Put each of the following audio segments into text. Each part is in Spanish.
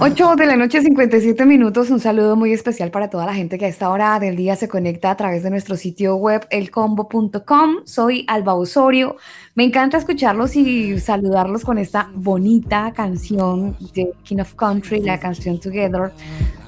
8 de la noche, 57 minutos. Un saludo muy especial para toda la gente que a esta hora del día se conecta a través de nuestro sitio web elcombo.com. Soy Alba Osorio. Me encanta escucharlos y saludarlos con esta bonita canción de King of Country, la canción Together.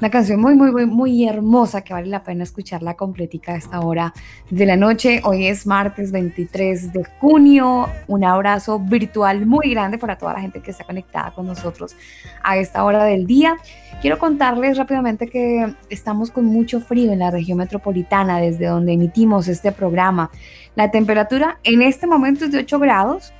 Una canción muy, muy, muy, muy hermosa que vale la pena escucharla completica a esta hora de la noche. Hoy es martes 23 de junio. Un abrazo virtual muy grande para toda la gente que está conectada con nosotros a esta hora del día. Quiero contarles rápidamente que estamos con mucho frío en la región metropolitana desde donde emitimos este programa. La temperatura en este momento es de 8 grados.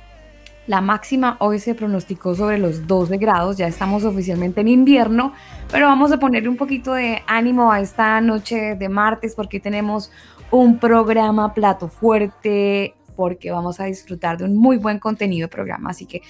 La máxima hoy se pronosticó sobre los 12 grados, ya estamos oficialmente en invierno, pero vamos a ponerle un poquito de ánimo a esta noche de martes porque tenemos un programa plato fuerte, porque vamos a disfrutar de un muy buen contenido de programa, así que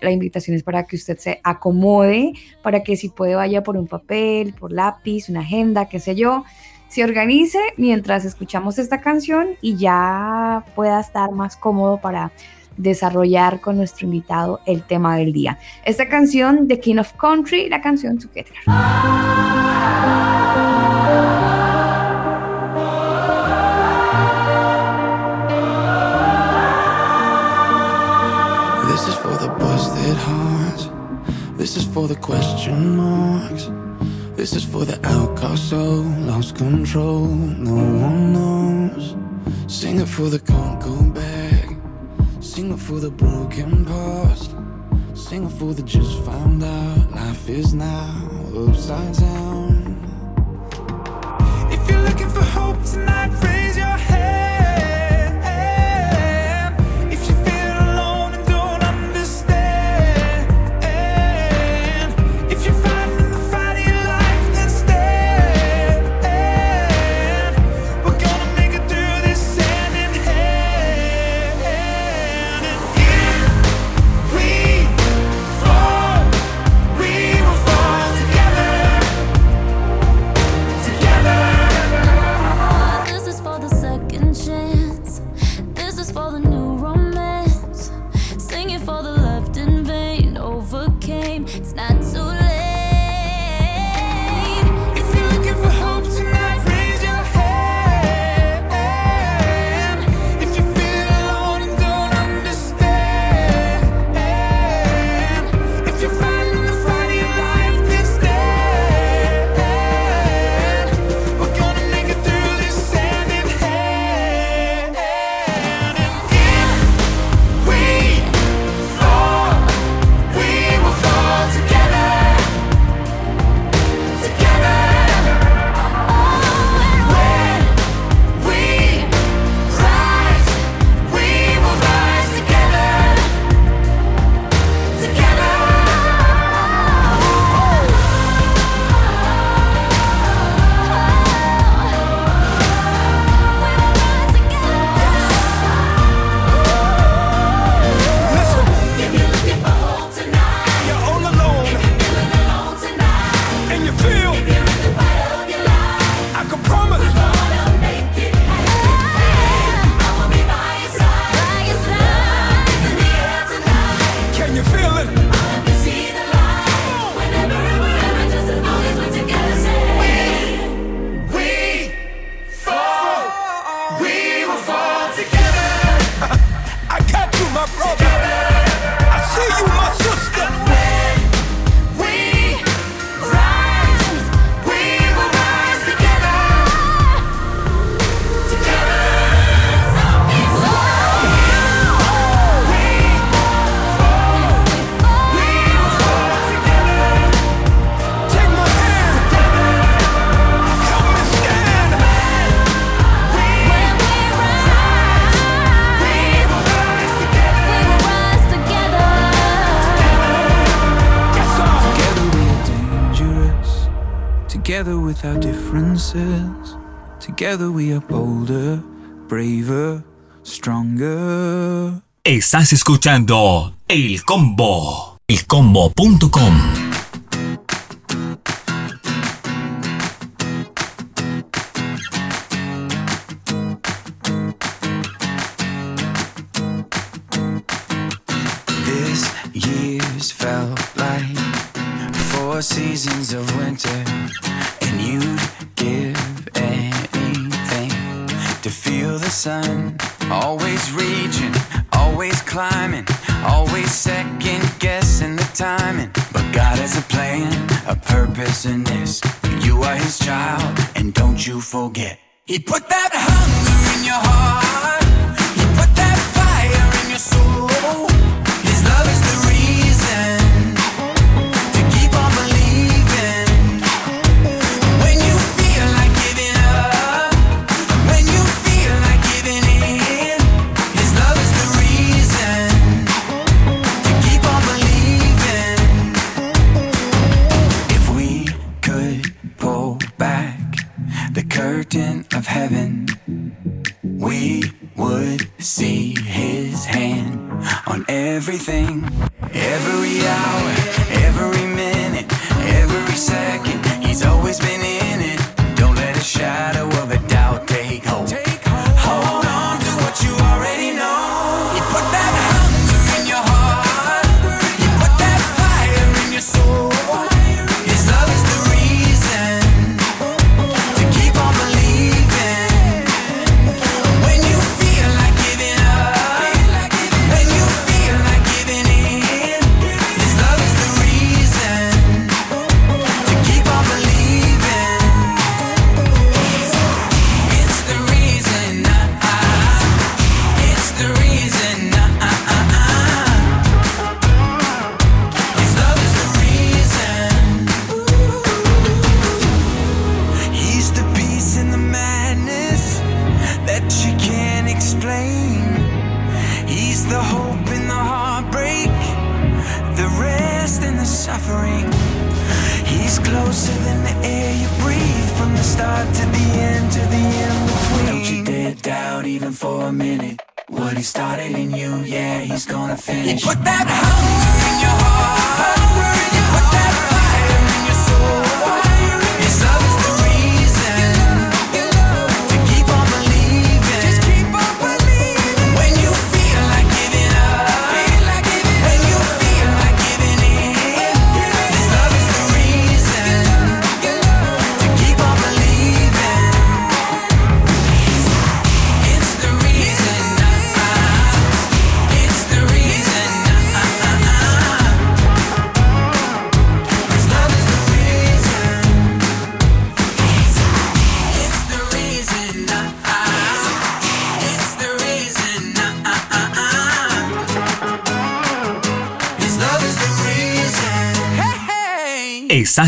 la invitación es para que usted se acomode, para que si puede vaya por un papel, por lápiz, una agenda, qué sé yo, se organice mientras escuchamos esta canción y ya pueda estar más cómodo para desarrollar con nuestro invitado el tema del día. Esta canción de King of Country, la canción Together. Busted hearts. This is for the question marks. This is for the outcast soul, lost control, no one knows. Sing it for the can't go back. Sing it for the broken past. Sing it for the just found out life is now upside down. If you're looking for hope tonight, raise your head. With our differences, together we are bolder, braver, stronger. Estás escuchando El Combo, elcombo.com.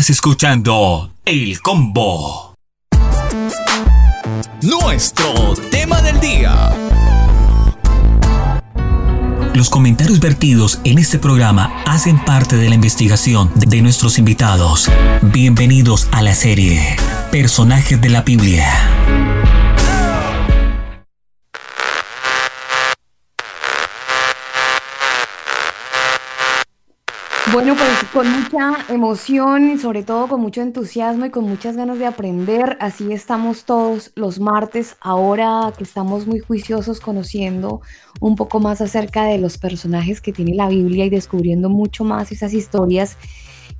Estás escuchando El Combo. Nuestro tema del día. Los comentarios vertidos en este programa hacen parte de la investigación de nuestros invitados. Bienvenidos a la serie Personajes de la Biblia. Bueno, pues con mucha emoción y sobre todo con mucho entusiasmo y con muchas ganas de aprender, así estamos todos los martes, ahora que estamos muy juiciosos conociendo un poco más acerca de los personajes que tiene la Biblia y descubriendo mucho más esas historias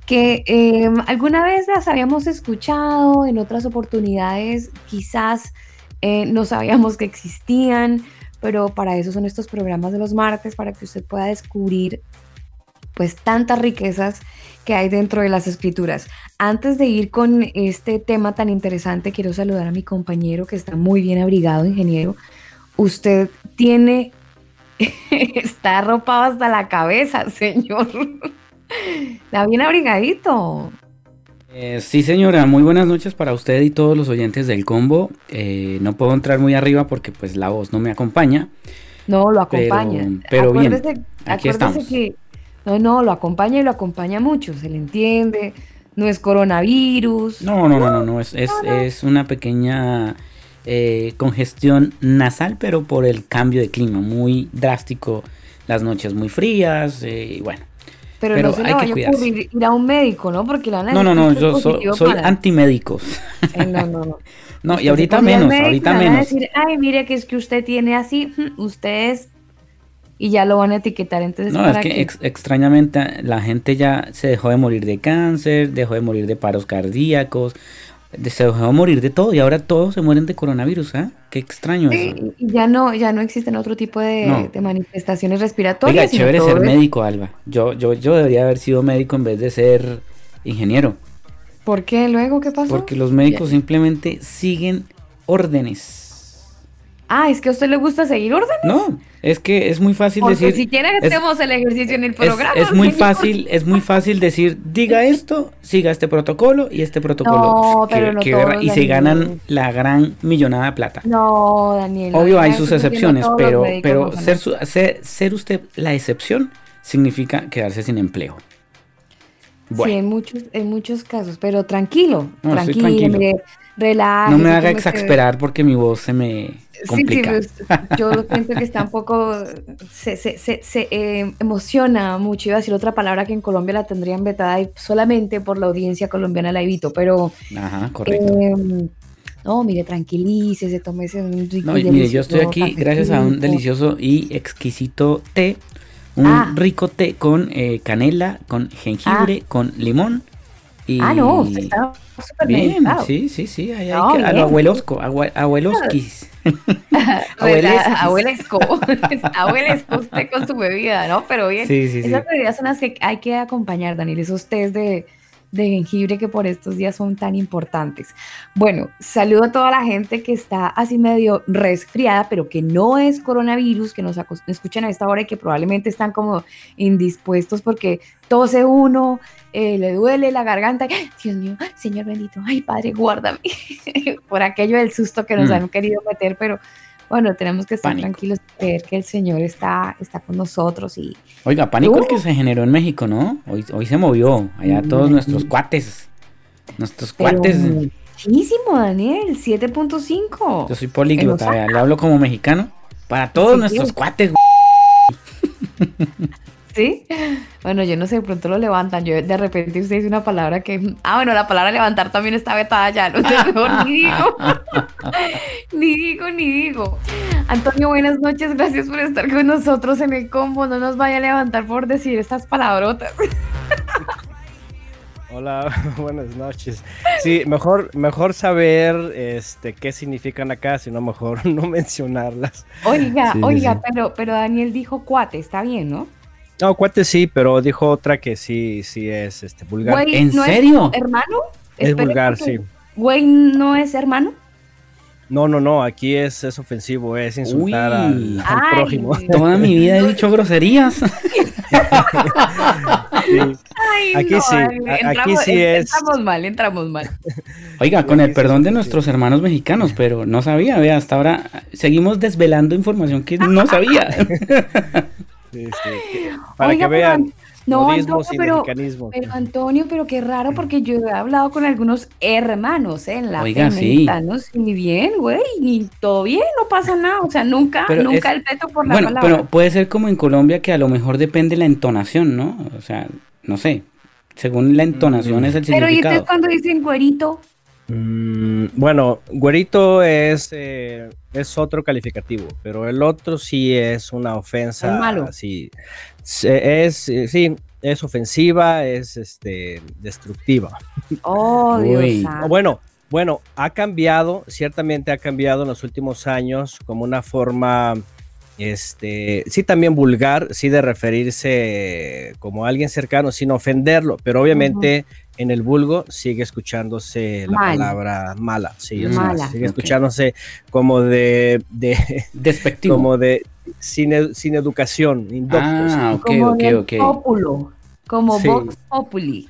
que eh, alguna vez las habíamos escuchado, en otras oportunidades quizás eh, no sabíamos que existían, pero para eso son estos programas de los martes, para que usted pueda descubrir pues tantas riquezas que hay dentro de las escrituras. Antes de ir con este tema tan interesante, quiero saludar a mi compañero que está muy bien abrigado, ingeniero. Usted tiene, está arropado hasta la cabeza, señor. Está bien abrigadito. Eh, sí, señora, muy buenas noches para usted y todos los oyentes del combo. Eh, no puedo entrar muy arriba porque pues la voz no me acompaña. No, lo acompaña. Pero, bien, aquí acuérdese estamos. que no, no, lo acompaña y lo acompaña mucho, se le entiende, no es coronavirus. No, no, no, no, no, es, es, es una pequeña eh, congestión nasal, pero por el cambio de clima, muy drástico, las noches muy frías, eh, y bueno. Pero, no se le vaya a ocurrir ir a un médico, ¿no? Porque la No, no, no, yo soy antimédicos. Eh, no, no, no. no, y ahorita menos, ahorita menos. decir, ay, mire que es que usted tiene así, usted es y ya lo van a etiquetar. Entonces, no, es que extrañamente la gente ya se dejó de morir de cáncer, dejó de morir de paros cardíacos, se dejó de morir de todo y ahora todos se mueren de coronavirus, ¿ah? Qué extraño eso. Ya no, ya no existen otro tipo de, manifestaciones respiratorias. Oiga, chévere ser médico, Alba. Yo, yo, yo debería haber sido médico en vez de ser ingeniero. ¿Por qué? ¿Luego qué pasó? Porque los médicos simplemente siguen órdenes. Ah, ¿es que a usted le gusta seguir órdenes? No, es que es muy fácil decir. Si quiere hacemos el ejercicio en el programa. Es, muy fácil, es muy fácil decir, diga esto, siga este protocolo y este protocolo. No, pero no y se ganan la gran millonada de plata. No, Daniel. Obvio hay sus excepciones, pero, pero ser, ser, usted la excepción significa quedarse sin empleo. Sí, en muchos, en muchos casos, pero tranquilo, tranquilo, tranquilo. No me haga exasperar porque mi voz se me complica. Sí, pues, yo siento que está un poco, se, se, se, eh, emociona mucho. Iba a decir otra palabra que en Colombia la tendrían vetada y solamente por la audiencia colombiana la evito, pero... Ajá, correcto. Em, no, mire, tranquilícese, tómese un rico No, mire, yo estoy aquí gracias a un delicioso y exquisito té. Un ah. rico té con eh, canela, con jengibre, ah. con limón Ah, no, usted está súper bien. Sí, sí, sí. Hay, hay que, a lo abuelosco, abueloskis. Abuelesco. Abuelesco usted con su bebida, ¿no? Pero bien, sí, sí, esas bebidas son las que hay que acompañar, Daniel. Esos tés de, de jengibre que por estos días son tan importantes. Bueno, saludo a toda la gente que está así medio resfriada, pero que no es coronavirus, que nos escuchan a esta hora y que probablemente están como indispuestos porque tose uno, eh, le duele la garganta. Dios mío, Señor bendito, ay Padre, guárdame por aquello del susto que nos mm. han querido meter, pero bueno, tenemos que estar tranquilos, creer que el Señor está, está con nosotros y... Oiga, pánico el que se generó en México, ¿no? Hoy, hoy se movió, allá todos nuestros cuates, nuestros cuates... Muchísimo, Daniel, 7.5. Yo soy políglota, le hablo como mexicano. Para todos nuestros cuates, ¿Sí? Bueno, yo no sé, de pronto lo levantan. Yo de repente usted dice una palabra que. Ah, bueno, la palabra levantar también está vetada ya. No mejor ni digo. ni digo, ni digo. Antonio, buenas noches. Gracias por estar con nosotros en el combo. No nos vaya a levantar por decir estas palabrotas. Hola, buenas noches. Sí, mejor, mejor saber este, qué significan acá, sino mejor no mencionarlas. Oiga, oiga, Pero, pero Daniel dijo cuate, está bien, ¿no? No, cuate sí, pero dijo otra que sí, sí es este vulgar. ¿En serio? ¿Hermano? Es vulgar, sí. ¿Güey no es hermano? No, no, no, aquí es, es ofensivo, es insultar al, prójimo. Toda mi vida he dicho groserías. aquí sí, aquí sí es. Entramos mal, entramos mal. Oiga, con el perdón de nuestros hermanos mexicanos, pero no sabía, vea, hasta ahora seguimos desvelando información que no sabía. para que vean. No, Antonio, pero, pero, Antonio, pero qué raro porque yo he hablado con algunos hermanos ¿eh? en la Oiga, sí. ni bien, güey, ni todo bien, no pasa nada, o sea, nunca, nunca el peto por la bueno, pero puede ser como en Colombia que a lo mejor depende la entonación, ¿no? O sea, no sé, según la entonación es el significado. Pero ¿y ustedes cuando dicen güerito? Mm, bueno, güerito es, eh, es otro calificativo, pero el otro sí es una ofensa. Es malo. Sí, es, sí, es ofensiva, es este, destructiva. Oh, Dios. Bueno, bueno, ha cambiado, ciertamente ha cambiado en los últimos años como una forma este, sí también vulgar, sí de referirse como a alguien cercano sin ofenderlo, pero obviamente en el vulgo sigue escuchándose la palabra mala, sí, sigue escuchándose como de, de despectivo, como de sin, sin educación, Ah, ok, como ok, ok. Populo, como Vox Populi.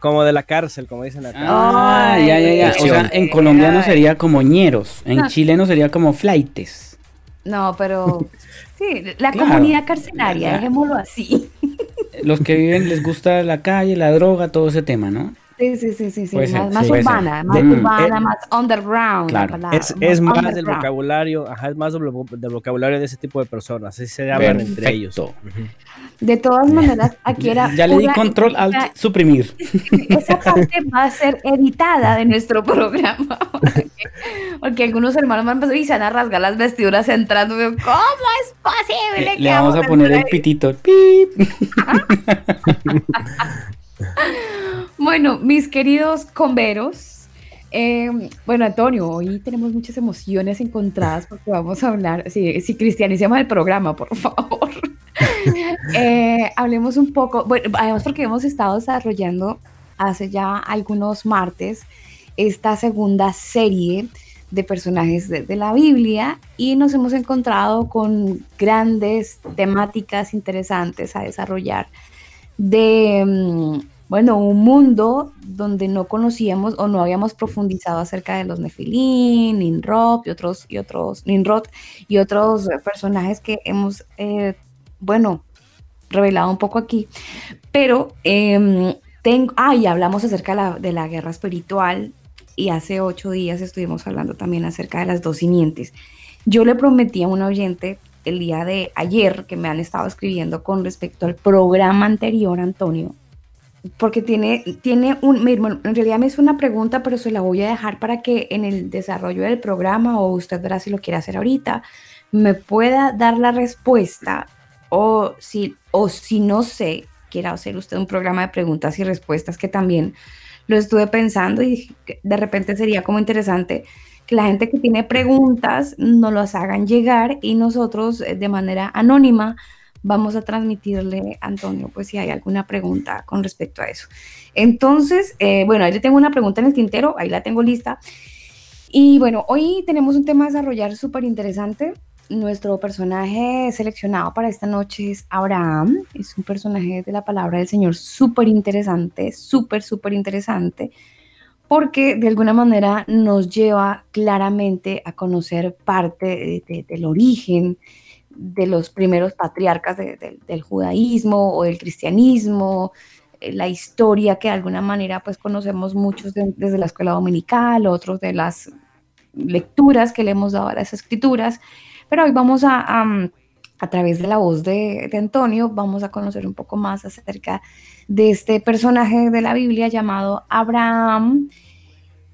Como de la cárcel, como dicen acá. Ah, ya, ya, ya. O sea, en colombiano sería como ñeros, en chileno sería como flaites. No, pero sí, la comunidad carcelaria, dejémoslo así. Los que viven les gusta la calle, la droga, todo ese tema, ¿no? Sí, sí, sí, sí, sí. más, urbana, más urbana, más underground. Es, más, del vocabulario, ajá, es más del, vocabulario de ese tipo de personas, así se hablan entre ellos. De todas maneras, aquí era. Ya le di control al suprimir. Esa parte va a ser editada de nuestro programa. Porque, algunos hermanos me han empezado y se van a rasgar las vestiduras entrando. ¿Cómo es posible? Le, le vamos a poner el pitito. ¡Pip! Bueno, mis queridos converos, em, bueno, Antonio, hoy tenemos muchas emociones encontradas porque vamos a hablar, si, si cristianicemos el programa, por favor. Eh, hablemos un poco, bueno, además porque hemos estado desarrollando hace ya algunos martes esta segunda serie de personajes de, de, la Biblia y nos hemos encontrado con grandes temáticas interesantes a desarrollar de mm, bueno, un mundo donde no conocíamos o no habíamos profundizado acerca de los Nefilín, Ninrod y otros, y otros, y otros personajes que hemos, eh, bueno, revelado un poco aquí. Pero eh, tengo, ah, y hablamos acerca de la, de la, guerra espiritual y hace ocho días estuvimos hablando también acerca de las dos simientes. Yo le prometí a un oyente el día de ayer que me han estado escribiendo con respecto al programa anterior, Antonio, porque tiene, tiene un, bueno, en realidad me es una pregunta, pero se la voy a dejar para que en el desarrollo del programa, o usted verá si lo quiere hacer ahorita, me pueda dar la respuesta, o si, o si no sé, quiera hacer usted un programa de preguntas y respuestas que también lo estuve pensando y de repente sería como interesante la gente que tiene preguntas nos las hagan llegar y nosotros eh, de manera anónima vamos a transmitirle, Antonio, pues si hay alguna pregunta con respecto a eso. Entonces, eh, bueno, ahí le tengo una pregunta en el tintero, ahí la tengo lista. Y bueno, hoy tenemos un tema a desarrollar súper interesante. Nuestro personaje seleccionado para esta noche es Abraham. Es un personaje de la palabra del Señor súper interesante, súper, súper interesante, porque de alguna manera nos lleva claramente a conocer parte del origen, de los primeros patriarcas del judaísmo o del cristianismo, eh, la historia que de alguna manera pues conocemos muchos desde la escuela dominical, otros de las lecturas que le hemos dado a las escrituras, pero hoy vamos a, a, través de la voz de, de, Antonio, vamos a conocer un poco más acerca de este personaje de la Biblia llamado Abraham,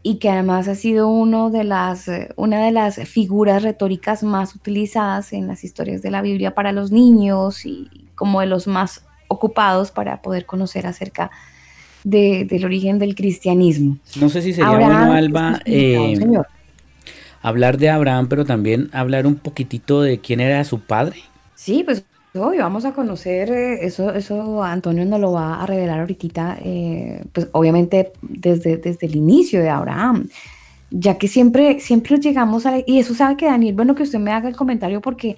y que además ha sido uno de las, eh, una de las figuras retóricas más utilizadas en las historias de la Biblia para los niños y como de los más ocupados para poder conocer acerca del origen del cristianismo. No sé si sería bueno, Alba, eh, hablar de Abraham, pero también hablar un poquitito de quién era su padre. Sí, pues Hoy vamos a conocer, eh, eso, eso Antonio nos lo va a revelar ahorita, eh, pues obviamente desde, desde el inicio de Abraham, ya que siempre, siempre llegamos a, y eso sabe que Daniel, bueno que usted me haga el comentario porque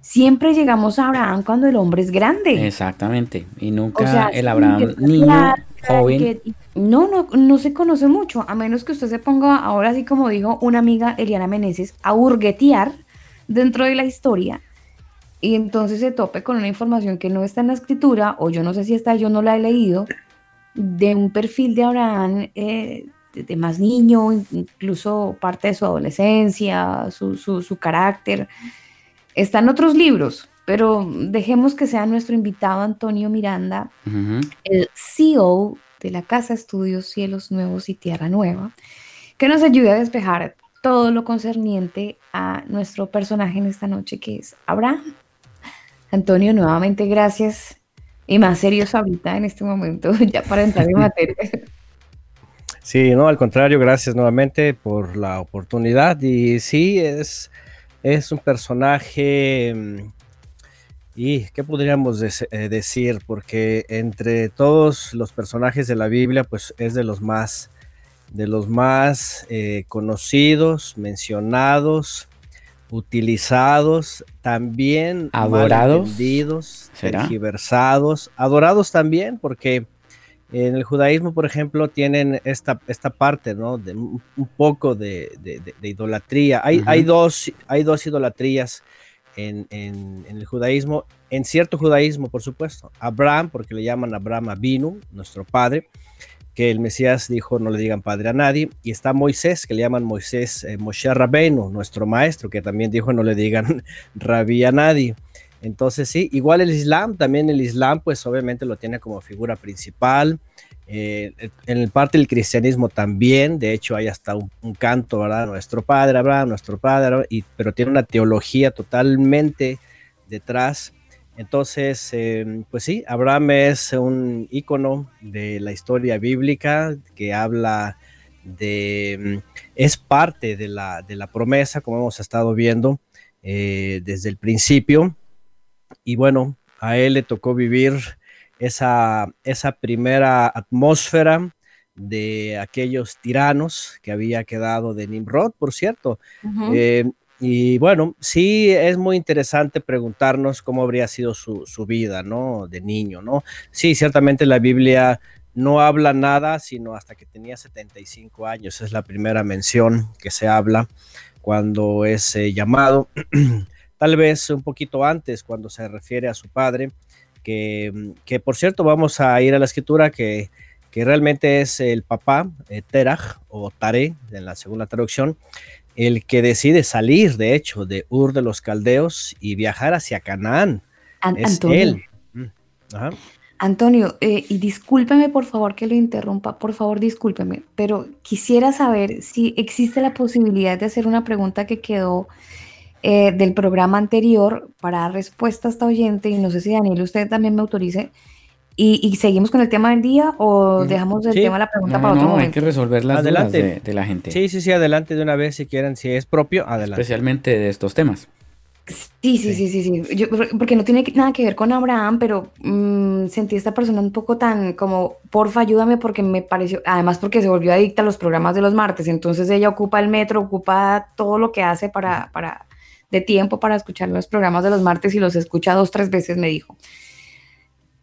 siempre llegamos a Abraham cuando el hombre es grande. Exactamente, y nunca el Abraham niño, joven. no, no, no se conoce mucho, a menos que usted se ponga, ahora sí como dijo una amiga Eliana Meneses, a hurguetear dentro de la historia y entonces se tope con una información que no está en la escritura, o yo no sé si está, yo no la he leído, de un perfil de Abraham eh, de, más niño, incluso parte de su adolescencia, su, su, carácter. Están otros libros, pero dejemos que sea nuestro invitado Antonio Miranda, el CEO de la Casa Estudios Cielos Nuevos y Tierra Nueva, que nos ayude a despejar todo lo concerniente a nuestro personaje en esta noche, que es Abraham. Antonio, nuevamente gracias. Y más serios ahorita en este momento, ya para entrar en materia. Sí, no, al contrario, gracias nuevamente por la oportunidad. Y sí, es, es un personaje. Mm, ¿Y qué podríamos eh, decir? Porque entre todos los personajes de la Biblia, pues es de los más, de los más eh, conocidos, mencionados, utilizados, también adorados, tergiversados, adorados también, porque en el judaísmo, por ejemplo, tienen esta, esta parte, ¿no? De un poco de, idolatría. Hay, hay, dos, hay dos idolatrías en, el judaísmo, en cierto judaísmo, por supuesto. Abraham, porque le llaman Abraham Abinu, nuestro padre, que el Mesías dijo no le digan padre a nadie, y está Moisés, que le llaman Moisés, eh, Moshe Rabbeinu, nuestro maestro, que también dijo no le digan rabí a nadie. Entonces sí, igual el Islam, también el Islam pues obviamente lo tiene como figura principal, eh, en el parte del cristianismo también, de hecho hay hasta un, canto, ¿verdad? Nuestro Padre Abraham, nuestro Padre, y, pero tiene una teología totalmente detrás. Entonces, em, pues sí, Abraham es un icono de la historia bíblica que habla de, em, es parte de la, de la promesa, como hemos estado viendo eh, desde el principio. Y bueno, a él le tocó vivir esa, esa primera atmósfera de aquellos tiranos que había quedado de Nimrod, por cierto. Y bueno, sí es muy interesante preguntarnos cómo habría sido su, vida, ¿no? De niño, ¿no? Sí, ciertamente la Biblia no habla nada, sino hasta que tenía 75 años. Es la primera mención que se habla cuando es eh, llamado. Tal vez un poquito antes, cuando se refiere a su padre, que, que por cierto vamos a ir a la escritura que, que realmente es el papá, eh, o Tare, en la segunda traducción, el que decide salir, de hecho, de Ur de los Caldeos y viajar hacia Canaán. es Antonio. él. Mm, Antonio, eh, y discúlpeme por favor que lo interrumpa, por favor discúlpeme, pero quisiera saber si existe la posibilidad de hacer una pregunta que quedó eh, del programa anterior para dar respuesta a esta oyente, y no sé si Daniel usted también me autorice, y, seguimos con el tema del día o dejamos el tema de la pregunta para otro no, hay que resolver las adelante. dudas de, la gente. Sí, sí, sí, adelante de una vez si quieren, si es propio, adelante. Especialmente de estos temas. Sí, sí, sí, sí, sí. porque no tiene nada que ver con Abraham, pero mm, sentí a esta persona un poco tan como, porfa, ayúdame porque me pareció, además porque se volvió adicta a los programas de los martes, entonces ella ocupa el metro, ocupa todo lo que hace para, para, de tiempo para escuchar los programas de los martes y los escucha dos, tres veces, me dijo.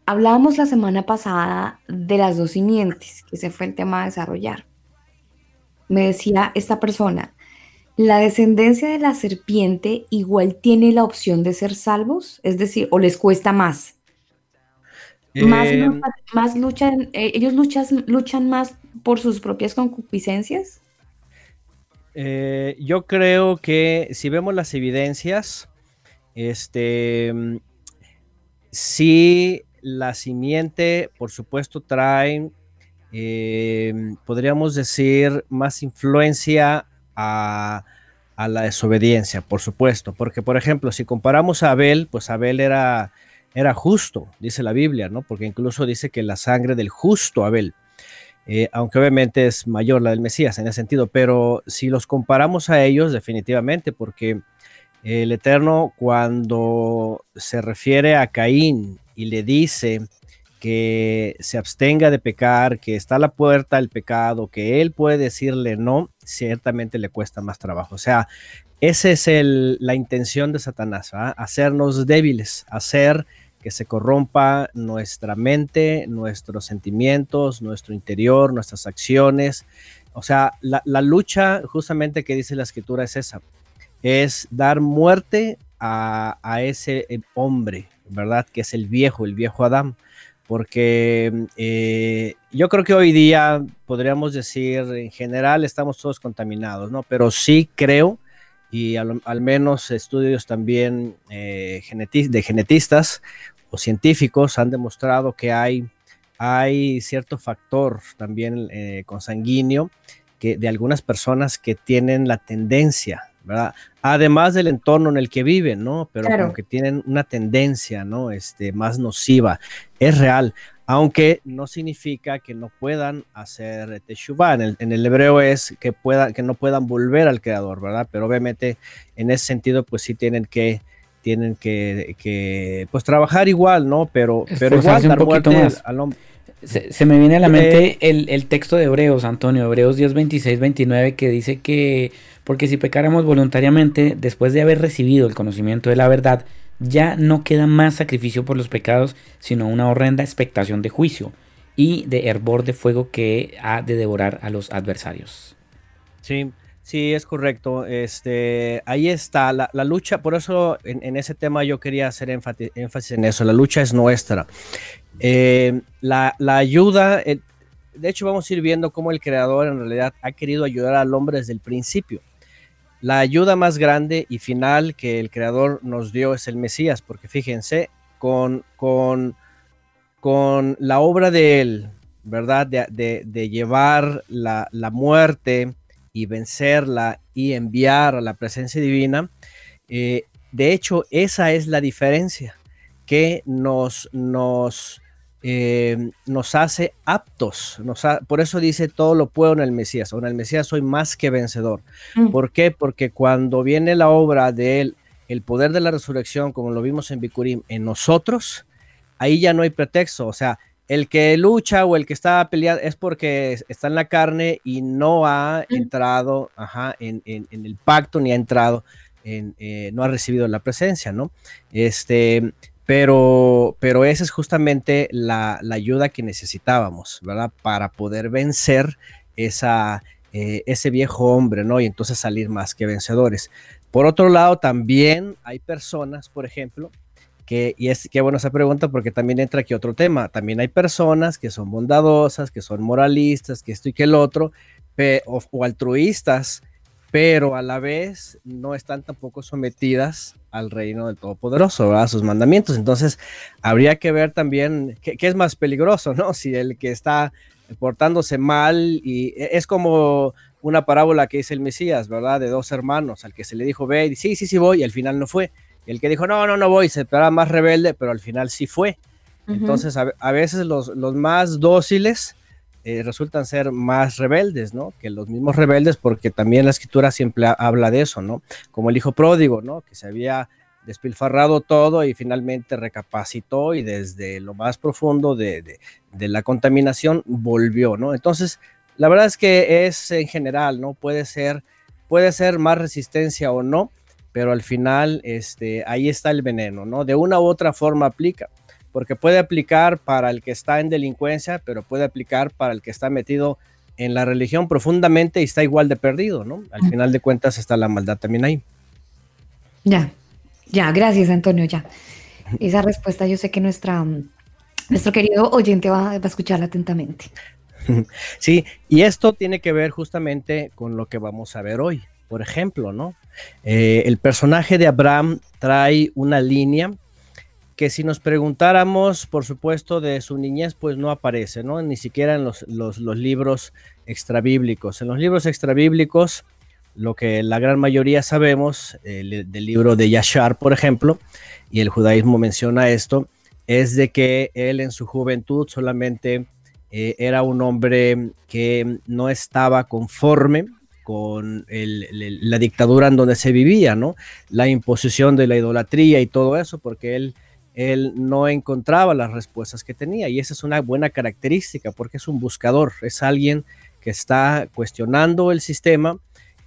Hablábamos la semana pasada de las dos simientes, que ese fue el tema a desarrollar. Me decía esta persona, ¿la descendencia de la serpiente igual tiene la opción de ser salvos? Es decir, ¿o les cuesta más? más, eh, luchan, eh, ellos luchan, luchan más por sus propias concupiscencias. Eh, yo creo que si vemos las evidencias, este, mm, sí la simiente, por supuesto, trae, eh, podríamos decir, más influencia a, la desobediencia, por supuesto, porque, por ejemplo, si comparamos a Abel, pues Abel era, era justo, dice la Biblia, ¿no? Porque incluso dice que la sangre del justo Abel, eh, aunque obviamente es mayor la del Mesías en ese sentido, pero si los comparamos a ellos, definitivamente, porque el Eterno cuando se refiere a Caín y le dice que se abstenga de pecar, que está a la puerta del pecado, que él puede decirle no, ciertamente le cuesta más trabajo. O sea, esa es la intención de Satanás, hacernos débiles, hacer que se corrompa nuestra mente, nuestros sentimientos, nuestro interior, nuestras acciones. O sea, la, lucha justamente que dice la escritura es esa, es dar muerte a, ese eh, hombre, ¿verdad? Que es el viejo, el viejo Adán. Porque eh, yo creo que hoy día podríamos decir, en general estamos todos contaminados, ¿no? Pero sí creo, y al, menos estudios también eh, de genetistas o científicos han demostrado que hay, hay cierto factor también eh, consanguíneo que de algunas personas que tienen la tendencia Además del entorno en el que viven, ¿no? Pero como que tienen una tendencia, ¿no? Este, más nociva. Es real, aunque no significa que no puedan hacer teshuva. En el, en el hebreo es que, puedan, que no puedan volver al creador, ¿verdad? Pero obviamente en ese sentido, pues sí tienen que tienen que, pues trabajar igual, ¿no? Pero, pero igual dar muerte más. al hombre. Se, me viene a la mente eh, el, texto de Hebreos, Antonio, Hebreos 10, 26, 29, que dice que, porque si pecáramos voluntariamente, después de haber recibido el conocimiento de la verdad, ya no queda más sacrificio por los pecados, sino una horrenda expectación de juicio y de hervor de fuego que ha de devorar a los adversarios. Sí, sí, es correcto. Este, ahí está la, lucha, por eso en, ese tema yo quería hacer énfasis en eso, la lucha es nuestra. Eh, la, ayuda, de hecho vamos a ir viendo cómo el creador en realidad ha querido ayudar al hombre desde el principio. La ayuda más grande y final que el creador nos dio es el Mesías, porque fíjense, con, con, con la obra de él, ¿verdad? De, llevar la, muerte y vencerla y enviar a la presencia divina, eh, de hecho, esa es la diferencia que nos, nos, eh, nos hace aptos. Nos por eso dice todo lo puedo en el Mesías, o en el Mesías soy más que vencedor. Mm. ¿Por qué? Porque cuando viene la obra de él, el poder de la resurrección, como lo vimos en Bikurim, en nosotros, ahí ya no hay pretexto. O sea, el que lucha o el que está peleando es porque está en la carne y no ha mm. entrado en, el pacto ni ha entrado en, eh, no ha recibido la presencia, ¿no? Este, pero, pero esa es justamente la, ayuda que necesitábamos, ¿verdad? Para poder vencer esa, eh, ese viejo hombre, ¿no? Y entonces salir más que vencedores. Por otro lado, también hay personas, por ejemplo, que, y es que bueno esa pregunta porque también entra aquí otro tema, también hay personas que son bondadosas, que son moralistas, que esto y que el otro, o altruistas, pero a la vez no están tampoco sometidas al reino del Todopoderoso, a sus mandamientos. Entonces, habría que ver también qué, es más peligroso, ¿no? Si el que está portándose mal y e, es como una parábola que dice el Mesías, ¿verdad? De dos hermanos, al que se le dijo, ve, y sí, sí, sí voy, y al final no fue. el que dijo, no, no, no voy, se esperaba más rebelde, pero al final sí fue. Entonces, a, veces los, los más dóciles eh, resultan ser más rebeldes, ¿no? Que los mismos rebeldes, porque también la escritura siempre habla de eso, ¿no? Como el hijo pródigo, ¿no? Que se había despilfarrado todo y finalmente recapacitó y desde lo más profundo de, la contaminación volvió, ¿no? Entonces, la verdad es que es en general, ¿no? Puede ser, puede ser más resistencia o no, pero al final, este, ahí está el veneno, ¿no? De una u otra forma aplica porque puede aplicar para el que está en delincuencia, pero puede aplicar para el que está metido en la religión profundamente y está igual de perdido, ¿no? Al final de cuentas está la maldad también ahí. Ya, ya, gracias Antonio, ya. Esa respuesta yo sé que nuestra, nuestro querido oyente va, a escucharla atentamente. Sí, y esto tiene que ver justamente con lo que vamos a ver hoy. Por ejemplo, ¿no? Eh, el personaje de Abraham trae una línea que si nos preguntáramos, por supuesto, de su niñez, pues no aparece, ¿no? Ni siquiera en los, libros extrabíblicos. En los libros extrabíblicos, lo que la gran mayoría sabemos, del libro de Yashar, por ejemplo, y el judaísmo menciona esto, es de que él en su juventud solamente eh, era un hombre que no estaba conforme con la dictadura en donde se vivía, ¿no? La imposición de la idolatría y todo eso, porque él él no encontraba las respuestas que tenía y esa es una buena característica porque es un buscador, es alguien que está cuestionando el sistema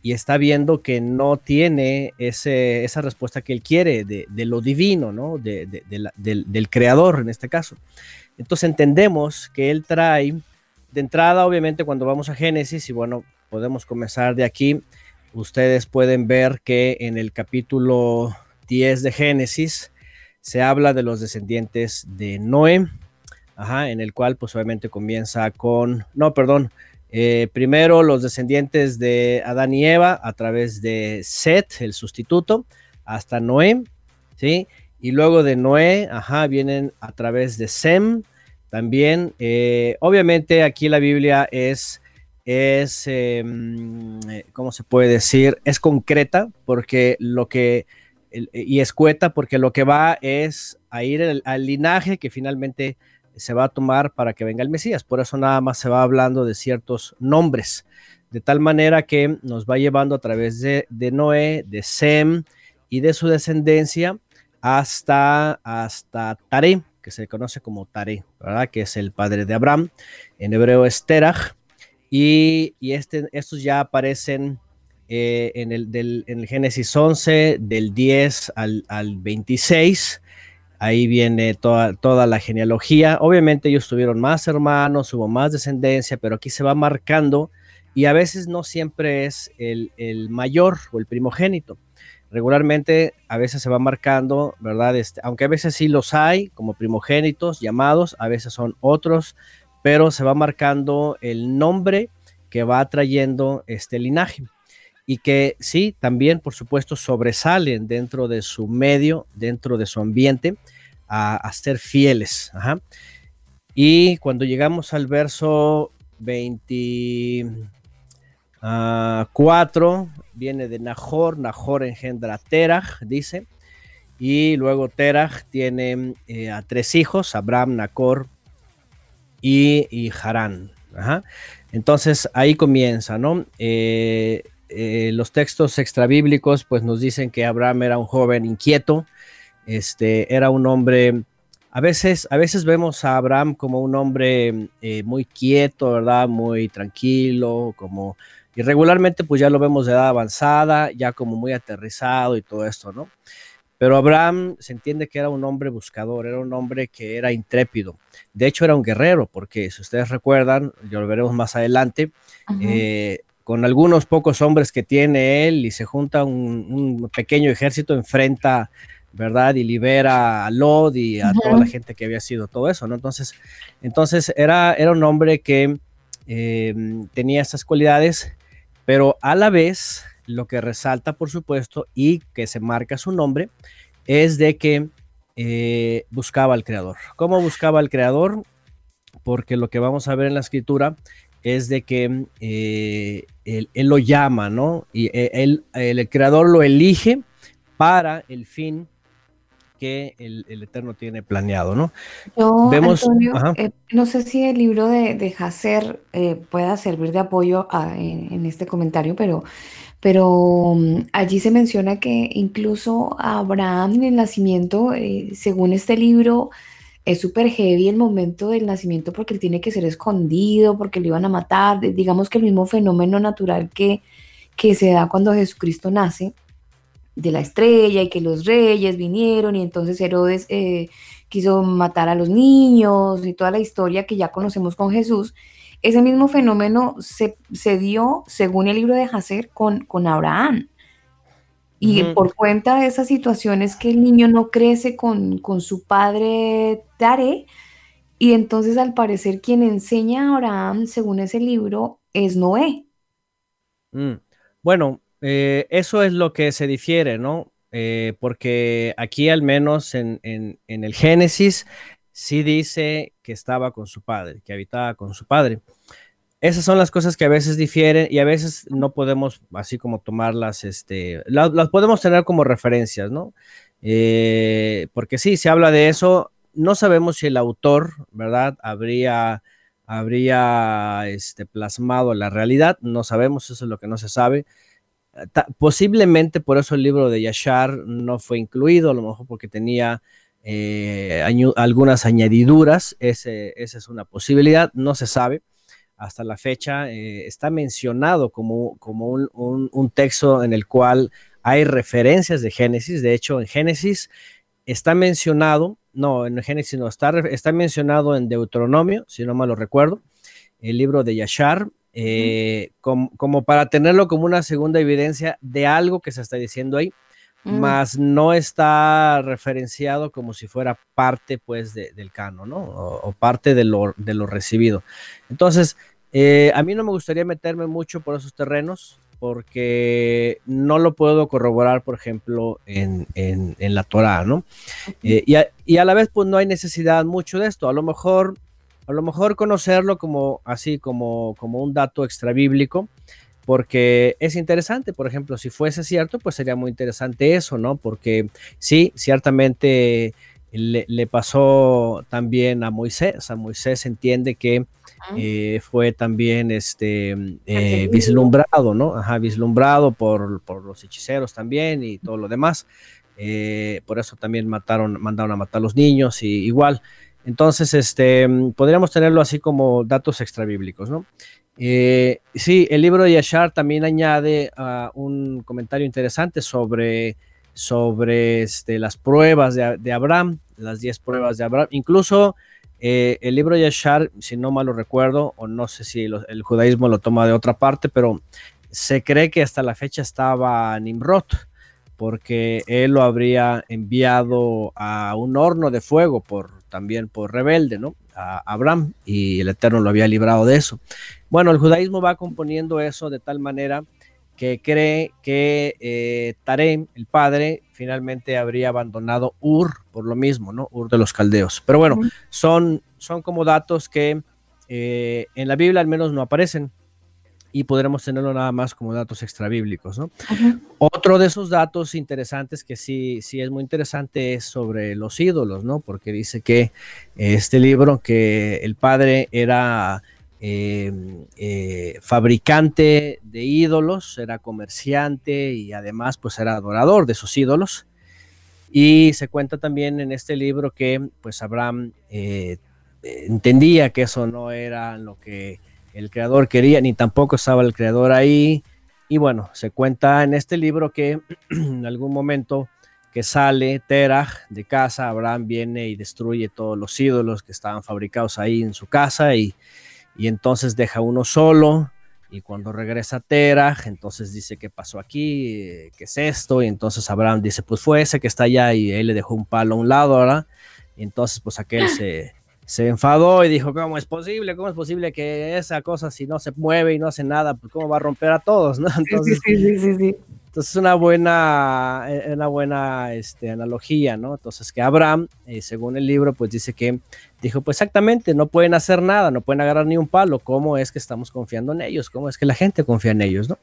y está viendo que no tiene ese, esa respuesta que él quiere de, lo divino, ¿no? De, del, del, creador en este caso. Entonces entendemos que él trae, de entrada obviamente cuando vamos a Génesis, y bueno, podemos comenzar de aquí, ustedes pueden ver que en el capítulo 10 de Génesis, se habla de los descendientes de Noé, en el cual pues obviamente comienza con, no, perdón, eh, primero los descendientes de Adán y Eva a través de Set, el sustituto, hasta Noé, ¿sí? Y luego de Noé, ajá, vienen a través de Sem, también. Eh, obviamente aquí la Biblia es, es em, eh, ¿cómo se puede decir? Es concreta porque lo que y escueta porque lo que va es a ir al, linaje que finalmente se va a tomar para que venga el Mesías. Por eso nada más se va hablando de ciertos nombres, de tal manera que nos va llevando a través de, Noé, de Sem y de su descendencia hasta, hasta Tare, que se conoce como Tare, ¿verdad? Que es el padre de Abraham. En hebreo es Terach. Y, y este, estos ya aparecen eh, en, el, del, Génesis 11, del 10 al, al 26. Ahí viene toda, toda, la genealogía. Obviamente ellos tuvieron más hermanos, hubo más descendencia, pero aquí se va marcando y a veces no siempre es el, el mayor o el primogénito. Regularmente a veces se va marcando, ¿verdad? Este, aunque a veces sí los hay como primogénitos llamados, a veces son otros pero se va marcando el nombre que va trayendo este linaje y que sí, también por supuesto sobresalen dentro de su medio, dentro de su ambiente, a, ser fieles. Y cuando llegamos al verso 24, viene de Nahor, Nahor engendra a Terach, dice, y luego Terach tiene eh, a tres hijos, Abraham, Nacor y, y Harán. Entonces ahí comienza, ¿no? Eh, eh, los textos extrabíblicos pues nos dicen que Abraham era un joven inquieto, este, era un hombre, a veces, a veces vemos a Abraham como un hombre muy quieto, ¿verdad? Muy tranquilo, como y regularmente pues ya lo vemos de edad avanzada, ya como muy aterrizado y todo esto, ¿no? Pero Abraham se entiende que era un hombre buscador, era un hombre que era intrépido. De hecho, era un guerrero, porque si ustedes recuerdan, ya lo veremos más adelante, eh, con algunos pocos hombres que tiene él y se junta un, pequeño ejército, enfrenta, ¿verdad? Y libera a Lod y a toda la gente que había sido todo eso, ¿no? Entonces, entonces era, era un hombre que eh, tenía esas cualidades, pero a la vez lo que resalta, por supuesto, y que se marca su nombre, es de que eh, buscaba al Creador. ¿Cómo buscaba al Creador? Porque lo que vamos a ver en la escritura es de que eh, él, lo llama, ¿no? Y eh, él, el Creador lo elige para el fin que el, Eterno tiene planeado, ¿no? Yo, Vemos, no sé si el libro de, de Hasser pueda servir de apoyo en, este comentario, pero pero mm, allí se menciona que incluso Abraham en el nacimiento, eh, según este libro, es súper heavy el momento del nacimiento porque él tiene que ser escondido, porque lo iban a matar, digamos que el mismo fenómeno natural que, que se da cuando Jesucristo nace, de la estrella y que los reyes vinieron y entonces Herodes eh, quiso matar a los niños y toda la historia que ya conocemos con Jesús. Ese mismo fenómeno se, dio, según el libro de Hacer, con, con Abraham. Y por cuenta de esas situaciones que el niño no crece con, su padre Tare, y entonces al parecer quien enseña a Abraham, según ese libro, es Noé. Mm. Bueno, eh, eso es lo que se difiere, ¿no? Eh, porque aquí al menos en, en, el Génesis sí dice que estaba con su padre, que habitaba con su padre. Esas son las cosas que a veces difieren y a veces no podemos así como tomarlas, este, las, podemos tener como referencias, ¿no? Eh, porque sí, se habla de eso, no sabemos si el autor, ¿verdad? Habría, habría este, plasmado la realidad, no sabemos, eso es lo que no se sabe. posiblemente por eso el libro de Yashar no fue incluido, a lo mejor porque tenía eh, algunas añadiduras, esa es una posibilidad, no se sabe. Hasta la fecha eh, está mencionado como, como un, texto en el cual hay referencias de Génesis. De hecho, en Génesis está mencionado, no, en Génesis no, está, está mencionado en Deuteronomio, si no mal lo recuerdo, el libro de Yashar, eh, como, para tenerlo como una segunda evidencia de algo que se está diciendo ahí. Mm. más no está referenciado como si fuera parte pues del canon, ¿no? O, parte de lo, de lo, recibido. Entonces, eh, a mí no me gustaría meterme mucho por esos terrenos porque no lo puedo corroborar, por ejemplo, en, la Torah, ¿no? Eh, y, a, y, a, la vez, pues no hay necesidad mucho de esto. A lo mejor, a lo mejor conocerlo como así, como, como un dato extra bíblico, porque es interesante, por ejemplo, si fuese cierto, pues sería muy interesante eso, ¿no? Porque sí, ciertamente le, pasó también a Moisés, a Moisés entiende que eh, fue también este eh, vislumbrado, ¿no? Ajá, vislumbrado por, los hechiceros también y todo lo demás. Eh, por eso también mataron, mandaron a matar a los niños y igual. Entonces, este, podríamos tenerlo así como datos extrabíblicos, ¿no? Sí, el libro de Yashar también añade uh, un comentario interesante sobre, sobre este, las pruebas de, Abraham, las 10 pruebas de Abraham. Incluso eh, el libro Yashar, si no mal lo recuerdo, o no sé si el judaísmo lo toma de otra parte, pero se cree que hasta la fecha estaba Nimrod, porque él lo habría enviado a un horno de fuego por también por rebelde, ¿no? a Abraham y el Eterno lo había librado de eso. Bueno, el judaísmo va componiendo eso de tal manera que cree que eh, Tarem, el padre, finalmente habría abandonado Ur por lo mismo, ¿no? Ur de los caldeos. Pero bueno, son, son como datos que eh, en la Biblia al menos no aparecen y podremos tenerlo nada más como datos extrabíblicos, ¿no? Otro de esos datos interesantes que sí, sí es muy interesante es sobre los ídolos, ¿no? Porque dice que este libro, que el padre era em, eh, fabricante de ídolos, era comerciante y además pues era adorador de esos ídolos. Y se cuenta también en este libro que pues Abraham eh, entendía que eso no era lo que el creador quería, ni tampoco estaba el creador ahí. Y bueno, se cuenta en este libro que en algún momento que sale Terah de casa, Abraham viene y destruye todos los ídolos que estaban fabricados ahí en su casa y, y entonces deja uno solo. Y cuando regresa Terah, entonces dice, ¿qué pasó aquí? ¿Qué es esto? Y entonces Abraham dice, pues fue ese que está allá y él le dejó un palo a un lado, ¿verdad? Y entonces pues aquel se, se enfadó y dijo, ¿cómo es posible? ¿Cómo es posible que esa cosa si no se mueve y no hace nada, pues cómo va a romper a todos? ¿no? Entonces, sí, sí, sí, sí, Entonces una buena, eh, una buena este, analogía, ¿no? Entonces que Abraham, eh, según el libro, pues dice que dijo, pues exactamente, no pueden hacer nada, no pueden agarrar ni un palo, ¿cómo es que estamos confiando en ellos? ¿Cómo es que la gente confía en ellos, ¿no?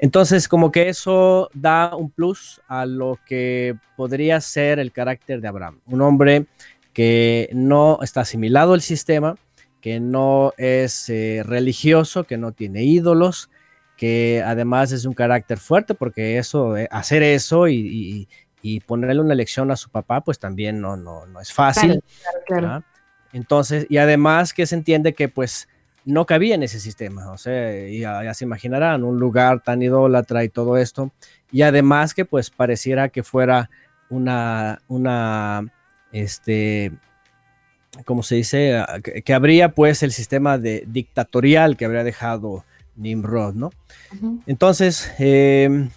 Entonces, como que eso da un plus a lo que podría ser el carácter de Abraham, un hombre que no está asimilado al sistema, que no es eh, religioso, que no tiene ídolos, que además es un carácter fuerte, porque eso, eh, hacer eso y, ponerle una lección a su papá, pues también no, no, no es fácil. Entonces, y además que se entiende que pues no cabía en ese sistema, o sea, ya, ya, se imaginarán, un lugar tan idólatra y todo esto, y además que pues pareciera que fuera una, una este, como se dice, ah, que, habría pues el sistema de dictatorial que habría dejado Nimrod, ¿no? Entonces, em,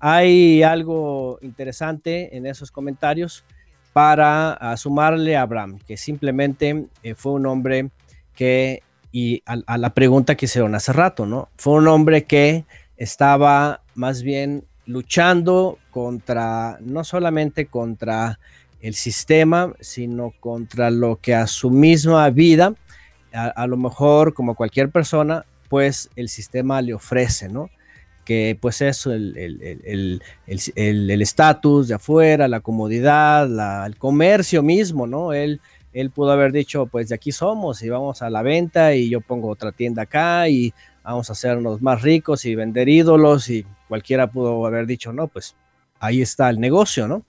hay algo interesante en esos comentarios para ah, sumarle a Abraham, que simplemente eh, fue un hombre que, y a, a, la pregunta que hicieron hace rato, ¿no? Fue un hombre que estaba más bien luchando contra, no solamente contra el sistema, sino contra lo que a su misma vida, a, lo mejor como cualquier persona, pues el sistema le ofrece, ¿no? Que pues eso, el estatus de afuera, la comodidad, el comercio mismo, ¿no? Él, él pudo haber dicho, pues de aquí somos y vamos a la venta y yo pongo otra tienda acá y vamos a hacernos más ricos y vender ídolos y cualquiera pudo haber dicho, no, pues ahí está el negocio, ¿no?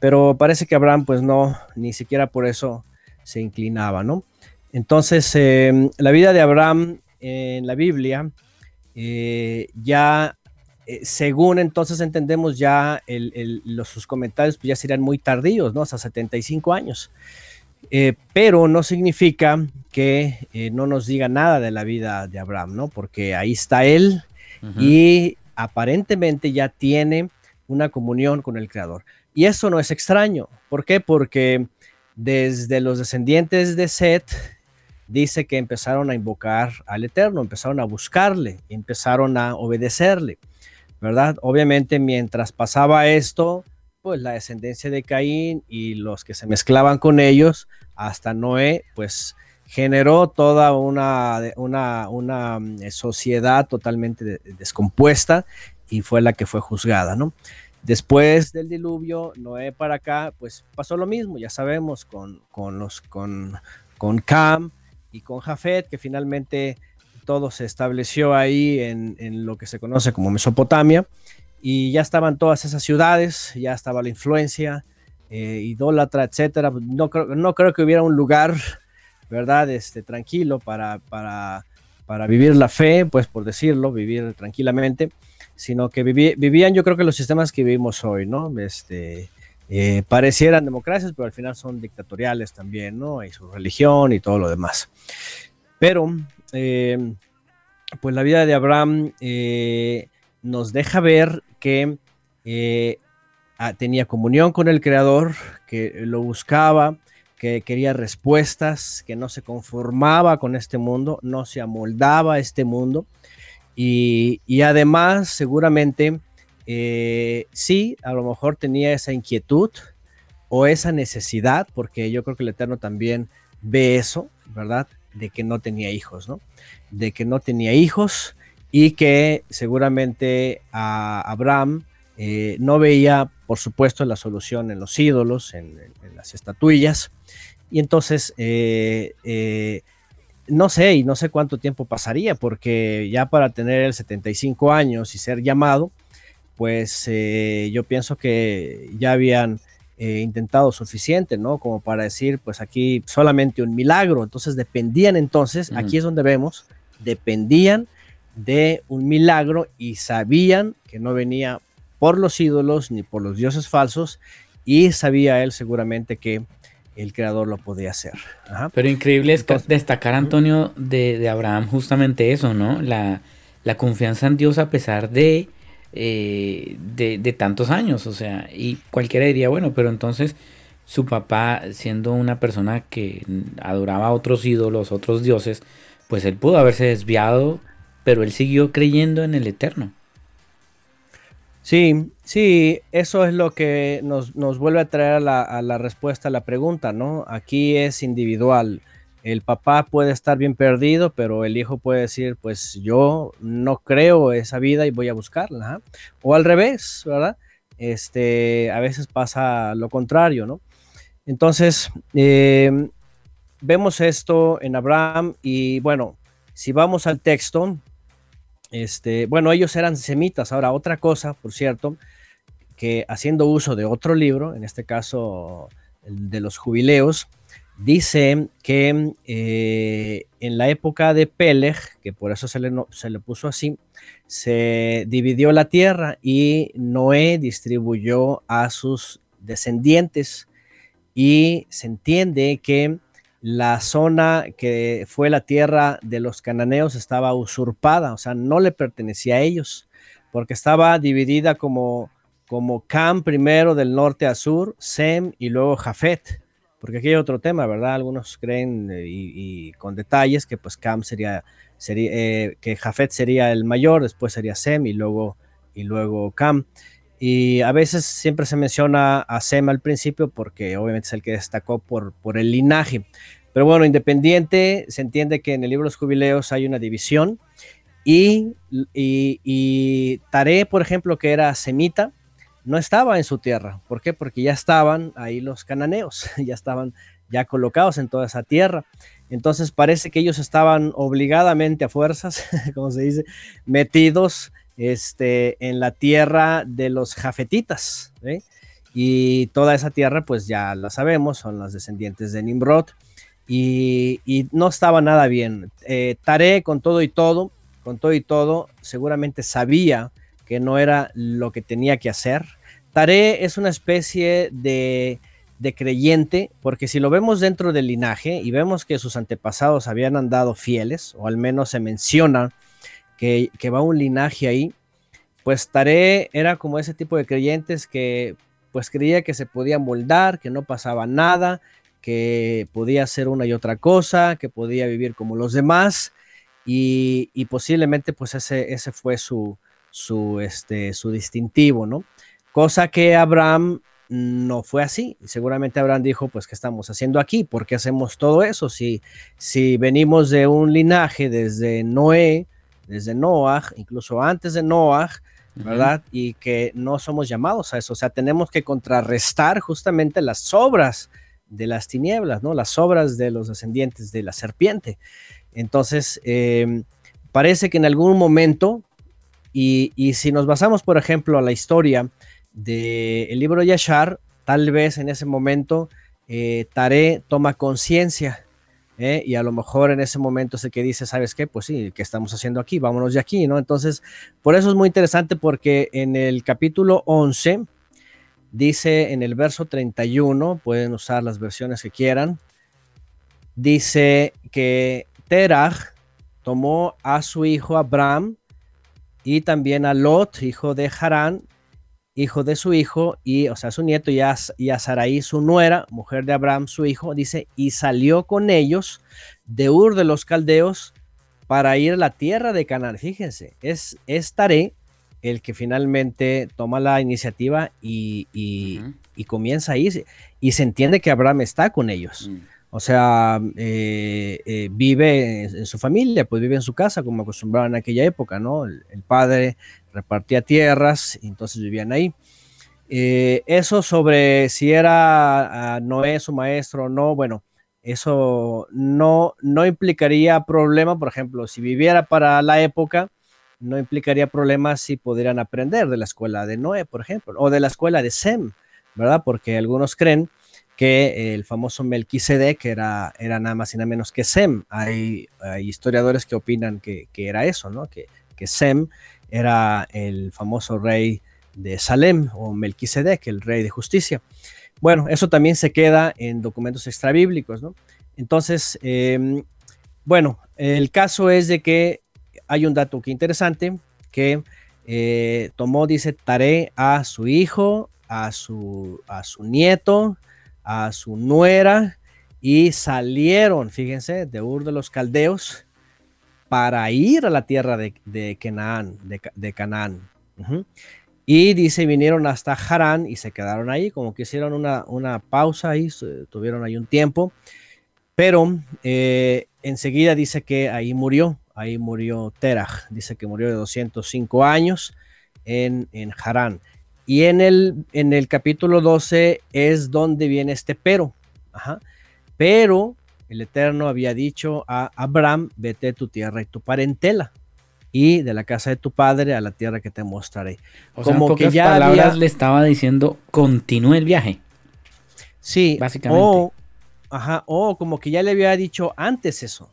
Pero parece que Abraham pues no, ni siquiera por eso se inclinaba, ¿no? Entonces, em, la vida de Abraham en la Biblia, eh, ya, eh, según entonces entendemos, ya los, sus comentarios pues, ya serían muy tardíos, ¿no? Hasta 75 años. Eh, pero no significa que no nos diga nada de la vida de Abraham, ¿no? Porque ahí está él y aparentemente ya tiene una comunión con el Creador. Y eso no es extraño. ¿Por qué? Porque desde los descendientes de Set dice que empezaron a invocar al Eterno, empezaron a buscarle, empezaron a obedecerle, ¿verdad? Obviamente mientras pasaba esto, pues la descendencia de Caín y los que se mezclaban con ellos, hasta Noé, pues generó toda una, una, una mm, sociedad totalmente descompuesta y fue la que fue juzgada, ¿no? Después del diluvio, Noé para acá, pues pasó lo mismo, ya sabemos, con, con, los, con, con Cam y con Jafet, que finalmente todo se estableció ahí en, en, lo que se conoce como Mesopotamia, y ya estaban todas esas ciudades, ya estaba la influencia eh, idólatra, etcétera. No creo, no creo que hubiera un lugar, ¿verdad? Este, tranquilo para, para, para vivir la fe, pues por decirlo, vivir tranquilamente sino que vivían yo creo que los sistemas que vivimos hoy, ¿no? Este, eh, parecieran democracias, pero al final son dictatoriales también, ¿no? Y su religión y todo lo demás. Pero, eh, pues la vida de Abraham eh, nos deja ver que tenía comunión con el Creador, que lo buscaba, que quería respuestas, que no se conformaba con este mundo, no se amoldaba a este mundo. Y, además, seguramente, eh, sí, a lo mejor tenía esa inquietud o esa necesidad, porque yo creo que el Eterno también ve eso, ¿verdad? De que no tenía hijos, ¿no? De que no tenía hijos y que seguramente a Abraham eh, no veía, por supuesto, la solución en los ídolos, en, las estatuillas. Y entonces, eh, no sé, y no sé cuánto tiempo pasaría, porque ya para tener el 75 años y ser llamado, pues yo pienso que ya habían intentado suficiente, ¿no? Como para decir, pues aquí solamente un milagro. Entonces dependían entonces, aquí es donde vemos, dependían de un milagro y sabían que no venía por los ídolos ni por los dioses falsos y sabía él seguramente que el creador lo podía hacer. Pero increíble es destacar, Antonio, de, Abraham justamente eso, ¿no? La, confianza en Dios a pesar de, eh, de, tantos años, o sea, y cualquiera diría, bueno, pero entonces su papá, siendo una persona que adoraba a otros ídolos, otros dioses, pues él pudo haberse desviado, pero él siguió creyendo en el Eterno. Sí, sí, eso es lo que nos, vuelve a traer a la, respuesta a la pregunta, ¿no? Aquí es individual. El papá puede estar bien perdido, pero el hijo puede decir, pues yo no creo esa vida y voy a buscarla. O al revés, ¿verdad? Este, a veces pasa lo contrario, ¿no? Entonces, eh, vemos esto en Abraham y bueno, si vamos al texto, este, bueno, ellos eran semitas. Ahora, otra cosa, por cierto, que haciendo uso de otro libro, en este caso el de los jubileos, dice que eh, en la época de Peleg, que por eso se le, se le puso así, se dividió la tierra y Noé distribuyó a sus descendientes. Y se entiende que la zona que fue la tierra de los cananeos estaba usurpada, o sea, no le pertenecía a ellos, porque estaba dividida como, como Cam primero del norte a sur, Sem y luego Jafet, porque aquí hay otro tema, ¿verdad? Algunos creen eh, y, con detalles que pues Cam sería, sería eh, que Jafet sería el mayor, después sería Sem y luego, y luego Cam. Y a veces siempre se menciona a Sem al principio porque obviamente es el que destacó por, por el linaje. Pero bueno, independiente, se entiende que en el libro de los jubileos hay una división. Y, y, Tare, por ejemplo, que era semita, no estaba en su tierra. ¿Por qué? Porque ya estaban ahí los cananeos, ya estaban ya colocados en toda esa tierra. Entonces parece que ellos estaban obligadamente a fuerzas, como se dice, metidos este, en la tierra de los jafetitas. Y toda esa tierra, pues ya la sabemos, son los descendientes de Nimrod y, no estaba nada bien. Eh, Tare con todo y todo, con todo y todo, seguramente sabía que no era lo que tenía que hacer. Tare es una especie de, creyente, porque si lo vemos dentro del linaje y vemos que sus antepasados habían andado fieles, o al menos se menciona que, que va un linaje ahí, pues Tare era como ese tipo de creyentes que pues creía que se podía moldar, que no pasaba nada, que podía hacer una y otra cosa, que podía vivir como los demás y, posiblemente pues ese, ese fue su, su, este, su distintivo, ¿no? Cosa que Abraham no fue así. Seguramente Abraham dijo, pues, ¿qué estamos haciendo aquí? ¿Por qué hacemos todo eso? Si, si venimos de un linaje desde Noé, desde Noah, incluso antes de Noah, ¿verdad? Y que no somos llamados a eso. O sea, tenemos que contrarrestar justamente las obras de las tinieblas, ¿no? Las obras de los descendientes de la serpiente. Entonces, em, parece que en algún momento, y, si nos basamos, por ejemplo, a la historia del libro de Yashar, tal vez en ese momento eh, Tare toma conciencia ¿eh? y a lo mejor en ese momento es que dice, ¿sabes qué? Pues sí, ¿qué estamos haciendo aquí? Vámonos de aquí, ¿no? Entonces, por eso es muy interesante porque en el capítulo 11, Dice en el verso 31, pueden usar las versiones que quieran, dice que Terach tomó a su hijo Abraham y también a Lot, hijo de Harán, hijo de su hijo, y, o sea, su nieto, y a, y a Sarai, su nuera, mujer de Abraham, su hijo, dice, y salió con ellos de Ur de los Caldeos para ir a la tierra de Canaán. Fíjense, es, es Taré el que finalmente toma la iniciativa y, y, comienza a irse. Y se entiende que Abraham está con ellos. Mm. O sea, eh, eh, vive en, su familia, pues vive en su casa, como acostumbraban en aquella época, ¿no? El, padre repartía tierras, y entonces vivían ahí. Eh, eso sobre si era Noé su maestro o no, bueno, eso no, no implicaría problema, por ejemplo, si viviera para la época, no implicaría problemas si pudieran aprender de la escuela de Noé, por ejemplo, o de la escuela de Sem, ¿verdad? Porque algunos creen que el famoso Melquisedec era, era nada más y nada menos que Sem. Hay, historiadores que opinan que, era eso, ¿no? Que, que, Sem era el famoso rey de Salem o Melquisedec, el rey de justicia. Bueno, eso también se queda en documentos extrabíblicos, ¿no? Entonces, em, bueno, el caso es de que hay un dato que interesante, que eh, tomó, dice, a su hijo, a su, a su nieto, a su nuera y salieron, fíjense, de Ur de los Caldeos para ir a la tierra de, de Canaán. Y dice, vinieron hasta Harán y se quedaron ahí, como que hicieron una, pausa ahí, tuvieron ahí un tiempo, pero eh, enseguida dice que ahí murió, ahí murió Terah, dice que murió de 205 años en, en Harán. Y en el, en el capítulo 12 es donde viene este pero. Pero el Eterno había dicho a Abraham, vete a tu tierra y tu parentela y de la casa de tu padre a la tierra que te mostraré. O Como que ya palabras le estaba diciendo, continúe el viaje. Sí, básicamente. O, ajá, o como que ya le había dicho antes eso.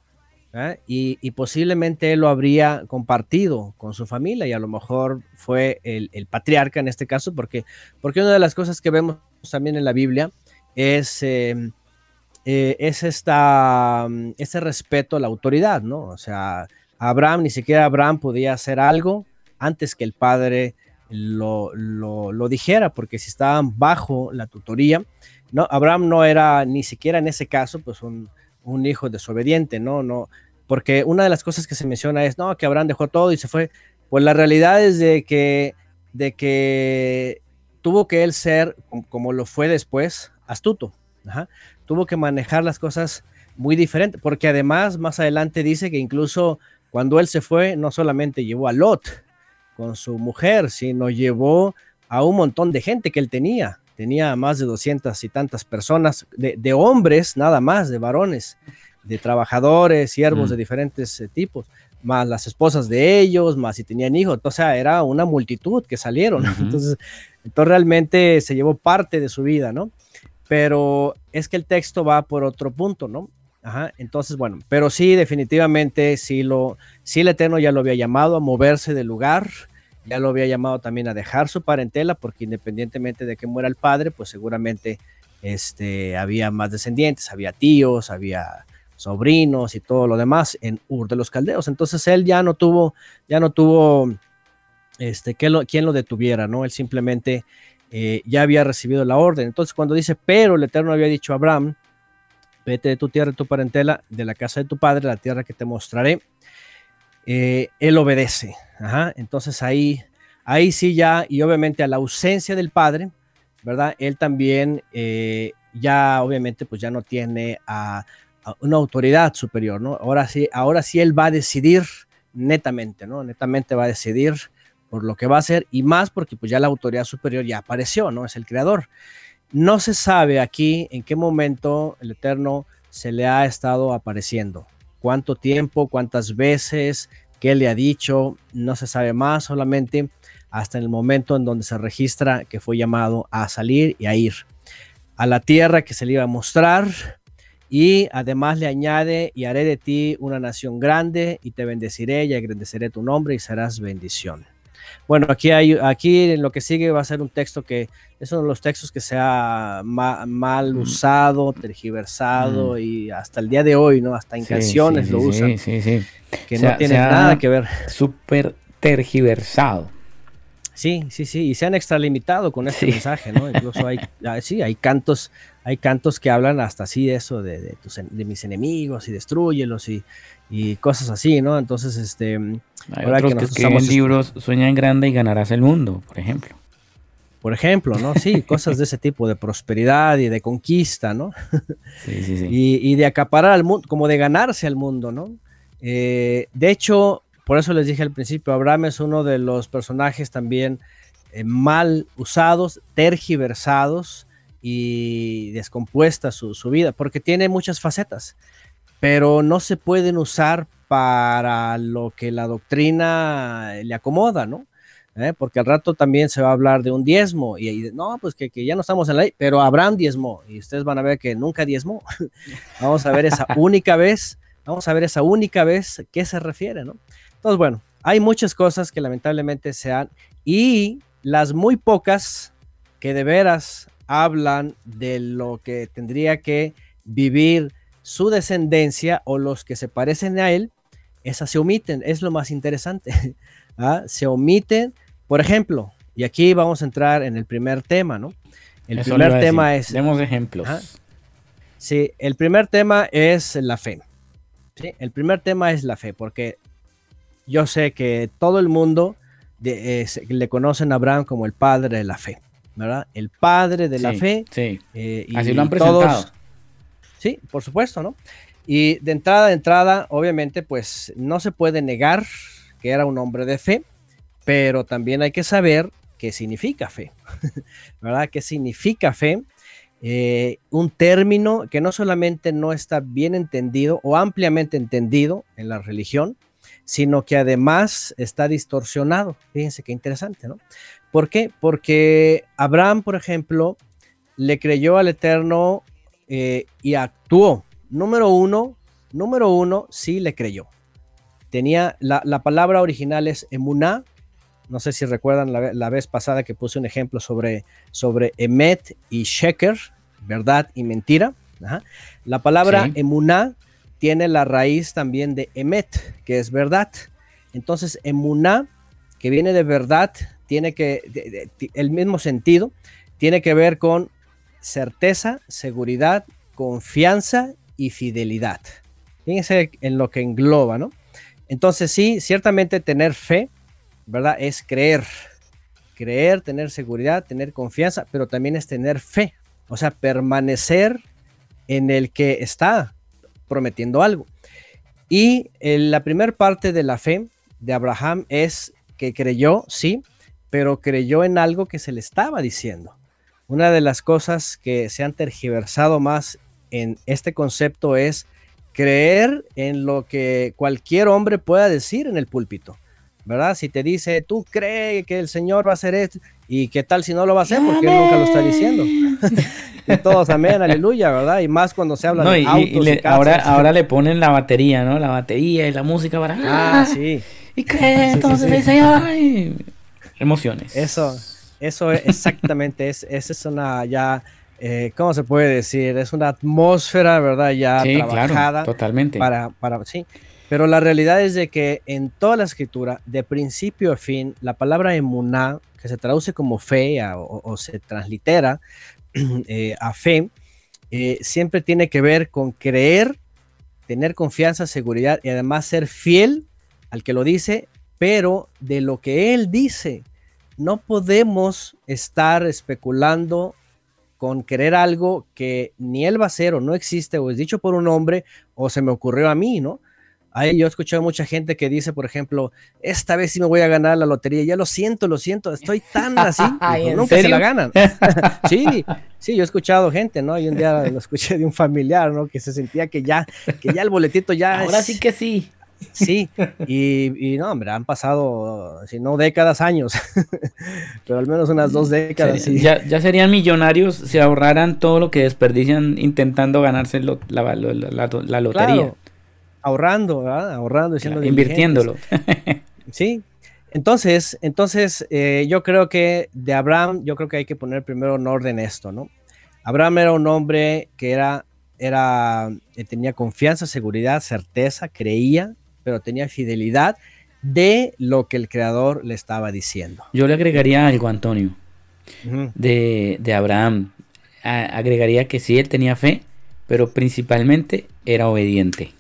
¿eh? Y, posiblemente él lo habría compartido con su familia y a lo mejor fue el, patriarca en este caso, porque, porque una de las cosas que vemos también en la Biblia es, em, eh, es esta, ese respeto a la autoridad, ¿no? O sea, Abraham, ni siquiera Abraham podía hacer algo antes que el padre lo, lo, dijera, porque si estaban bajo la tutoría, no, Abraham no era ni siquiera en ese caso, pues un, un hijo desobediente, ¿no? No, porque una de las cosas que se menciona es, no, que Abraham dejó todo y se fue. Pues la realidad es de que, de que tuvo que él ser, como lo fue después, astuto. Tuvo que manejar las cosas muy diferente, porque además más adelante dice que incluso cuando él se fue, no solamente llevó a Lot con su mujer, sino llevó a un montón de gente que él tenía tenía más de doscientas y tantas personas, de, hombres nada más, de varones, de trabajadores, siervos de mm. diferentes eh, tipos, más las esposas de ellos, más si tenían hijos, sea, era una multitud que salieron, entonces, entonces realmente se llevó parte de su vida, ¿no? Pero es que el texto va por otro punto, ¿no? Ajá, entonces, bueno, pero sí, definitivamente, sí, lo, sí el Eterno ya lo había llamado a moverse del lugar, ya lo había llamado también a dejar su parentela, porque independientemente de que muera el padre, pues seguramente este, había más descendientes, había tíos, había sobrinos y todo lo demás en Ur de los Caldeos. Entonces él ya no tuvo, ya no tuvo este, que lo, quien lo detuviera, ¿no? Él simplemente eh, ya había recibido la orden. Entonces cuando dice, pero el Eterno había dicho a Abraham, vete de tu tierra y tu parentela, de la casa de tu padre, la tierra que te mostraré, eh, él obedece. Entonces ahí, ahí sí ya, y obviamente a la ausencia del padre, ¿verdad? Él también eh, ya obviamente pues ya no tiene una autoridad superior, ¿no? Ahora sí, ahora sí él va a decidir netamente, ¿no? Netamente va a decidir por lo que va a hacer y más porque pues ya la autoridad superior ya apareció, ¿no? Es el creador. No se sabe aquí en qué momento el Eterno se le ha estado apareciendo cuánto tiempo, cuántas veces, qué le ha dicho, no se sabe más, solamente hasta el momento en donde se registra que fue llamado a salir y a ir a la tierra que se le iba a mostrar y además le añade y haré de ti una nación grande y te bendeciré y agradeceré tu nombre y serás bendición. Bueno, aquí hay, aquí lo que sigue va a ser un texto que es uno de los textos que se ha mal mm. usado, tergiversado mm. y hasta el día de hoy, ¿no? Hasta en canciones lo usan. Sí, sí, sí. Que no tiene nada que ver. Súper tergiversado. Sí, sí, sí, y se han extralimitado con este mensaje, ¿no? Incluso hay, ah, sí, hay cantos, hay cantos que hablan hasta así de eso, de, de, mis enemigos y destruyelos y, y, cosas así, ¿no? Entonces, este... Hay otros que, que escriben libros, sueña en grande y ganarás el mundo, por ejemplo. Por ejemplo, ¿no? Sí, cosas de ese tipo, de prosperidad y de conquista, ¿no? Sí, sí, sí. Y, y de acaparar al mundo, como de ganarse al mundo, ¿no? Eh, de hecho, por eso les dije al principio, Abraham es uno de los personajes también eh, mal usados, tergiversados y descompuesta su, vida, porque tiene muchas facetas, pero no se pueden usar para lo que la doctrina le acomoda, ¿no? ¿Eh? porque al rato también se va a hablar de un diezmo y, no, pues que, que, ya no estamos en la ley, pero Abraham diezmó y ustedes van a ver que nunca diezmó. Vamos a ver esa única vez, vamos a ver esa única vez qué se refiere, ¿no? Entonces, bueno, hay muchas cosas que lamentablemente se han y las muy pocas que de veras hablan de lo que tendría que vivir su descendencia o los que se parecen a él, esas se omiten, es lo más interesante. ¿ah? Se omiten, por ejemplo, y aquí vamos a entrar en el primer tema, ¿no? El primer tema es... Demos ejemplos. Sí, el primer tema es la fe. ¿sí? El primer tema es la fe, porque yo sé que todo el mundo le conocen a Abraham como el padre de la fe, ¿verdad? El padre de la fe. Sí. Eh, y Así lo han presentado. Sí, por supuesto, ¿no? Y de entrada, de entrada, obviamente, pues no se puede negar que era un hombre de fe, pero también hay que saber qué significa fe, ¿verdad? ¿Qué significa fe? Eh, un término que no solamente no está bien entendido o ampliamente entendido en la religión, sino que además está distorsionado. Fíjense qué interesante, ¿no? ¿Por qué? Porque Abraham, por ejemplo, le creyó al Eterno eh, y actuó. Número uno, número uno, sí le creyó. Tenía, la, palabra original es emuná. No sé si recuerdan la, vez pasada que puse un ejemplo sobre, sobre emet y sheker, verdad y mentira. La palabra emuná tiene la raíz también de emet, que es verdad. Entonces, emuná, que viene de verdad, tiene que, el mismo sentido, tiene que ver con certeza, seguridad, confianza y fidelidad. Fíjense en lo que engloba, ¿no? Entonces, sí, ciertamente tener fe, ¿verdad? Es creer. Creer, tener seguridad, tener confianza, pero también es tener fe. O sea, permanecer en el que está, prometiendo algo. Y eh, la primera parte de la fe de Abraham es que creyó, sí, pero creyó en algo que se le estaba diciendo. Una de las cosas que se han tergiversado más en este concepto es creer en lo que cualquier hombre pueda decir en el púlpito. ¿Verdad? Si te dice, tú crees que el Señor va a hacer esto, y qué tal si no lo va a hacer, porque él nunca lo está diciendo. y todos amén, aleluya, ¿verdad? Y más cuando se habla de autos y, ahora, ahora le ponen la batería, ¿no? La batería y la música para... Ah, sí. ¿Y qué? Entonces le dice, ay, emociones. Eso, eso exactamente, es, esa es una ya... Eh, ¿cómo se puede decir? Es una atmósfera, ¿verdad? Ya sí, trabajada. totalmente. Para, para, sí. Pero la realidad es de que en toda la escritura, de principio a fin, la palabra emuná, que se traduce como fe o, se translitera eh, a fe, eh, siempre tiene que ver con creer, tener confianza, seguridad y además ser fiel al que lo dice, pero de lo que él dice. No podemos estar especulando con querer algo que ni él va a hacer o no existe o es dicho por un hombre o se me ocurrió a mí, ¿no? Ahí yo he escuchado mucha gente que dice, por ejemplo, esta vez sí me voy a ganar la lotería. Ya lo siento, lo siento, estoy tan así. nunca se la ganan. sí, sí, yo he escuchado gente, ¿no? Y un día lo escuché de un familiar, ¿no? Que se sentía que ya, que ya el boletito ya. Ahora sí que sí. Sí, y, no, hombre, han pasado, si no décadas, años, pero al menos unas dos décadas. Ya, ya, serían millonarios si ahorraran todo lo que desperdician intentando ganarse la, la, lotería ahorrando, ahorrando, siendo invirtiéndolo. sí. Entonces, entonces eh, yo creo que de Abraham, yo creo que hay que poner primero en orden esto, ¿no? Abraham era un hombre que era, era, eh, tenía confianza, seguridad, certeza, creía, pero tenía fidelidad de lo que el creador le estaba diciendo. Yo le agregaría algo, Antonio, de, de, Abraham. agregaría que sí, él tenía fe, pero principalmente era obediente.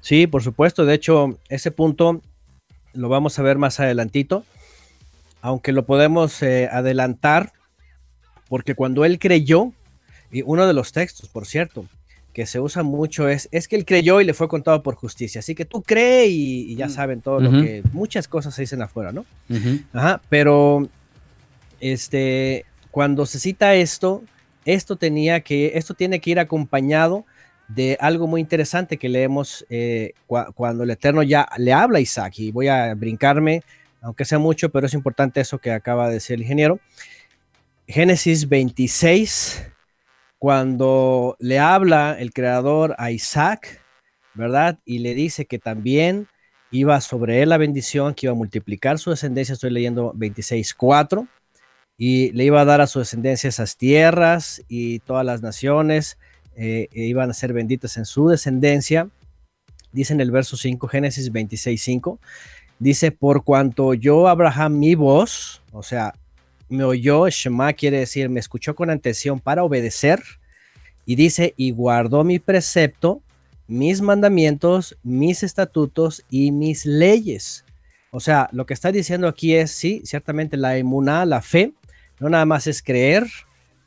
Sí, por supuesto. De hecho, ese punto lo vamos a ver más adelantito, aunque lo podemos eh, adelantar, porque cuando él creyó, y uno de los textos, por cierto, que se usa mucho es, es que él creyó y le fue contado por justicia. Así que tú crees y, ya mm. saben todo lo que, muchas cosas se dicen afuera, ¿no? Ajá, pero este, cuando se cita esto, esto tenía que, esto tiene que ir acompañado de algo muy interesante que leemos eh, cuando el Eterno ya le habla a Isaac. Y voy a brincarme, aunque sea mucho, pero es importante eso que acaba de decir el ingeniero. Génesis 26, cuando le habla el creador a Isaac, ¿verdad? Y le dice que también iba sobre él la bendición, que iba a multiplicar su descendencia, estoy leyendo 26.4, y le iba a dar a su descendencia esas tierras y todas las naciones eh, e iban a ser benditas en su descendencia. Dice en el verso 5, Génesis 26.5, dice, por cuanto yo, Abraham, mi voz, o sea, me oyó, Shema quiere decir, me escuchó con atención para obedecer, y dice, y guardó mi precepto, mis mandamientos, mis estatutos y mis leyes. O sea, lo que está diciendo aquí es, sí, ciertamente la emuná, la fe, no nada más es creer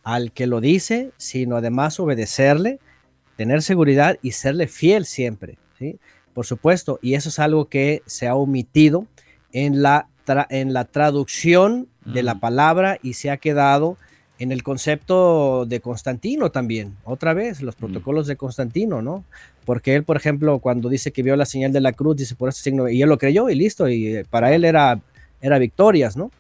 al que lo dice, sino además obedecerle, tener seguridad y serle fiel siempre, ¿sí? Por supuesto, y eso es algo que se ha omitido en la, en la traducción de la palabra y se ha quedado en el concepto de Constantino también, otra vez, los protocolos de Constantino, ¿no? Porque él, por ejemplo, cuando dice que vio la señal de la cruz, dice por ese signo, y él lo creyó y listo, y eh, para él era, era victorias, ¿no?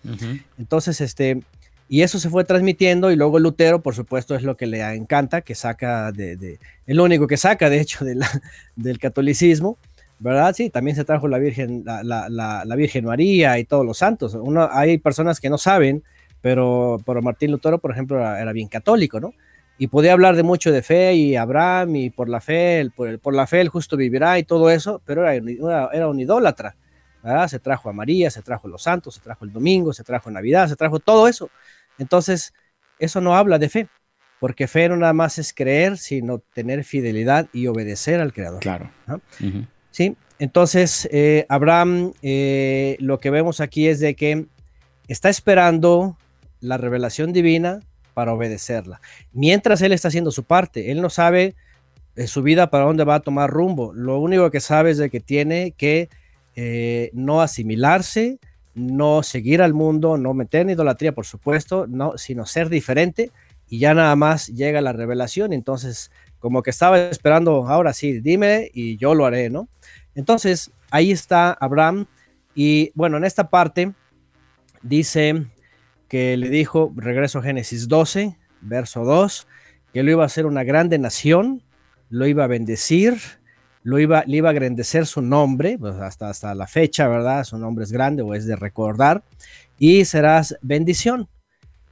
Entonces, este, y eso se fue transmitiendo, y luego Lutero, por supuesto, es lo que le encanta, que saca de, lo único que saca, de hecho, de la, del catolicismo, ¿verdad? Sí, también se trajo la Virgen, la, la, la Virgen María y todos los santos. Uno, hay personas que no saben, pero, pero Martín Lutero, por ejemplo, era, bien católico, ¿no? Y podía hablar de mucho de fe y Abraham y por la fe, el, por, por, la fe el justo vivirá y todo eso, pero era, era un idólatra, ¿verdad? Se trajo a María, se trajo los santos, se trajo el domingo, se trajo Navidad, se trajo todo eso. Entonces, eso no habla de fe, porque fe no nada más es creer, sino tener fidelidad y obedecer al Creador. Claro. Entonces eh, Abraham, eh, lo que vemos aquí es de que está esperando la revelación divina para obedecerla. Mientras él está haciendo su parte, él no sabe en su vida para dónde va a tomar rumbo. Lo único que sabe es de que tiene que eh, no asimilarse, no seguir al mundo, no meter en idolatría, por supuesto, no, sino ser diferente y ya nada más llega la revelación. Entonces, como que estaba esperando, ahora sí, dime y yo lo haré, ¿no? Entonces, ahí está Abraham y bueno, en esta parte dice que le dijo, regreso a Génesis 12, verso 2, que lo iba a hacer una grande nación, lo iba a bendecir, lo iba, le iba a agrandecer su nombre, pues hasta, hasta la fecha, ¿verdad? Su nombre es grande o es de recordar, y serás bendición.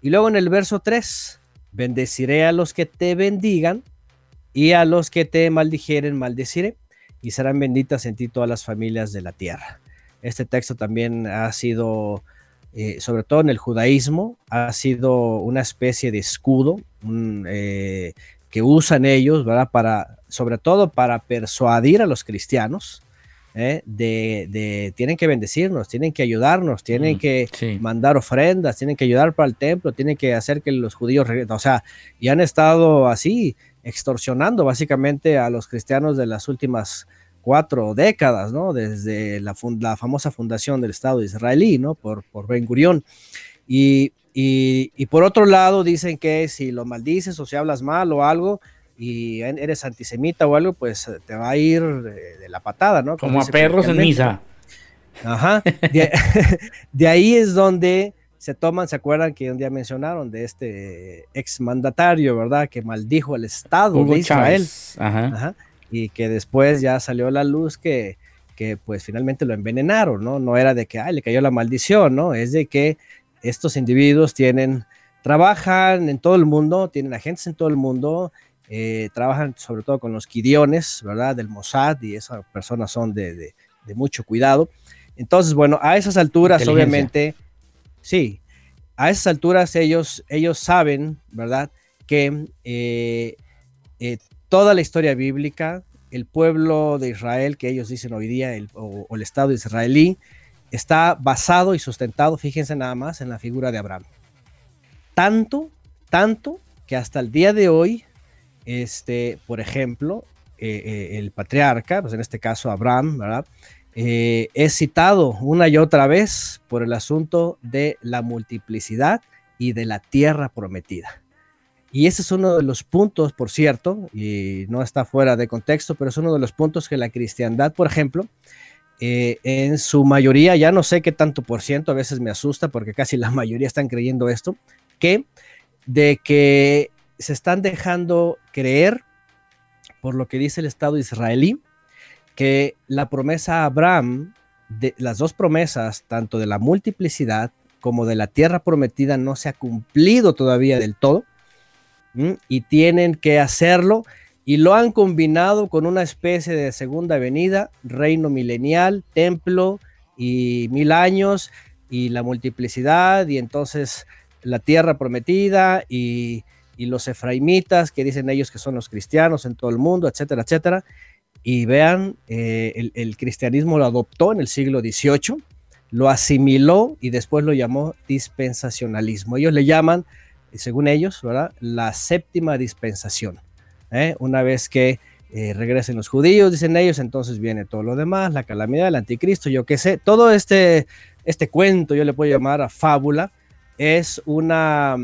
Y luego en el verso 3, bendeciré a los que te bendigan y a los que te maldijeren, maldeciré, y serán benditas en ti todas las familias de la tierra. Este texto también ha sido eh, sobre todo en el judaísmo, ha sido una especie de escudo eh, que usan ellos, ¿verdad? Para, sobre todo para persuadir a los cristianos, ¿eh? de, tienen que bendecirnos, tienen que ayudarnos, tienen mm, que mandar ofrendas, tienen que ayudar para el templo, tienen que hacer que los judíos, o sea, y han estado así extorsionando básicamente a los cristianos de las últimas cuatro décadas, ¿no? Desde la, la famosa fundación del Estado israelí, ¿no? Por, por Ben Gurión. Y, y, por otro lado, dicen que si lo maldices o si hablas mal o algo y eres antisemita o algo, pues te va a ir de, la patada, ¿no? Como, a perros en misa. Ajá. De, ahí es donde se toman, se acuerdan que un día mencionaron de este exmandatario, ¿verdad? Que maldijo al Estado de Israel. Ajá. Ajá y que después ya salió la luz que, que pues finalmente lo envenenaron, ¿no? No era de que, ay, le cayó la maldición, ¿no? Es de que estos individuos tienen, trabajan en todo el mundo, tienen agentes en todo el mundo, eh, trabajan sobre todo con los kidiones, ¿verdad? Del Mossad y esas personas son de, de, mucho cuidado. Entonces, bueno, a esas alturas, obviamente, sí, a esas alturas ellos, ellos saben, ¿verdad? Que eh, eh, toda la historia bíblica, el pueblo de Israel que ellos dicen hoy día, o, el Estado israelí, está basado y sustentado, fíjense nada más, en la figura de Abraham. Tanto, tanto que hasta el día de hoy, este, por ejemplo, eh, el patriarca, pues en este caso Abraham, ¿verdad? Eh, es citado una y otra vez por el asunto de la multiplicidad y de la tierra prometida. Y ese es uno de los puntos, por cierto, y no está fuera de contexto, pero es uno de los puntos que la cristiandad, por ejemplo, eh, en su mayoría, ya no sé qué tanto por ciento, a veces me asusta porque casi la mayoría están creyendo esto, que de que se están dejando creer por lo que dice el Estado israelí, que la promesa a Abraham, las dos promesas, tanto de la multiplicidad como de la tierra prometida, no se ha cumplido todavía del todo y tienen que hacerlo y lo han combinado con una especie de segunda venida, reino milenial, templo y mil años y la multiplicidad y entonces la tierra prometida y, y los efraimitas que dicen ellos que son los cristianos en todo el mundo, etcétera, etcétera y vean, eh, el, cristianismo lo adoptó en el siglo XVIII, lo asimiló y después lo llamó dispensacionalismo. Ellos le llaman, según ellos, ¿verdad? la séptima dispensación. ¿eh? Una vez que eh, regresen los judíos, dicen ellos, entonces viene todo lo demás, la calamidad del anticristo, yo qué sé, todo este, este cuento, yo le puedo llamar a fábula, es una,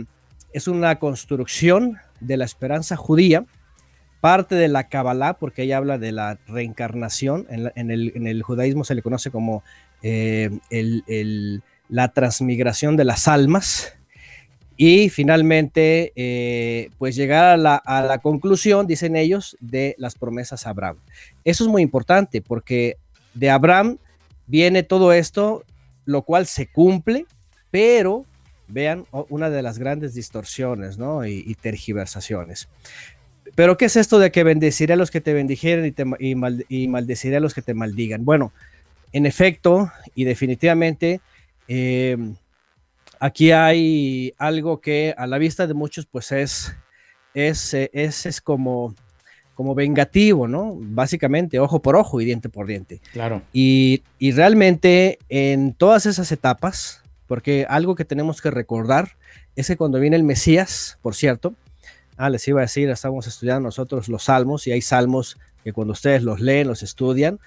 es una construcción de la esperanza judía parte de la Kabbalah, porque ella habla de la reencarnación. En, el, judaísmo se le conoce como eh, la transmigración de las almas. Y finalmente, eh, pues llegar a la, conclusión, dicen ellos, de las promesas a Abraham. Eso es muy importante porque de Abraham viene todo esto, lo cual se cumple, pero vean una de las grandes distorsiones ¿no? y, y tergiversaciones. Pero ¿qué es esto de que bendeciré a los que te bendijeren y, maldeciré a los que te maldigan? Bueno, en efecto y definitivamente, eh, aquí hay algo que a la vista de muchos pues es, es, es, es como, como vengativo, ¿no? Básicamente, ojo por ojo y diente por diente. Claro. Y, y realmente en todas esas etapas, porque algo que tenemos que recordar es que cuando viene el Mesías, por cierto, Ah, les iba a decir, estamos estudiando nosotros los salmos y hay salmos que cuando ustedes los leen, los estudian,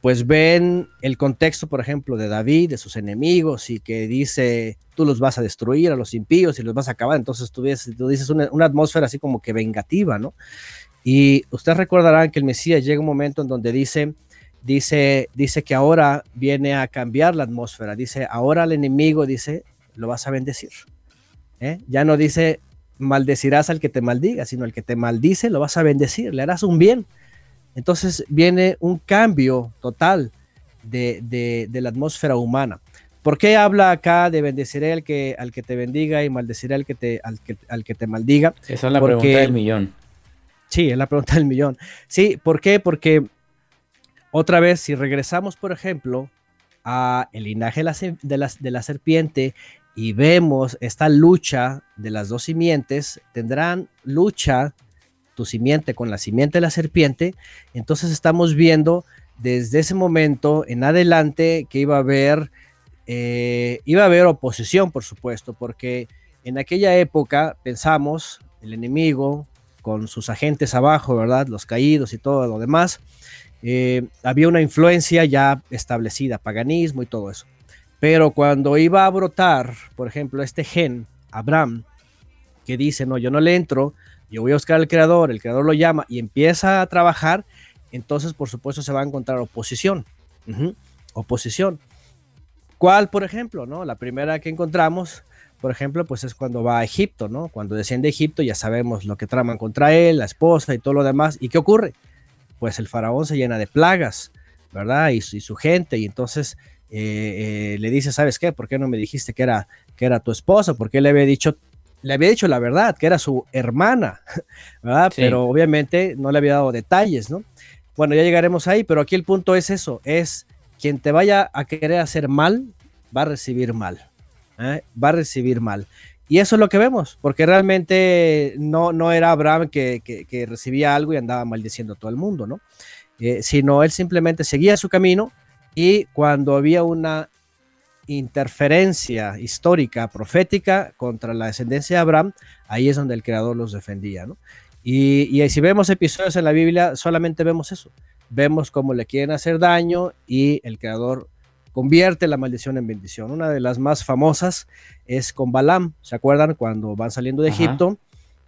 pues ven el contexto, por ejemplo, de David, de sus enemigos y que dice, tú los vas a destruir a los impíos y los vas a acabar. Entonces tú, tú dices una, atmósfera así como que vengativa, ¿no? Y ustedes recordarán que el Mesías llega un momento en donde dice, dice, dice que ahora viene a cambiar la atmósfera. Dice, ahora al enemigo, dice, lo vas a bendecir. ¿Eh? Ya no dice, maldecirás al que te maldiga, sino al que te maldice lo vas a bendecir, le harás un bien. Entonces viene un cambio total de, la atmósfera humana. ¿Por qué habla acá de bendeciré al que, al que te bendiga y maldeciré al que te, al que, al que te maldiga? Esa es la pregunta del millón. Sí, es la pregunta del millón. Sí, ¿por qué? Porque otra vez, si regresamos, por ejemplo, a el linaje de la, de la serpiente y vemos esta lucha de las dos simientes, tendrán lucha tu simiente con la simiente de la serpiente, entonces estamos viendo desde ese momento en adelante que iba a haber, eh, iba a haber oposición, por supuesto, porque en aquella época pensamos, el enemigo con sus agentes abajo, ¿verdad? Los caídos y todo lo demás, eh, había una influencia ya establecida, paganismo y todo eso. Pero cuando iba a brotar, por ejemplo, este gen, Abraham, que dice, no, yo no le entro, yo voy a buscar al creador, el creador lo llama y empieza a trabajar, entonces por supuesto se va a encontrar oposición. Oposición. ¿Cuál, por ejemplo? ¿no? La primera que encontramos, por ejemplo, pues es cuando va a Egipto, ¿no? Cuando desciende a Egipto ya sabemos lo que traman contra él, la esposa y todo lo demás. ¿Y qué ocurre? Pues el faraón se llena de plagas, ¿verdad? Y, y su gente, y entonces eh, eh, le dice, ¿sabes qué? ¿Por qué no me dijiste que era, que era tu esposa? Porque le había dicho, le había dicho la verdad, que era su hermana, ¿verdad? Pero obviamente no le había dado detalles, ¿no? Bueno, ya llegaremos ahí, pero aquí el punto es eso, es quien te vaya a querer hacer mal, va a recibir mal. ¿eh? Va a recibir mal. Y eso es lo que vemos, porque realmente no, no era Abraham que, que, recibía algo y andaba maldiciendo a todo el mundo, ¿no? Eh, sino él simplemente seguía su camino y cuando había una interferencia histórica, profética contra la descendencia de Abraham, ahí es donde el Creador los defendía, ¿no? Y, y si vemos episodios en la Biblia, solamente vemos eso. Vemos cómo le quieren hacer daño y el Creador convierte la maldición en bendición. Una de las más famosas es con Balaam. ¿Se acuerdan cuando van saliendo de Egipto?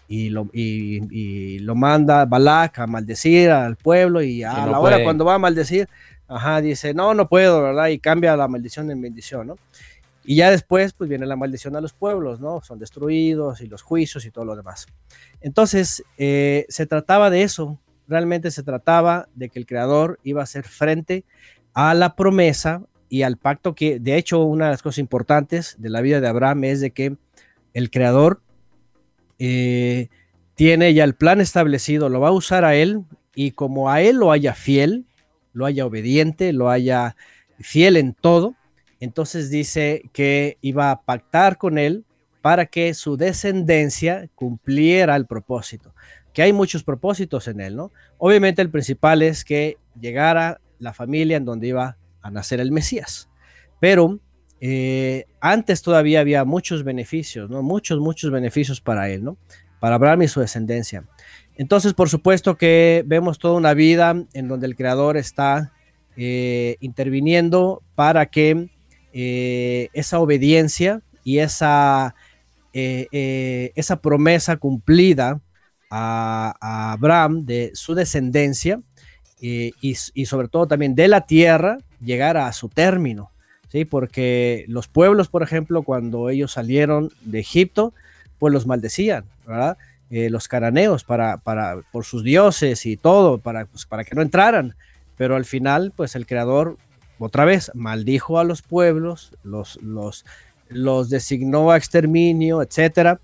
Y lo, y, lo, manda Balak a maldecir al pueblo y a la hora cuando va a maldecir, ajá, dice, no, no puedo, ¿verdad? Y cambia la maldición en bendición, ¿no? Y ya después, pues viene la maldición a los pueblos, ¿no? Son destruidos y los juicios y todo lo demás. Entonces, eh, se trataba de eso, realmente se trataba de que el Creador iba a hacer frente a la promesa y al pacto que, de hecho, una de las cosas importantes de la vida de Abraham es de que el creador eh, tiene ya el plan establecido, lo va a usar a él y como a él lo haya fiel, lo haya obediente, lo haya fiel en todo, entonces dice que iba a pactar con él para que su descendencia cumpliera el propósito, que hay muchos propósitos en él, ¿no? Obviamente el principal es que llegara la familia en donde iba a nacer el Mesías. Pero eh, antes todavía había muchos beneficios, ¿no? Muchos, muchos beneficios para él, ¿no? Para Abraham y su descendencia. Entonces, por supuesto que vemos toda una vida en donde el Creador está eh, interviniendo para que eh, esa obediencia y esa, esa promesa cumplida a, Abraham de su descendencia y, y, sobre todo también de la tierra llegar a su término, ¿sí? Porque los pueblos, por ejemplo, cuando ellos salieron de Egipto, pues los maldecían, ¿verdad? Eh, los cananeos para, para, por sus dioses y todo, para, pues, para que no entraran. Pero al final, pues el creador, otra vez, maldijo a los pueblos, los, los, los designó a exterminio, etcétera.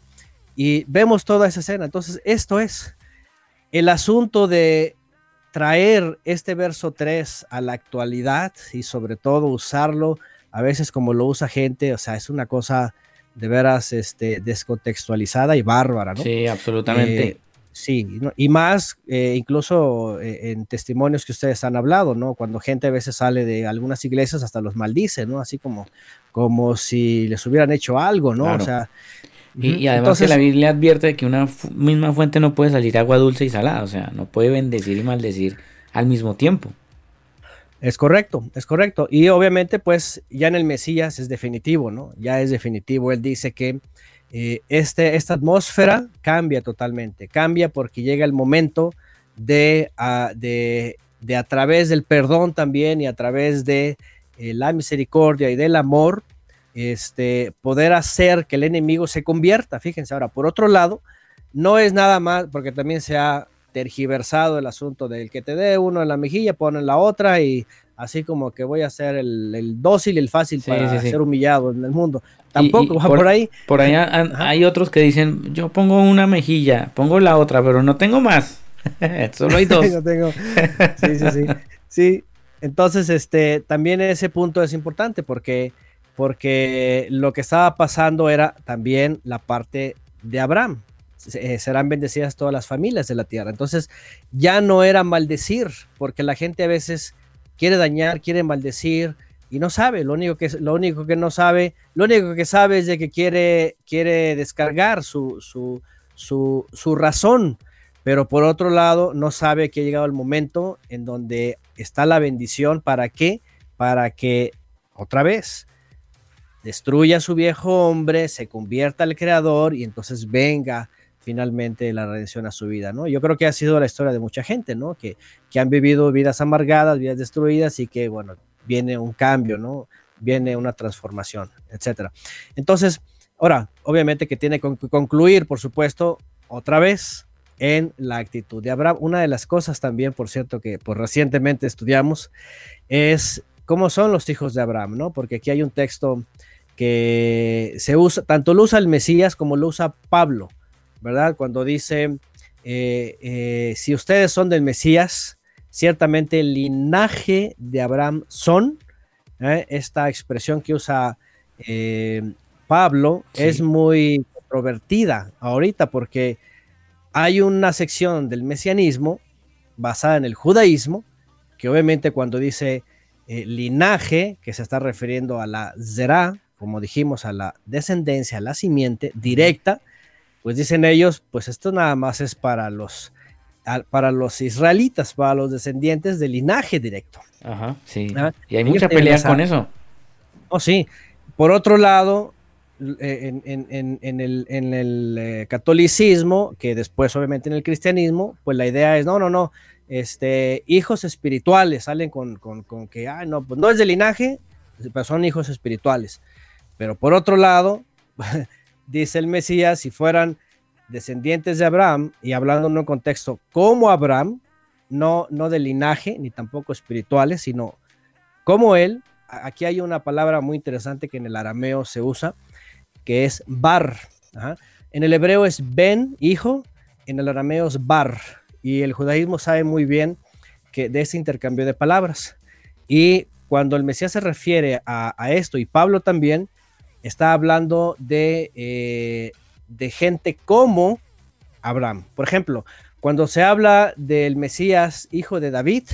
Y vemos toda esa escena. Entonces, esto es el asunto de traer este verso 3 a la actualidad y sobre todo usarlo a veces como lo usa gente, o sea, es una cosa de veras este, descontextualizada y bárbara, ¿no? Sí, absolutamente. Eh, sí, y más eh, incluso eh, en testimonios que ustedes han hablado, ¿no? Cuando gente a veces sale de algunas iglesias hasta los maldice, ¿no? Así como, como si les hubieran hecho algo, ¿no? O sea, y, además que la Biblia advierte de que una misma fuente no puede salir agua dulce y salada, o sea, no puede bendecir y maldecir al mismo tiempo. Es correcto, es correcto. Y obviamente, pues ya en el Mesías es definitivo, ¿no? Ya es definitivo. Él dice que eh, este, esta atmósfera cambia totalmente, cambia porque llega el momento de, ah, de, de, a través del perdón también y a través de eh, la misericordia y del amor, este, poder hacer que el enemigo se convierta. Fíjense ahora, por otro lado, no es nada más, porque también se ha tergiversado el asunto del que te dé uno en la mejilla, ponen la otra y así como que voy a ser el, dócil y el fácil para ser humillado en el mundo. Tampoco va por, ahí. Por ahí hay otros que dicen, yo pongo una mejilla, pongo la otra, pero no tengo más. Solo hay dos. Sí, sí, sí. Sí, entonces este, también ese punto es importante porque porque lo que estaba pasando era también la parte de Abraham. Eh, serán bendecidas todas las familias de la tierra. Entonces ya no era maldecir, porque la gente a veces quiere dañar, quiere maldecir y no sabe. Lo único que, lo único que no sabe, lo único que sabe es de que quiere, quiere descargar su, su, su, su razón, pero por otro lado no sabe que ha llegado el momento en donde está la bendición. ¿Para qué? Para que otra vez destruya a su viejo hombre, se convierta al creador y entonces venga finalmente la redención a su vida, ¿no? Yo creo que ha sido la historia de mucha gente, ¿no? Que, que han vivido vidas amargadas, vidas destruidas y que, bueno, viene un cambio, ¿no? Viene una transformación, etcétera. Entonces, ahora, obviamente que tiene que concluir, por supuesto, otra vez en la actitud de Abraham. Una de las cosas también, por cierto, que pues, recientemente estudiamos es cómo son los hijos de Abraham, ¿no? Porque aquí hay un texto que se usa, tanto lo usa el Mesías como lo usa Pablo, ¿verdad? Cuando dice, eh, eh, si ustedes son del Mesías, ciertamente el linaje de Abraham son, ¿eh? esta expresión que usa Pablo es muy controvertida ahorita porque hay una sección del mesianismo basada en el judaísmo, que obviamente cuando dice linaje, que se está refiriendo a la zera, como dijimos, a la descendencia, a la simiente directa, pues dicen ellos, pues esto nada más es para los, para los israelitas, para los descendientes del linaje directo. Ajá, sí. ¿Ah? Y hay mucha pelea con eso. Oh, sí. Por otro lado, eh, en, el, eh, catolicismo, que después obviamente en el cristianismo, pues la idea es, no, no, no, este, hijos espirituales salen con, que, ah, no, pues no es de linaje, pero son hijos espirituales. Pero por otro lado, dice el Mesías, si fueran descendientes de Abraham, y hablando en un contexto como Abraham, no, no de linaje, ni tampoco espirituales, sino como él, aquí hay una palabra muy interesante que en el arameo se usa, que es bar. En el hebreo es ben, hijo, en el arameo es bar. Y el judaísmo sabe muy bien que de ese intercambio de palabras. Y cuando el Mesías se refiere a, esto, y Pablo también, está hablando de, eh, de gente como Abraham. Por ejemplo, cuando se habla del Mesías, hijo de David,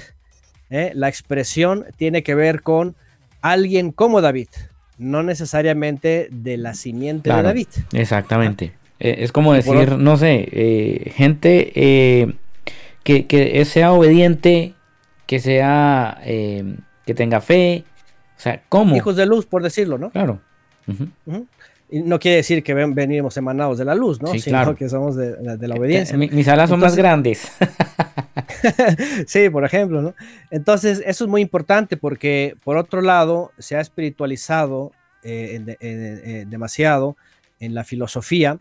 eh, la expresión tiene que ver con alguien como David, no necesariamente de la simiente de David. Exactamente. Eh, es como decir, no sé, eh, gente eh, que, sea obediente, que sea, que tenga fe, o sea, ¿cómo? Hijos de luz, por decirlo, ¿no? Claro. Y no quiere decir que venimos emanados de la luz, ¿no? Sí, Sino claro. que somos de, la obediencia. mis alas son más grandes. sí, por ejemplo, ¿no? Entonces, eso es muy importante porque, por otro lado, se ha espiritualizado eh, eh, demasiado en la filosofía.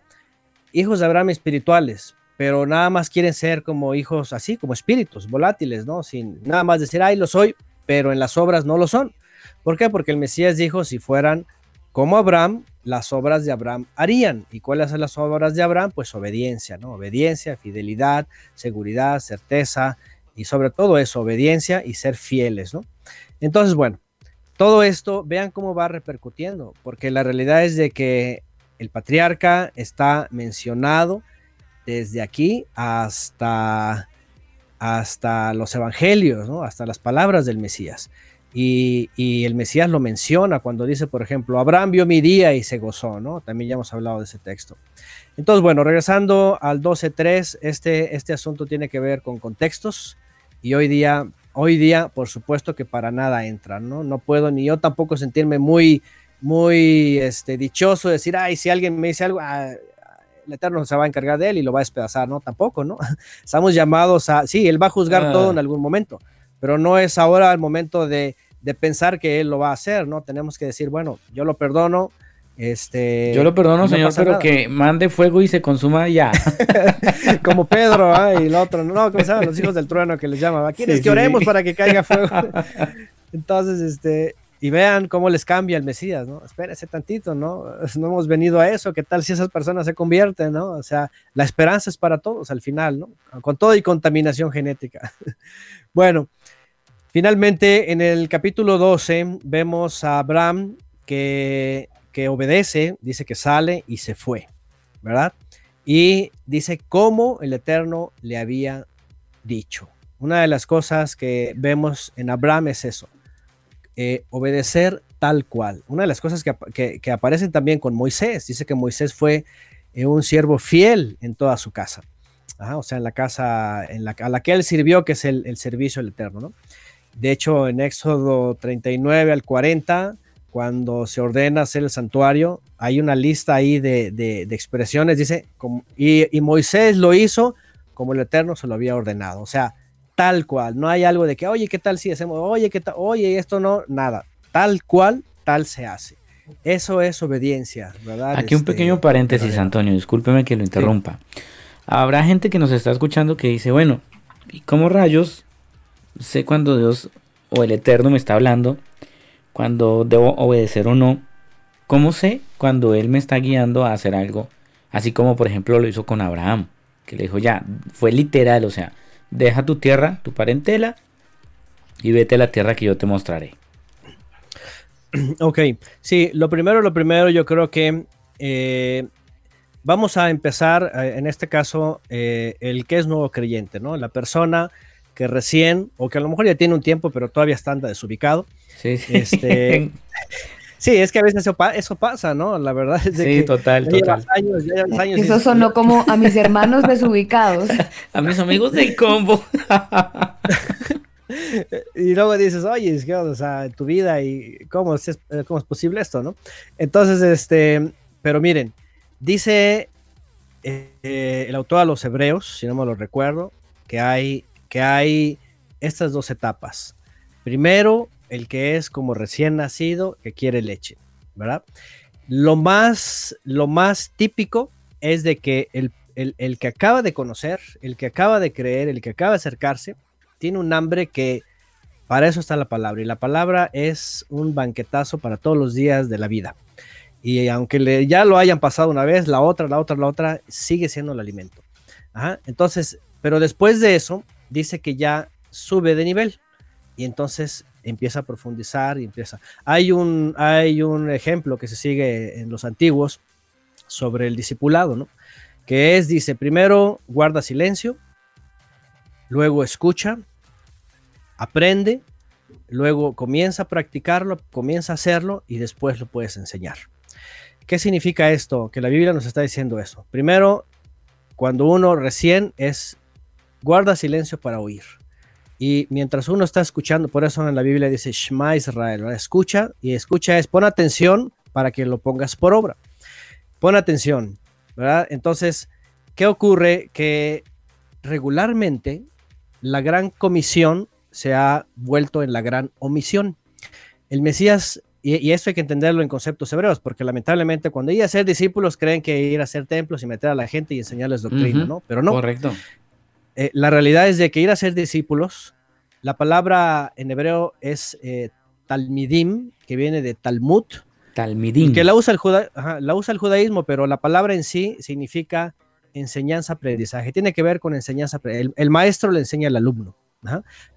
Hijos de Abraham espirituales, pero nada más quieren ser como hijos así, como espíritus volátiles, ¿no? Sin nada más decir, ay, lo soy, pero en las obras no lo son. ¿Por qué? Porque el Mesías dijo, si fueran como Abraham, las obras de Abraham harían. ¿Y cuáles son las obras de Abraham? Pues obediencia, ¿no? Obediencia, fidelidad, seguridad, certeza y sobre todo eso, obediencia y ser fieles, ¿no? Entonces, bueno, todo esto, vean cómo va repercutiendo, porque la realidad es de que el patriarca está mencionado desde aquí hasta, hasta los evangelios, ¿no? hasta las palabras del Mesías. Y, el Mesías lo menciona cuando dice, por ejemplo, Abraham vio mi día y se gozó, ¿no? También ya hemos hablado de ese texto. Entonces, bueno, regresando al 12.3, este, este asunto tiene que ver con contextos y hoy día, hoy día, por supuesto que para nada entra, ¿no? No puedo ni yo tampoco sentirme muy, muy este, dichoso de decir, ay, si alguien me dice algo, ah, el Eterno se va a encargar de él y lo va a despedazar, ¿no? Tampoco, ¿no? Estamos llamados a, sí, él va a juzgar todo ah. en algún momento, pero no es ahora el momento de, pensar que Él lo va a hacer, ¿no? Tenemos que decir, bueno, yo lo perdono, este, Yo lo perdono, señor, pero que mande fuego y se consuma ya. Como Pedro ¿ah? y el otro, no, ¿cómo se llaman? Los hijos del trueno que les llaman. ¿Quiénes que oremos para que caiga fuego? Entonces, este, y vean cómo les cambia el Mesías, ¿no? Espérese tantito, ¿no? No hemos venido a eso, ¿qué tal si esas personas se convierten, ¿no? O sea, la esperanza es para todos al final, ¿no? Con todo y contaminación genética. bueno, Finalmente, en el capítulo 12 vemos a Abraham que, que obedece, dice que sale y se fue, ¿verdad? Y dice cómo el Eterno le había dicho. Una de las cosas que vemos en Abraham es eso, eh, obedecer tal cual. Una de las cosas que, aparecen también con Moisés, dice que Moisés fue eh, un siervo fiel en toda su casa. o sea, en la casa en la, a la que él sirvió, que es el servicio del Eterno, ¿no? De hecho, en Éxodo 39 al 40, cuando se ordena hacer el santuario, hay una lista ahí de, expresiones, dice, y, Moisés lo hizo como el Eterno se lo había ordenado, o sea, tal cual, no hay algo de que, oye, ¿qué tal si hacemos? Oye, ¿qué tal? Oye, esto no, nada, tal cual, tal se hace. Eso es obediencia, ¿verdad? Aquí un este, pequeño paréntesis, Antonio, discúlpeme que lo interrumpa. Habrá gente que nos está escuchando que dice, bueno, ¿y cómo rayos sé cuando Dios o el Eterno me está hablando, cuando debo obedecer o no. ¿Cómo sé cuando Él me está guiando a hacer algo? Así como por ejemplo lo hizo con Abraham, que le dijo ya, fue literal, o sea, deja tu tierra, tu parentela, y vete a la tierra que yo te mostraré. Ok, sí, lo primero, lo primero, yo creo que eh, vamos a empezar, eh, en este caso, eh, el que es nuevo creyente, ¿no? La persona que recién, o que a lo mejor ya tiene un tiempo, pero todavía está desubicado. Sí, sí. Este, sí, es que a veces eso, pasa, ¿no? La verdad es sí, que total, total. eso sonó como a mis hermanos desubicados. a mis amigos del combo. y luego dices, oye, es que, o sea, tu vida y cómo es, cómo es posible esto, ¿no? Entonces, este, pero miren, dice eh, el autor a los hebreos, si no me lo recuerdo, que hay, que hay estas dos etapas. Primero, el que es como recién nacido, que quiere leche, ¿verdad? Lo más, lo más típico es de que el, el que acaba de conocer, el que acaba de creer, el que acaba de acercarse, tiene un hambre que para eso está la palabra. Y la palabra es un banquetazo para todos los días de la vida. Y aunque ya lo hayan pasado una vez, la otra, la otra, la otra, sigue siendo el alimento. Entonces, pero después de eso, dice que ya sube de nivel. Y entonces empieza a profundizar y empieza. Hay un, hay un ejemplo que se sigue en los antiguos sobre el discipulado, ¿no? Que es, dice, primero guarda silencio, luego escucha, aprende, luego comienza a practicarlo, comienza a hacerlo y después lo puedes enseñar. ¿Qué significa esto? Que la Biblia nos está diciendo eso. Primero, cuando uno recién es, guarda silencio para oír. Y mientras uno está escuchando, por eso en la Biblia dice Shema Israel, escucha y escucha es pon atención para que lo pongas por obra. Pon atención, ¿verdad? Entonces, ¿qué ocurre? Que regularmente la gran comisión se ha vuelto en la gran omisión. El Mesías, y, esto hay que entenderlo en conceptos hebreos, porque lamentablemente cuando iba a ser discípulos creen que ir a hacer templos y meter a la gente y enseñarles doctrina, ¿no? Pero no. Correcto. Eh, la realidad es de que ir a ser discípulos, la palabra en hebreo es eh, talmidim, que viene de Talmud. Talmidim. Que la usa, el la usa el judaísmo, pero la palabra en sí significa enseñanza-aprendizaje. Tiene que ver con enseñanza. El, el maestro le enseña al alumno.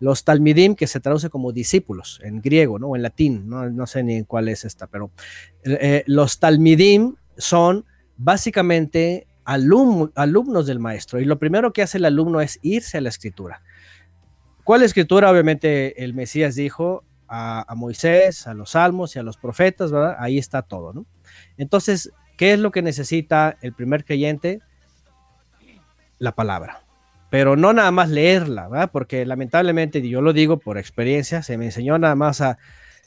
Los talmidim, que se traduce como discípulos en griego, ¿no? O en latín, no, sé ni cuál es esta, pero eh, los talmidim son básicamente alumnos del maestro. Y lo primero que hace el alumno es irse a la escritura. ¿Cuál escritura? Obviamente el Mesías dijo a, a, Moisés, a los salmos y a los profetas, ¿verdad? Ahí está todo, ¿no? Entonces, ¿qué es lo que necesita el primer creyente? La palabra pero no nada más leerla, ¿verdad? Porque lamentablemente, yo lo digo por experiencia, se me enseñó nada más a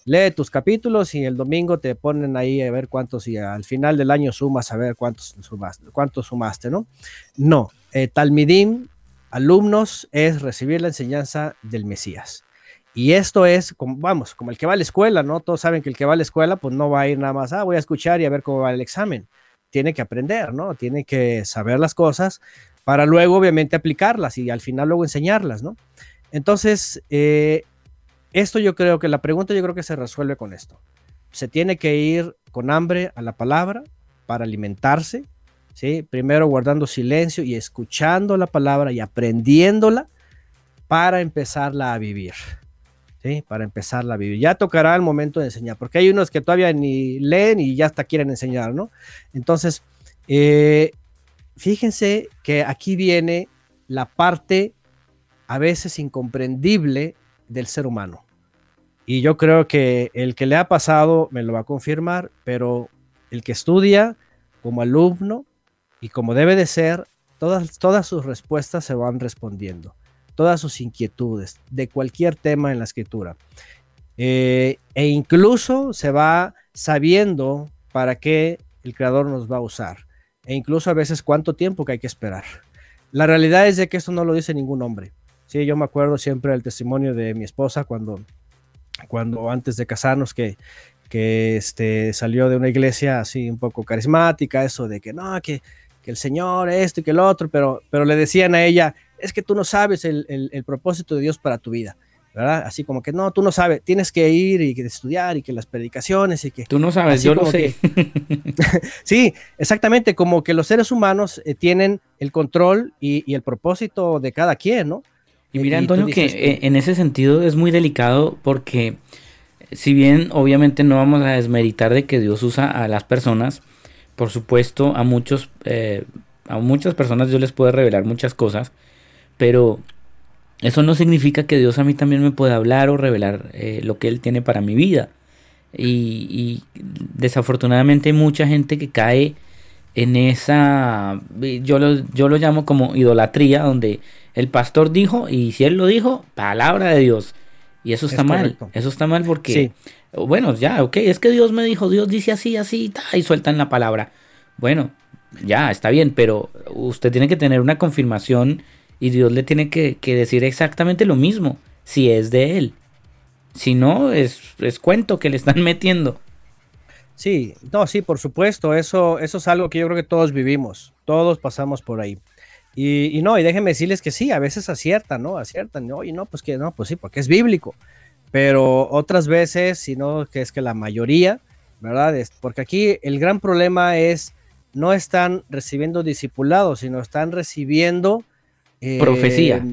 leer tus capítulos y el domingo te ponen ahí a ver cuántos y al final del año sumas a ver cuántos sumaste, cuántos sumaste ¿no? No, eh, Talmidim, alumnos, es recibir la enseñanza del Mesías. Y esto es, como, vamos, como el que va a la escuela, ¿no? Todos saben que el que va a la escuela, pues no va a ir nada más, ah, voy a escuchar y a ver cómo va el examen. Tiene que aprender, ¿no? Tiene que saber las cosas para luego obviamente aplicarlas y al final luego enseñarlas, ¿no? Entonces, eh, esto yo creo que la pregunta yo creo que se resuelve con esto. Se tiene que ir con hambre a la palabra para alimentarse, ¿sí? Primero guardando silencio y escuchando la palabra y aprendiéndola para empezarla a vivir. ¿Sí? Para empezarla a vivir. Ya tocará el momento de enseñar, porque hay unos que todavía ni leen y ya hasta quieren enseñar, ¿no? Entonces, eh, fíjense que aquí viene la parte a veces incomprendible del ser humano. Y yo creo que el que le ha pasado me lo va a confirmar, pero el que estudia como alumno y como debe de ser, todas, todas sus respuestas se van respondiendo, todas sus inquietudes de cualquier tema en la escritura. Eh, e incluso se va sabiendo para qué el creador nos va a usar e incluso a veces cuánto tiempo que hay que esperar. La realidad es de que esto no lo dice ningún hombre. Sí, yo me acuerdo siempre del testimonio de mi esposa cuando, cuando antes de casarnos que, que este, salió de una iglesia así un poco carismática, eso de que no, que, que el Señor esto y que el otro, pero, pero le decían a ella, es que tú no sabes el, el, el propósito de Dios para tu vida. ¿verdad? Así como que no, tú no sabes, tienes que ir y que estudiar y que las predicaciones y que... Tú no sabes, yo lo sé. sí, exactamente, como que los seres humanos eh, tienen el control y, el propósito de cada quien, ¿no? Y mira, Antonio, que en ese sentido es muy delicado porque si bien obviamente no vamos a desmeritar de que Dios usa a las personas, por supuesto a muchos, eh, a muchas personas Dios les puede revelar muchas cosas, pero eso no significa que Dios a mí también me pueda hablar o revelar eh, lo que Él tiene para mi vida. Y, desafortunadamente hay mucha gente que cae en esa, yo lo, yo lo llamo como idolatría, donde el pastor dijo y si él lo dijo, palabra de Dios. Y eso está mal, eso está mal porque, bueno, ya, ok, es que Dios me dijo, Dios dice así, así, y sueltan la palabra. Bueno, ya, está bien, pero usted tiene que tener una confirmación y Dios le tiene que, decir exactamente lo mismo, si es de Él. Si no, es, es cuento que le están metiendo. Sí, no, sí, por supuesto, eso, eso es algo que yo creo que todos vivimos, todos pasamos por ahí. Y, no, y déjenme decirles que sí, a veces aciertan, ¿no? Aciertan, ¿no? Y no, pues que no, pues sí, porque es bíblico. Pero otras veces, si no, que es que la mayoría, ¿verdad? Es porque aquí el gran problema es, no están recibiendo discipulados, sino están recibiendo... Eh, profecía.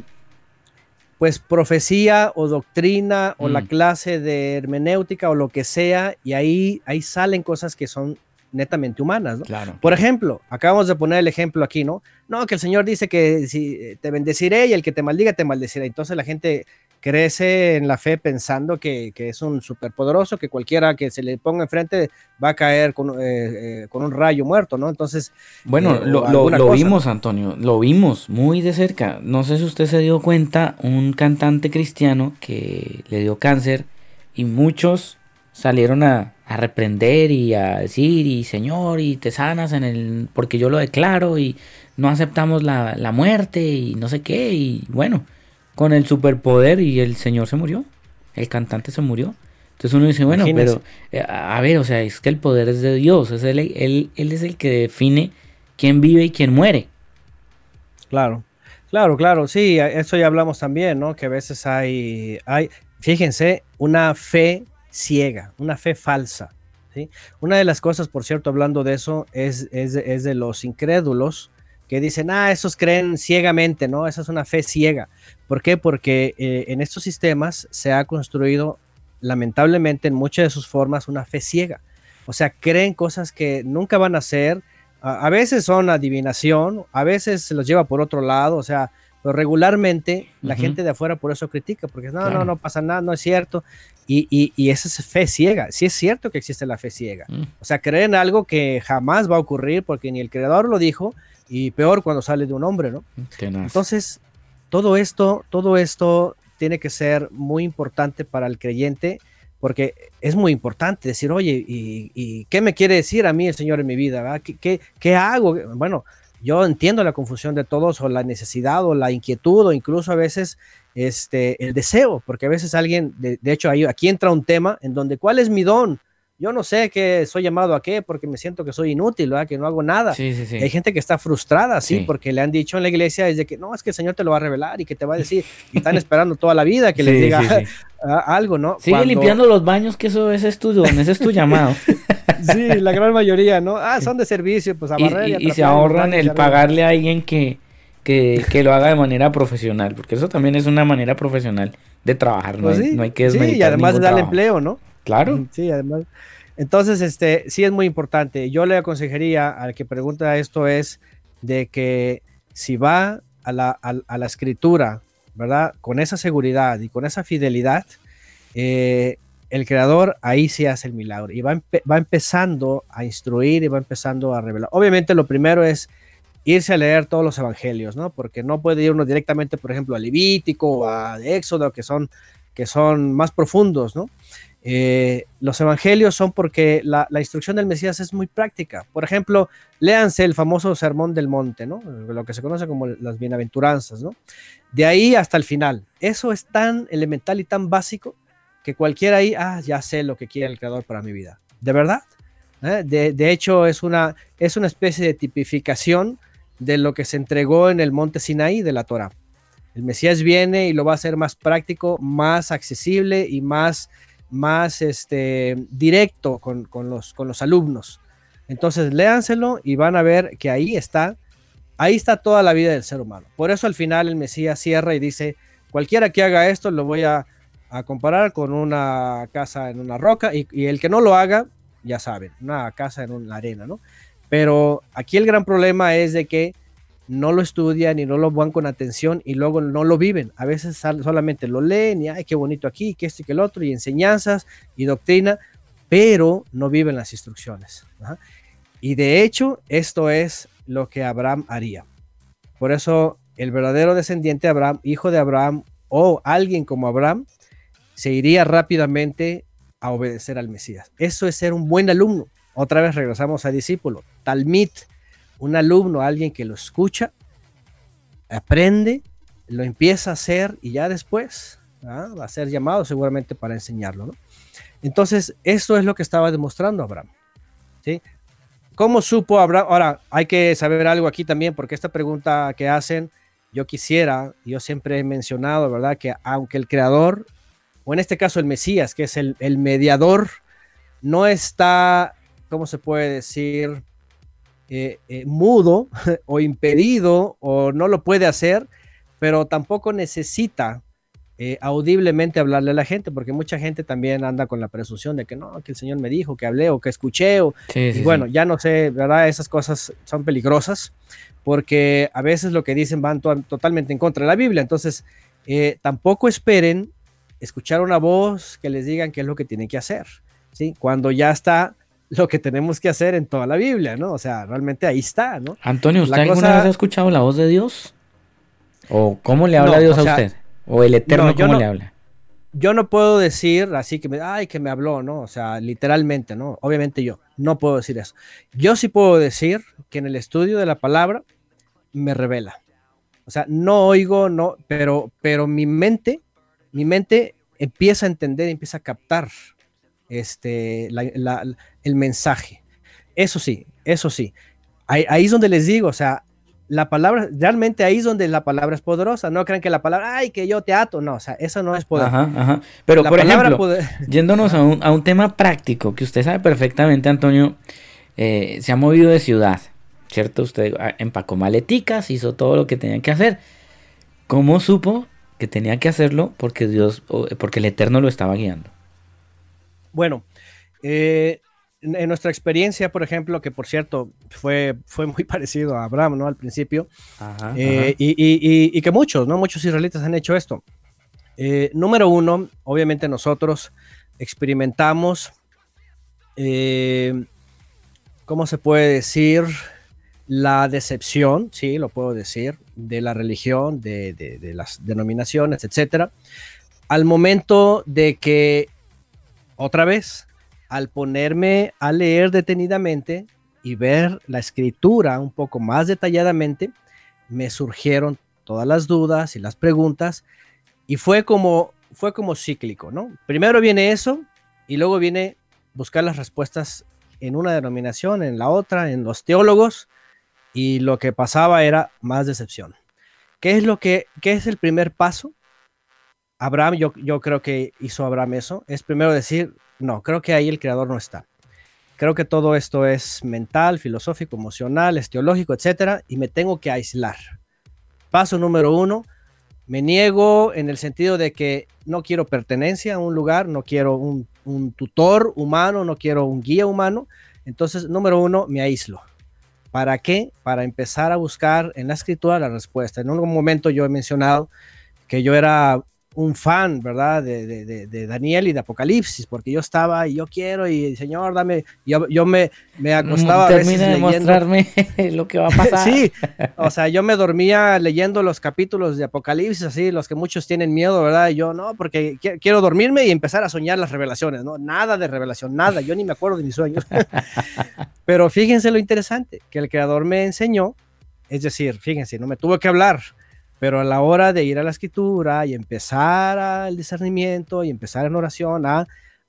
Pues profecía o doctrina o la mm. clase de hermenéutica o lo que sea, y ahí, ahí salen cosas que son netamente humanas, ¿no? Claro. Por ejemplo, acabamos de poner el ejemplo aquí, ¿no? No, que el Señor dice que si eh, te bendeciré y el que te maldiga te maldecirá. Entonces la gente crece en la fe pensando que, es un superpoderoso, que cualquiera que se le ponga enfrente va a caer con, eh, eh, con un rayo muerto, ¿no? Entonces... Bueno, lo, vimos, Antonio, lo vimos muy de cerca. No sé si usted se dio cuenta, un cantante cristiano que le dio cáncer y muchos salieron a, a reprender y a decir, y Señor, y te sanas en el, porque yo lo declaro, y no aceptamos la, la muerte, y no sé qué, y bueno, con el superpoder, y el Señor se murió, el cantante se murió. Entonces uno dice, bueno, pero eh, a ver, o sea, es que el poder es de Dios, es él, él, él es el que define quién vive y quién muere. Claro, claro, claro, sí, eso ya hablamos también, ¿no? Que a veces hay, hay, fíjense, una fe ciega, una fe falsa. ¿sí? Una de las cosas, por cierto, hablando de eso, es, es, de, los incrédulos que dicen, ah, esos creen ciegamente, ¿no? Esa es una fe ciega. ¿Por qué? Porque eh, en estos sistemas se ha construido, lamentablemente, en muchas de sus formas, una fe ciega. O sea, creen cosas que nunca van a ser. A, a veces son adivinación, a veces se los lleva por otro lado, o sea, pero regularmente la gente de afuera por eso critica, porque no, no, no pasa nada, no es cierto. Y, y, y, esa es fe ciega. Sí es cierto que existe la fe ciega. Mm. O sea, creer en algo que jamás va a ocurrir porque ni el creador lo dijo y peor cuando sale de un hombre, ¿no? Entonces, todo esto, todo esto tiene que ser muy importante para el creyente porque es muy importante decir, oye, ¿y, y qué me quiere decir a mí el Señor en mi vida? ¿Qué, qué, qué hago? Bueno, yo entiendo la confusión de todos o la necesidad o la inquietud o incluso a veces este, el deseo, porque a veces alguien, de, hecho aquí entra un tema en donde, ¿cuál es mi don? Yo no sé qué soy llamado a qué porque me siento que soy inútil, ¿verdad? que no hago nada. Hay gente que está frustrada, sí, porque le han dicho en la iglesia desde que no, es que el Señor te lo va a revelar y que te va a decir, y están esperando toda la vida que les diga algo, ¿no? Sigue limpiando los baños, que eso ese es tu don, ese es tu llamado. Sí, la gran mayoría, ¿no? Ah, son de servicio, pues a barrer y, y, se ahorran el pagarle a alguien que, que, que, lo haga de manera profesional, porque eso también es una manera profesional de trabajar, no, pues hay, no hay, que Sí, y además darle empleo, ¿no? Claro. Sí, además. Entonces, este, sí es muy importante. Yo le aconsejaría al que pregunta esto es de que si va a la, a la escritura, ¿verdad? Con esa seguridad y con esa fidelidad, eh, el creador ahí sí hace el milagro y va, va empezando a instruir y va empezando a revelar. Obviamente lo primero es irse a leer todos los evangelios, ¿no? Porque no puede ir uno directamente, por ejemplo, a Levítico o a Éxodo, que son, que son más profundos, ¿no? Eh, los evangelios son porque la, la, instrucción del Mesías es muy práctica. Por ejemplo, léanse el famoso Sermón del Monte, ¿no? Lo que se conoce como las bienaventuranzas, ¿no? De ahí hasta el final. Eso es tan elemental y tan básico que cualquiera ahí, ah, ya sé lo que quiere el creador para mi vida. ¿De verdad? ¿Eh? De, hecho, es una, es una especie de tipificación de lo que se entregó en el monte Sinaí de la Torah. El Mesías viene y lo va a hacer más práctico, más accesible y más, más este, directo con, los, con los alumnos. Entonces, léanselo y van a ver que ahí está, ahí está toda la vida del ser humano. Por eso al final el Mesías cierra y dice, cualquiera que haga esto lo voy a comparar con una casa en una roca y, el que no lo haga, ya saben, una casa en una arena, ¿no? Pero aquí el gran problema es de que no lo estudian y no lo van con atención y luego no lo viven. A veces solamente lo leen y, ay, qué bonito aquí, que este y que el otro, y enseñanzas y doctrina, pero no viven las instrucciones. Y de hecho, esto es lo que Abraham haría. Por eso, el verdadero descendiente de Abraham, hijo de Abraham o alguien como Abraham, se iría rápidamente a obedecer al Mesías. Eso es ser un buen alumno. Otra vez regresamos a discípulo. Talmid, un alumno, alguien que lo escucha, aprende, lo empieza a hacer y ya después ¿ah? va a ser llamado seguramente para enseñarlo. Entonces, esto es lo que estaba demostrando Abraham. ¿sí? ¿Cómo supo Abraham? Ahora, hay que saber algo aquí también, porque esta pregunta que hacen, yo quisiera, yo siempre he mencionado, ¿verdad? Que aunque el creador, o en este caso el Mesías, que es el, el mediador, no está, ¿cómo se puede decir? Eh, eh, mudo o impedido o no lo puede hacer, pero tampoco necesita eh, audiblemente hablarle a la gente, porque mucha gente también anda con la presunción de que no, que el Señor me dijo, que hablé o que escuché, o, y bueno, ya no sé, ¿verdad? Esas cosas son peligrosas, porque a veces lo que dicen van totalmente en contra de la Biblia, entonces tampoco esperen escuchar una voz que les digan qué es lo que tienen que hacer, ¿sí? Cuando ya está lo que tenemos que hacer en toda la Biblia, ¿no? O sea, realmente ahí está, ¿no? Antonio, ¿usted alguna vez ha escuchado la voz de Dios? ¿O cómo le habla Dios a usted? ¿O el Eterno cómo le habla? Yo no puedo decir así que me, ay, que me habló, ¿no? O sea, literalmente, ¿no? Obviamente yo no puedo decir eso. Yo sí puedo decir que en el estudio de la palabra me revela. O sea, no oigo, no, pero, pero mi mente, mi mente empieza a entender, empieza a captar este, el mensaje. Eso sí, eso sí. Ahí, es donde les digo, o sea, la palabra, realmente ahí es donde la palabra es poderosa. No crean que la palabra, ay, que yo te ato. No, o sea, eso no es poder. Pero, por ejemplo, yéndonos a un, tema práctico, que usted sabe perfectamente, Antonio, eh, se ha movido de ciudad, ¿cierto? Usted ah, empacó maleticas, hizo todo lo que tenía que hacer. ¿Cómo supo que tenía que hacerlo? Porque Dios, porque el Eterno lo estaba guiando. Bueno, eh, en nuestra experiencia, por ejemplo, que por cierto fue, fue muy parecido a Abraham, ¿no? Al principio, eh, Y, que muchos, ¿no? Muchos israelitas han hecho esto. Eh, número uno, obviamente nosotros experimentamos, ¿cómo se puede decir? La decepción, sí, lo puedo decir, de la religión, de, de las denominaciones, etcétera, al momento de que otra vez, al ponerme a leer detenidamente y ver la escritura un poco más detalladamente, me surgieron todas las dudas y las preguntas y fue como fue como cíclico, ¿no? Primero viene eso y luego viene buscar las respuestas en una denominación, en la otra, en los teólogos y lo que pasaba era más decepción. ¿Qué es lo que qué es el primer paso? Abraham, yo, yo creo que hizo Abraham eso, es primero decir, no, creo que ahí el creador no está. Creo que todo esto es mental, filosófico, emocional, es teológico, etcétera, y me tengo que aislar. Paso número uno, me niego en el sentido de que no quiero pertenencia a un lugar, no quiero un, tutor humano, no quiero un guía humano. Entonces, número uno, me aíslo. ¿Para qué? Para empezar a buscar en la escritura la respuesta. En un momento yo he mencionado que yo era un fan, ¿verdad? De, de, de, Daniel y de Apocalipsis, porque yo estaba y yo quiero y Señor, dame, yo, yo me, me acostaba a veces de mostrarme lo que va a pasar. sí, o sea, yo me dormía leyendo los capítulos de Apocalipsis, así, los que muchos tienen miedo, ¿verdad? Y yo no, porque quiero dormirme y empezar a soñar las revelaciones, ¿no? Nada de revelación, nada, yo ni me acuerdo de mis sueños. Pero fíjense lo interesante, que el creador me enseñó, es decir, fíjense, no me tuvo que hablar, pero a la hora de ir a la escritura y empezar al discernimiento y empezar en oración a,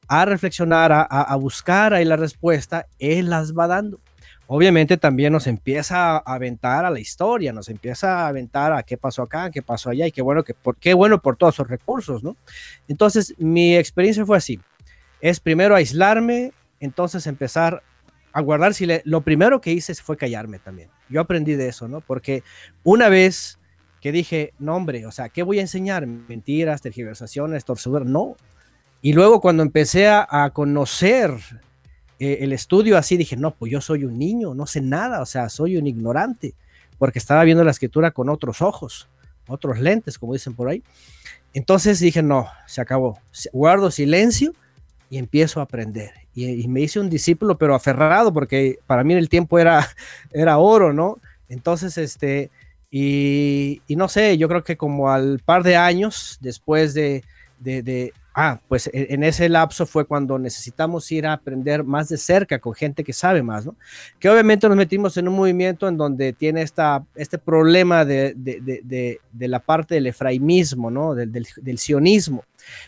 a reflexionar, a, a, buscar ahí la respuesta, Él las va dando. Obviamente también nos empieza a aventar a la historia, nos empieza a aventar a qué pasó acá, qué pasó allá y qué bueno, que por, qué bueno por todos esos recursos, ¿no? Entonces, mi experiencia fue así. Es primero aislarme, entonces empezar a guardar si Lo primero que hice fue callarme también. Yo aprendí de eso, ¿no? Porque una vez que dije, no hombre, o sea, ¿qué voy a enseñar? Mentiras, tergiversaciones, torceduras, no. Y luego cuando empecé a, conocer eh, el estudio así, dije, no, pues yo soy un niño, no sé nada, o sea, soy un ignorante, porque estaba viendo la escritura con otros ojos, otros lentes, como dicen por ahí. Entonces dije, no, se acabó. Guardo silencio y empiezo a aprender. Y, me hice un discípulo, pero aferrado, porque para mí el tiempo era, era oro, ¿no? Entonces, este, y, no sé, yo creo que como al par de años después de, de, ah, pues e, en ese lapso fue cuando necesitamos ir a aprender más de cerca con gente que sabe más, ¿no? Que obviamente nos metimos en un movimiento en donde tiene esta, este problema de, de, de la parte del efraimismo, ¿no? Del, del, del sionismo,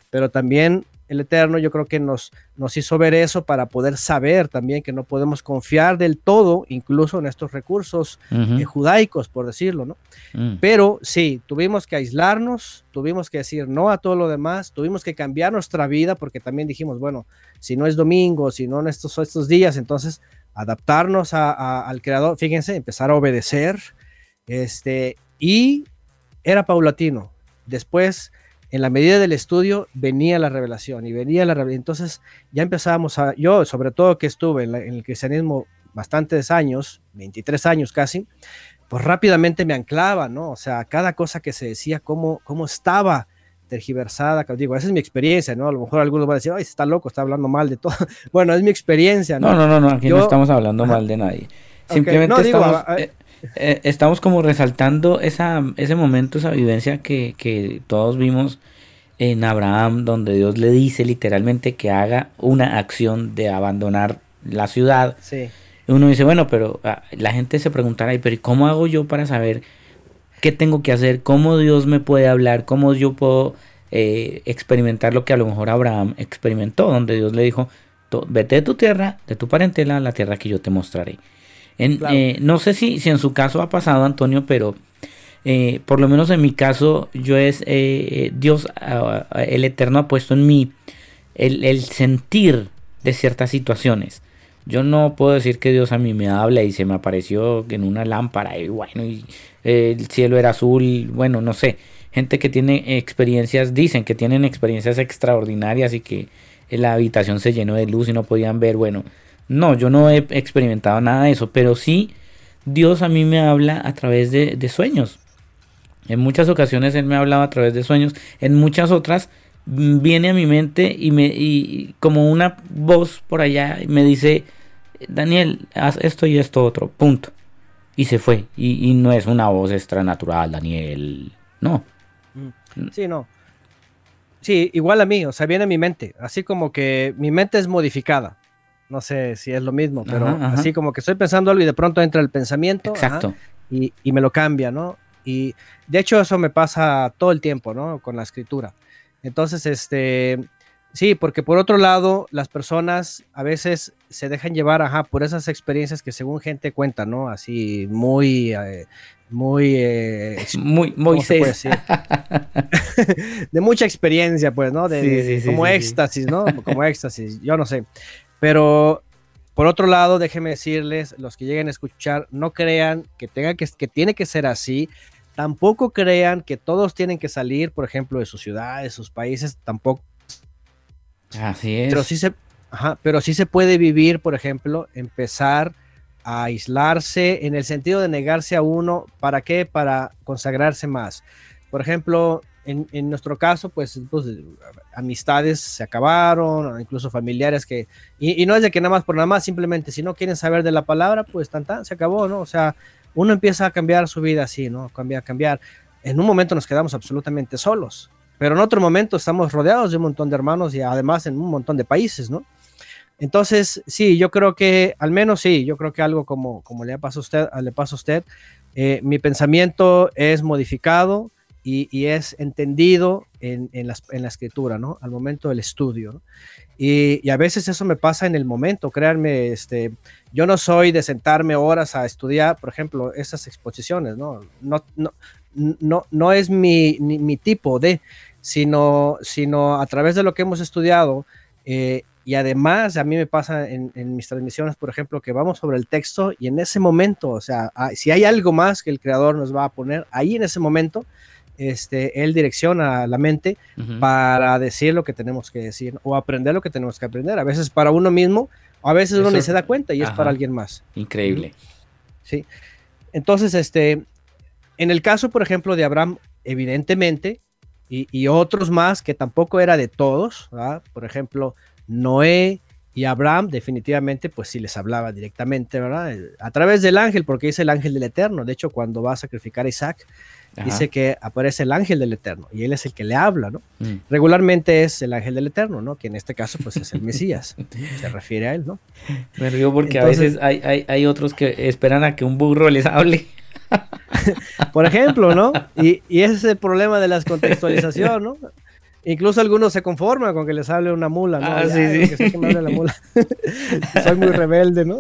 pero también el Eterno yo creo que nos, nos hizo ver eso para poder saber también que no podemos confiar del todo, incluso en estos recursos eh, judaicos, por decirlo, ¿no? Mm. Pero sí, tuvimos que aislarnos, tuvimos que decir no a todo lo demás, tuvimos que cambiar nuestra vida porque también dijimos, bueno, si no es domingo, si no en estos, estos días, entonces adaptarnos al creador, fíjense, empezar a obedecer, este, y era paulatino. Después en la medida del estudio venía la revelación y venía la revelación. Entonces ya empezábamos a, yo sobre todo que estuve en, el cristianismo bastantes años, 23 años casi, pues rápidamente me anclaba, ¿no? O sea, cada cosa que se decía, cómo, cómo estaba tergiversada, digo, esa es mi experiencia, ¿no? A lo mejor algunos van a decir, ay, está loco, está hablando mal de todo. bueno, es mi experiencia, ¿no? No, no, no, aquí no estamos hablando mal de nadie. Simplemente estamos... Eh, eh, estamos como resaltando esa, ese momento, esa vivencia que, que todos vimos en Abraham, donde Dios le dice literalmente que haga una acción de abandonar la ciudad. Sí. Y uno dice, bueno, pero ah, la gente se preguntará, pero ¿cómo hago yo para saber qué tengo que hacer? ¿Cómo Dios me puede hablar? ¿Cómo yo puedo eh, experimentar lo que a lo mejor Abraham experimentó? Donde Dios le dijo, vete de tu tierra, de tu parentela, a la tierra que yo te mostraré. Eh, no sé si, si en su caso ha pasado, Antonio, pero eh, por lo menos en mi caso, yo es eh, Dios, el Eterno ha puesto en mí el, sentir de ciertas situaciones. Yo no puedo decir que Dios a mí me habla y se me apareció en una lámpara y bueno, y el cielo era azul, bueno, no sé. Gente que tiene experiencias, dicen que tienen experiencias extraordinarias y que la habitación se llenó de luz y no podían ver, bueno, no, yo no he experimentado nada de eso, pero sí Dios a mí me habla a través de, sueños. En muchas ocasiones Él me ha hablado a través de sueños, en muchas otras viene a mi mente y me y como una voz por allá me dice Daniel haz esto y esto otro punto y se fue y, y no es una voz extranatural Daniel no mm. sí no sí igual a mí o sea viene a mi mente así como que mi mente es modificada no sé si es lo mismo, pero así como que estoy pensando algo y de pronto entra el pensamiento. Exacto. y, me lo cambia, ¿no? Y de hecho eso me pasa todo el tiempo, ¿no? Con la escritura. Entonces, este, sí, porque por otro lado, las personas a veces se dejan llevar, ajá, por esas experiencias que según gente cuenta, ¿no? Así muy, eh, muy, eh, muy, muy de mucha experiencia, pues, ¿no? De, como éxtasis, ¿no? Como éxtasis, yo no sé. Pero por otro lado, déjenme decirles, los que lleguen a escuchar, no crean que, tenga que, que tiene que ser así. Tampoco crean que todos tienen que salir, por ejemplo, de sus ciudades, de sus países, tampoco. Así es. Pero sí se, pero sí se puede vivir, por ejemplo, empezar a aislarse en el sentido de negarse a uno. ¿Para qué? Para consagrarse más. Por ejemplo, en, nuestro caso, pues, pues, amistades se acabaron, incluso familiares que, y, no es de que nada más por nada más, simplemente si no quieren saber de la palabra, pues tan, se acabó, ¿no? O sea, uno empieza a cambiar su vida así, ¿no? Cambiar, cambiar. En un momento nos quedamos absolutamente solos, pero en otro momento estamos rodeados de un montón de hermanos y además en un montón de países, ¿no? Entonces, sí, yo creo que, al menos sí, yo creo que algo como, como le pasa a usted, le pasa a usted, eh, mi pensamiento es modificado, y, es entendido en, en, la, escritura, ¿no? Al momento del estudio. Y, a veces eso me pasa en el momento, créanme, este, yo no soy de sentarme horas a estudiar, por ejemplo, esas exposiciones, ¿no? No, no, no, no es mi, mi, tipo de, sino, sino a través de lo que hemos estudiado, eh, y además a mí me pasa en, mis transmisiones, por ejemplo, que vamos sobre el texto y en ese momento, o sea, si hay algo más que el creador nos va a poner, ahí en ese momento, este, él direcciona la mente para decir lo que tenemos que decir o aprender lo que tenemos que aprender. A veces para uno mismo, a veces uno ni se da cuenta y es para alguien más. Increíble. Sí. Entonces, este, en el caso, por ejemplo, de Abraham, evidentemente, y, otros más que tampoco era de todos, por ejemplo, Noé y Abraham, definitivamente, pues sí les hablaba directamente, ¿verdad? A través del ángel, porque es el ángel del Eterno. De hecho, cuando va a sacrificar a Isaac, dice que aparece el ángel del Eterno y él es el que le habla, ¿no? Mm. Regularmente es el ángel del Eterno, ¿no? Que en este caso, pues es el Mesías. Se refiere a él, ¿no? Me río porque a veces hay, hay, hay otros que esperan a que un burro les hable. Por ejemplo, ¿no? Y, y, ese es el problema de la contextualización, ¿no? Incluso algunos se conforman con que les hable una mula, ¿no? Ah, sí, sí. Que me hable la mula. Soy muy rebelde, ¿no?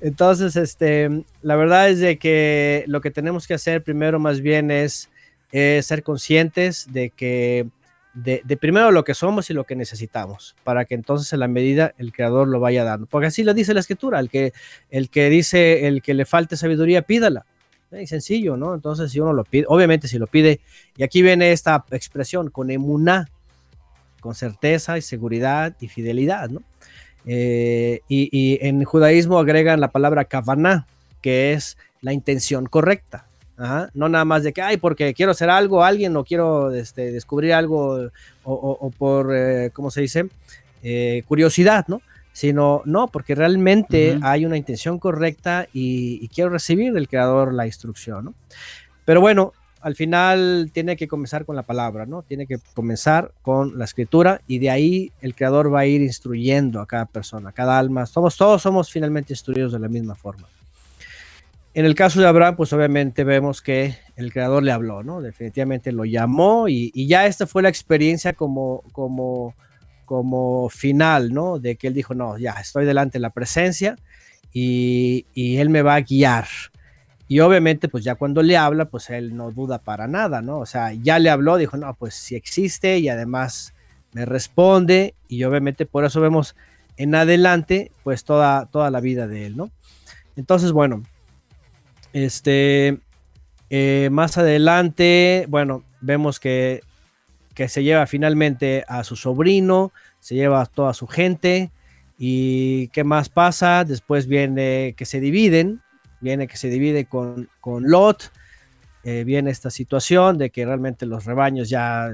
Entonces, este, la verdad es de que lo que tenemos que hacer primero más bien es, ser conscientes de que, de, primero lo que somos y lo que necesitamos, para que entonces en la medida el creador lo vaya dando. Porque así lo dice la escritura, el que, el que dice, el que le falte sabiduría, pídala. Es sencillo, ¿no? Entonces, si uno lo pide, obviamente si lo pide, y aquí viene esta expresión, con emuná, con certeza y seguridad y fidelidad, ¿no? Eh, y, en judaísmo agregan la palabra kavaná, que es la intención correcta. No nada más de que, ay, porque quiero hacer algo, alguien, o quiero este, descubrir algo, o, por, eh, ¿cómo se dice? Eh, curiosidad, ¿no? Sino, no, porque realmente hay una intención correcta y, y, quiero recibir del creador la instrucción, ¿no? Pero bueno, al final tiene que comenzar con la palabra, ¿no? Tiene que comenzar con la escritura y de ahí el creador va a ir instruyendo a cada persona, a cada alma. Somos, todos somos finalmente instruidos de la misma forma. En el caso de Abraham, pues obviamente vemos que el creador le habló, ¿no? Definitivamente lo llamó y, ya esta fue la experiencia como, como, como final, ¿no? De que él dijo, no, ya estoy delante de la presencia y, y él me va a guiar y obviamente, pues ya cuando le habla, pues él no duda para nada, ¿no? O sea, ya le habló, dijo, no, pues sí existe y además me responde y obviamente por eso vemos en adelante, pues toda, toda la vida de él, ¿no? Entonces, bueno, este, eh, más adelante, bueno, vemos que, que se lleva finalmente a su sobrino, se lleva a toda su gente y qué más pasa, después viene que se dividen, viene que se divide con, con Lot, eh, viene esta situación de que realmente los rebaños ya,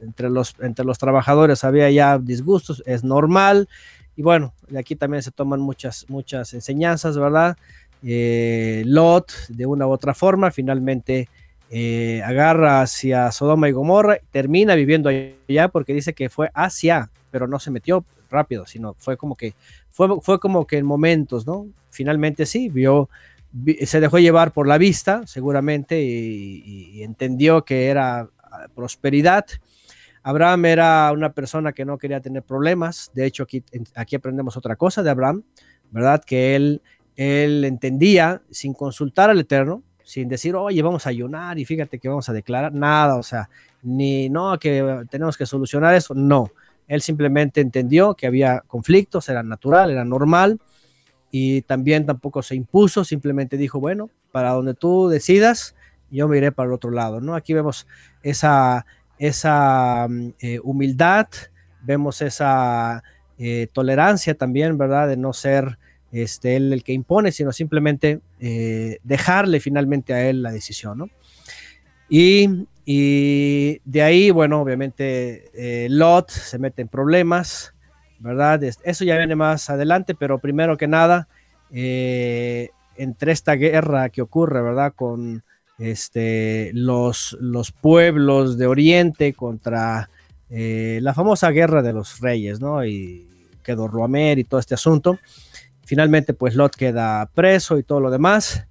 entre los, entre los trabajadores había ya disgustos, es normal, y bueno, de aquí también se toman muchas, muchas enseñanzas, ¿verdad? Eh, Lot, de una u otra forma, finalmente eh, agarra hacia Sodoma y Gomorra, termina viviendo allá porque dice que fue hacia, pero no se metió rápido, sino fue como que, fue, fue como que en momentos, ¿no? Finalmente sí, vio se dejó llevar por la vista, seguramente, y, entendió que era ah, prosperidad. Abraham era una persona que no quería tener problemas. De hecho, aquí, aquí aprendemos otra cosa de Abraham, ¿verdad? Que él, él entendía sin consultar al Eterno, sin decir, oye, vamos a ayunar y fíjate que vamos a declarar, nada, o sea, ni no, que tenemos que solucionar eso, no. Él simplemente entendió que había conflictos, era natural, era normal, y también tampoco se impuso, simplemente dijo, bueno, para donde tú decidas, yo me iré para el otro lado, ¿no? Aquí vemos esa, esa mm, eh, humildad, vemos esa eh, tolerancia también, ¿verdad? De no ser este, él el que impone, sino simplemente eh, dejarle finalmente a él la decisión, ¿no? Y, y de ahí, bueno, obviamente Lot se mete en problemas, ¿verdad? Eso ya viene más adelante, pero primero que nada, eh, entre esta guerra que ocurre, ¿verdad? Con este, los, los pueblos de Oriente contra eh, la famosa guerra de los reyes, ¿no? Y quedó Roamer y todo este asunto. Finalmente, pues Lot queda preso y todo lo demás.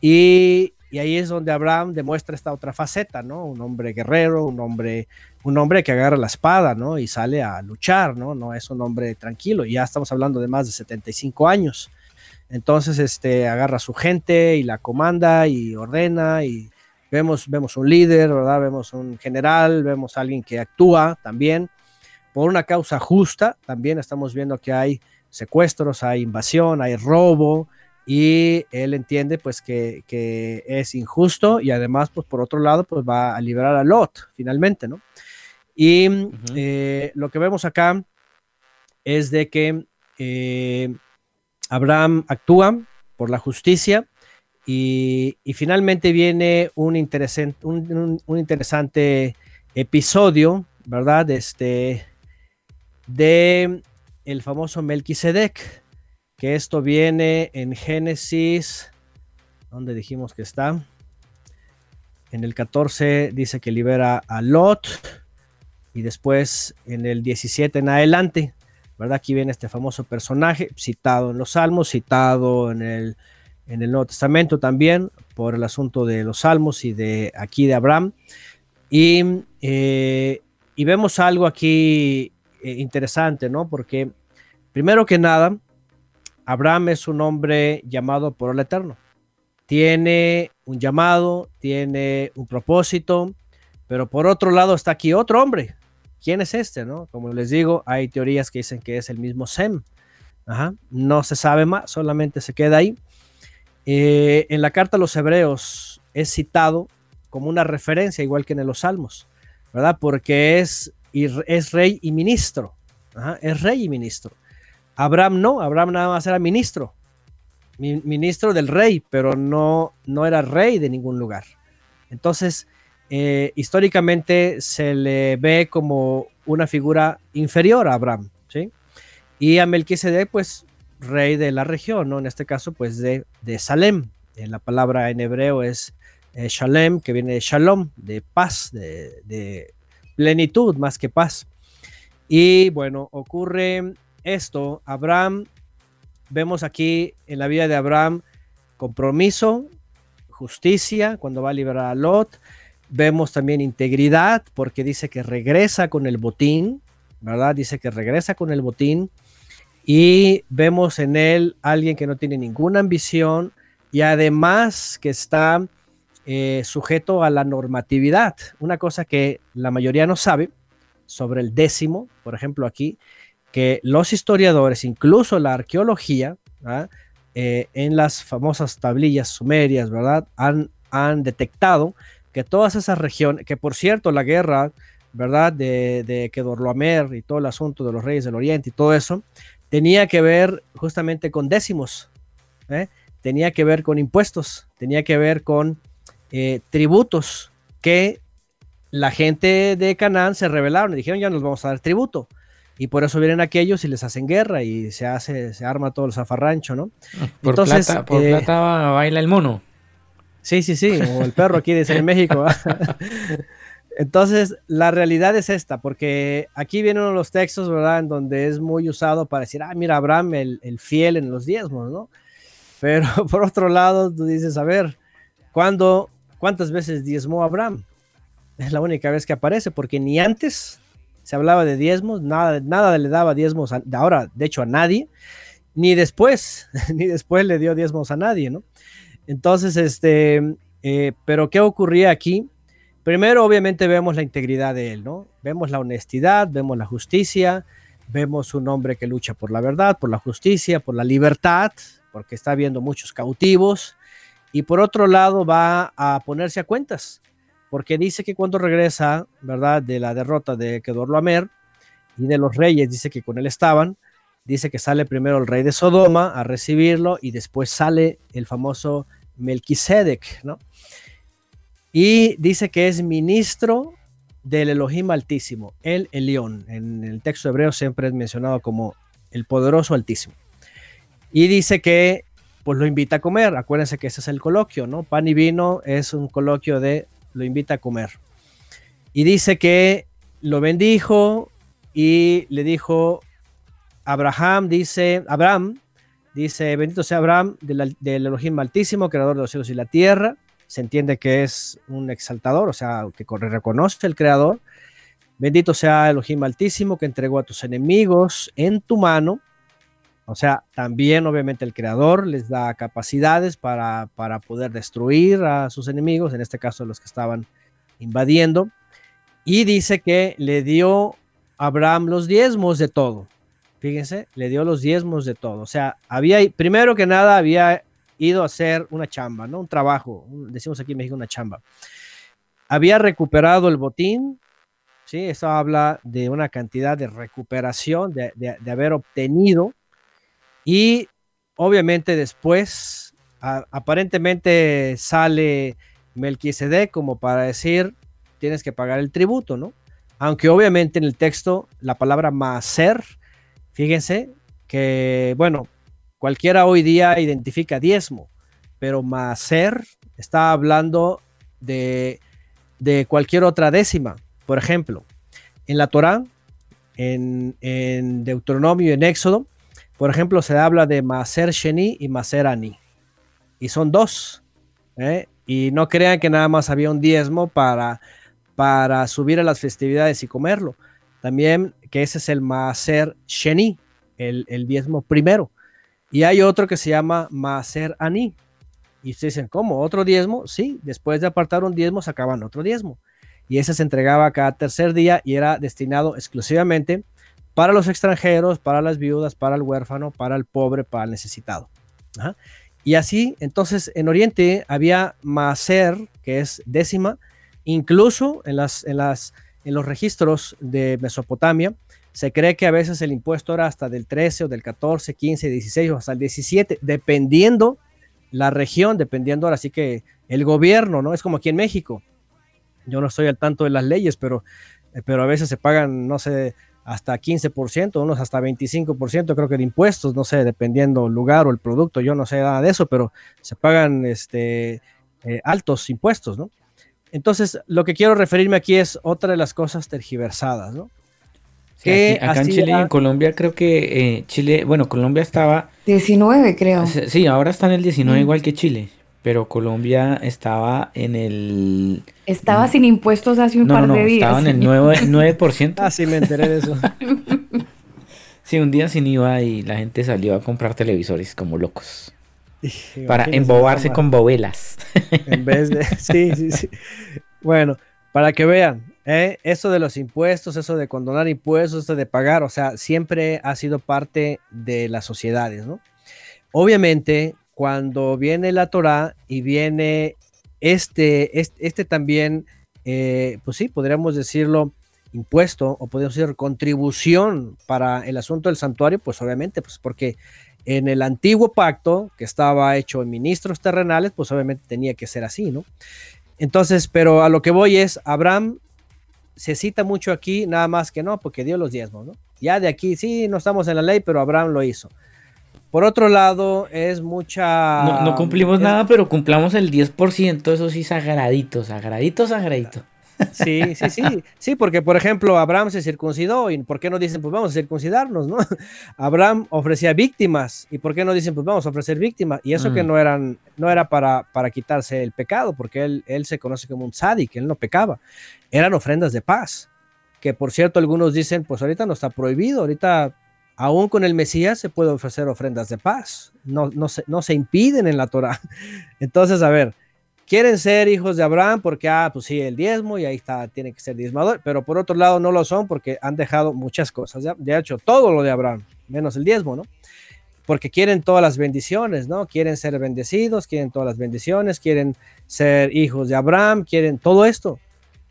Y, y ahí es donde Abraham demuestra esta otra faceta, ¿no? Un hombre guerrero, un hombre un hombre que agarra la espada, ¿no? Y sale a luchar, ¿no? No es un hombre tranquilo. Ya estamos hablando de más de 75 años. Entonces, este, agarra a su gente y la comanda y ordena y vemos, vemos un líder, ¿verdad? Vemos un general, vemos a alguien que actúa también. por una causa justa. También estamos viendo que hay secuestros, hay invasión, hay robo, y él entiende pues que, es injusto y además pues por otro lado pues va a liberar a Lot finalmente, ¿no? Y eh, lo que vemos acá es de que eh, Abraham actúa por la justicia y, finalmente viene un, interesante, un, interesante episodio, ¿verdad? Este, de el famoso Melquisedec, que esto viene en Génesis, donde dijimos que está. En el 14 dice que libera a Lot y después en el 17 en adelante, ¿verdad? Aquí viene este famoso personaje citado en los Salmos, citado en el en el Nuevo Testamento también por el asunto de los salmos y de aquí de Abraham. Y, eh, y vemos algo aquí eh, interesante, ¿no? Porque primero que nada, Abraham es un hombre llamado por el Eterno. Tiene un llamado, tiene un propósito, pero por otro lado está aquí otro hombre. ¿Quién es este? No? Como les digo, hay teorías que dicen que es el mismo Sem. No se sabe más, solamente se queda ahí. Eh, en la carta a los hebreos es citado como una referencia, igual que en los salmos, ¿verdad? Porque es, es rey y ministro. es rey y ministro. Abraham no, Abraham nada más era ministro, ministro del rey, pero no, no era rey de ningún lugar. Entonces, eh, históricamente se le ve como una figura inferior a Abraham, ¿sí? Y a Melquisedec, pues rey de la región, ¿no? En este caso, pues de, de Salem. Eh, la palabra en hebreo es eh, Shalem, que viene de Shalom, de paz, de, plenitud más que paz. Y bueno, ocurre esto. Abraham, vemos aquí en la vida de Abraham compromiso, justicia, cuando va a liberar a Lot. Vemos también integridad, porque dice que regresa con el botín, ¿verdad? Dice que regresa con el botín y vemos en él alguien que no tiene ninguna ambición y además que está eh, sujeto a la normatividad. Una cosa que la mayoría no sabe sobre el décimo, por ejemplo aquí, que los historiadores, incluso la arqueología, eh, en las famosas tablillas sumerias, ¿verdad? Han, han detectado que todas esas regiones, que por cierto la guerra, ¿verdad? De, de Kedorloamer y todo el asunto de los reyes del oriente y todo eso, tenía que ver justamente con décimos, ¿eh? tenía que ver con impuestos, tenía que ver con eh, tributos que la gente de Canaán se rebelaron y dijeron ya nos vamos a dar tributo. Y por eso vienen aquellos y les hacen guerra y se hace, se arma todo el zafarrancho, ¿no? Por Entonces, plata, por eh, plata baila el mono. Sí, sí, sí, o el perro aquí dice en México. Entonces, la realidad es esta, porque aquí vienen los textos, ¿verdad?, en donde es muy usado para decir, ah, mira, Abraham, el, fiel en los diezmos, ¿no? Pero por otro lado, tú dices, a ver, ¿cuándo, ¿cuántas veces diezmó Abraham? Es la única vez que aparece, porque ni antes se hablaba de diezmos, nada, nada le daba diezmos, a, ahora, de hecho, a nadie, ni después, ni después le dio diezmos a nadie, ¿no? Entonces, este, eh, pero ¿qué ocurría aquí? Primero, obviamente, vemos la integridad de él, ¿no? Vemos la honestidad, vemos la justicia, vemos un hombre que lucha por la verdad, por la justicia, por la libertad, porque está viendo muchos cautivos. Y por otro lado, va a ponerse a cuentas, porque dice que cuando regresa, ¿verdad?, de la derrota de Kedorlaomer y de los reyes, dice que con él estaban, dice que sale primero el rey de Sodoma a recibirlo y después sale el famoso Melquisedec, ¿no? Y dice que es ministro del Elohim Altísimo, el Elión. En el texto hebreo siempre es mencionado como el poderoso Altísimo. Y dice que pues lo invita a comer. Acuérdense que ese es el coloquio, ¿no? Pan y vino es un coloquio de lo invita a comer. Y dice que lo bendijo y le dijo Abraham, dice, Abraham, dice, bendito sea Abraham del, del Elohim Altísimo, creador de los cielos y la tierra se entiende que es un exaltador, o sea, que reconoce el creador. Bendito sea Elohim Altísimo que entregó a tus enemigos en tu mano. O sea, también obviamente el creador les da capacidades para, para poder destruir a sus enemigos, en este caso los que estaban invadiendo. Y dice que le dio Abraham los diezmos de todo. Fíjense, le dio los diezmos de todo. O sea, había, primero que nada, había ido a hacer una chamba, ¿no? Un trabajo, decimos aquí en México una chamba. Había recuperado el botín, ¿sí? Eso habla de una cantidad de recuperación, de, de, haber obtenido. Y obviamente después, aparentemente sale Melquisedec como para decir, tienes que pagar el tributo, ¿no? Aunque obviamente en el texto la palabra maaser Fíjense que, bueno, cualquiera hoy día identifica diezmo, pero Maser está hablando de, cualquier otra décima. Por ejemplo, en la Torá, en, Deuteronomio y en Éxodo, por ejemplo, se habla de Maser Sheni y Maser Ani. Y son dos. ¿eh? Y no crean que nada más había un diezmo para, para subir a las festividades y comerlo. También que ese es el Maaser Sheni, el, el diezmo primero. Y hay otro que se llama Maaser Ani. Y ustedes dicen, ¿cómo? ¿Otro diezmo? Sí, después de apartar un diezmo sacaban otro diezmo. Y ese se entregaba cada tercer día y era destinado exclusivamente para los extranjeros, para las viudas, para el huérfano, para el pobre, para el necesitado. Y así, entonces, en Oriente había Maaser, que es décima, incluso en las, en las en los registros de Mesopotamia, se cree que a veces el impuesto era hasta del 13 o del 14, 15, 16 o hasta el 17, dependiendo la región, dependiendo ahora sí que el gobierno, ¿no? Es como aquí en México. Yo no estoy al tanto de las leyes, pero, eh, pero a veces se pagan, no sé, hasta 15%, unos hasta 25%, creo que de impuestos, no sé, dependiendo el lugar o el producto, yo no sé nada de eso, pero se pagan este, eh, altos impuestos, ¿no? Entonces, lo que quiero referirme aquí es otra de las cosas tergiversadas, ¿no? que acá en Chile y en Colombia creo que eh, Chile, bueno, Colombia estaba... 19 creo. Sí, ahora está en el 19 mm. igual que Chile, pero Colombia estaba en el... Estaba sin impuestos hace un par de días. Estaba en el 9%. 9%. ah, sí, me enteré de eso. sí, un día sin IVA y la gente salió a comprar televisores como locos. Para embobarse con bobelas. En vez de. Sí, sí, sí. Bueno, para que vean, ¿eh? eso de los impuestos, eso de condonar impuestos, eso de pagar, o sea, siempre ha sido parte de las sociedades, ¿no? Obviamente, cuando viene la Torah y viene este, este, también, eh, pues sí, podríamos decirlo, impuesto o podríamos decir contribución para el asunto del santuario, pues obviamente, pues porque en el antiguo pacto, que estaba hecho en ministros terrenales, pues obviamente tenía que ser así, ¿no? Entonces, pero a lo que voy es, Abraham se cita mucho aquí, nada más que no, porque dio los diezmos, ¿no? Ya de aquí, sí, no estamos en la ley, pero Abraham lo hizo. Por otro lado, es mucha... No, cumplimos nada, pero cumplamos el 10%, eso sí, sagradito, sagradito, sagradito. Sí, sí, sí, sí, porque por ejemplo Abraham se circuncidó y ¿por qué no dicen pues vamos a circuncidarnos, no? Abraham ofrecía víctimas y ¿por qué no dicen pues vamos a ofrecer víctimas? Y eso que mm. no eran, no era para, para quitarse el pecado, porque él, él se conoce como un que él no pecaba, eran ofrendas de paz, que por cierto algunos dicen pues ahorita no está prohibido, ahorita aún con el Mesías se puede ofrecer ofrendas de paz, no, no, se, no se impiden en la Torah. Entonces, a ver, quieren ser hijos de Abraham porque, ah, pues sí, el diezmo y ahí está, tiene que ser diezmador, pero por otro lado no lo son porque han dejado muchas cosas, ya, de hecho todo lo de Abraham, menos el diezmo, ¿no? Porque quieren todas las bendiciones, ¿no? Quieren ser bendecidos, quieren todas las bendiciones, quieren ser hijos de Abraham, quieren todo esto,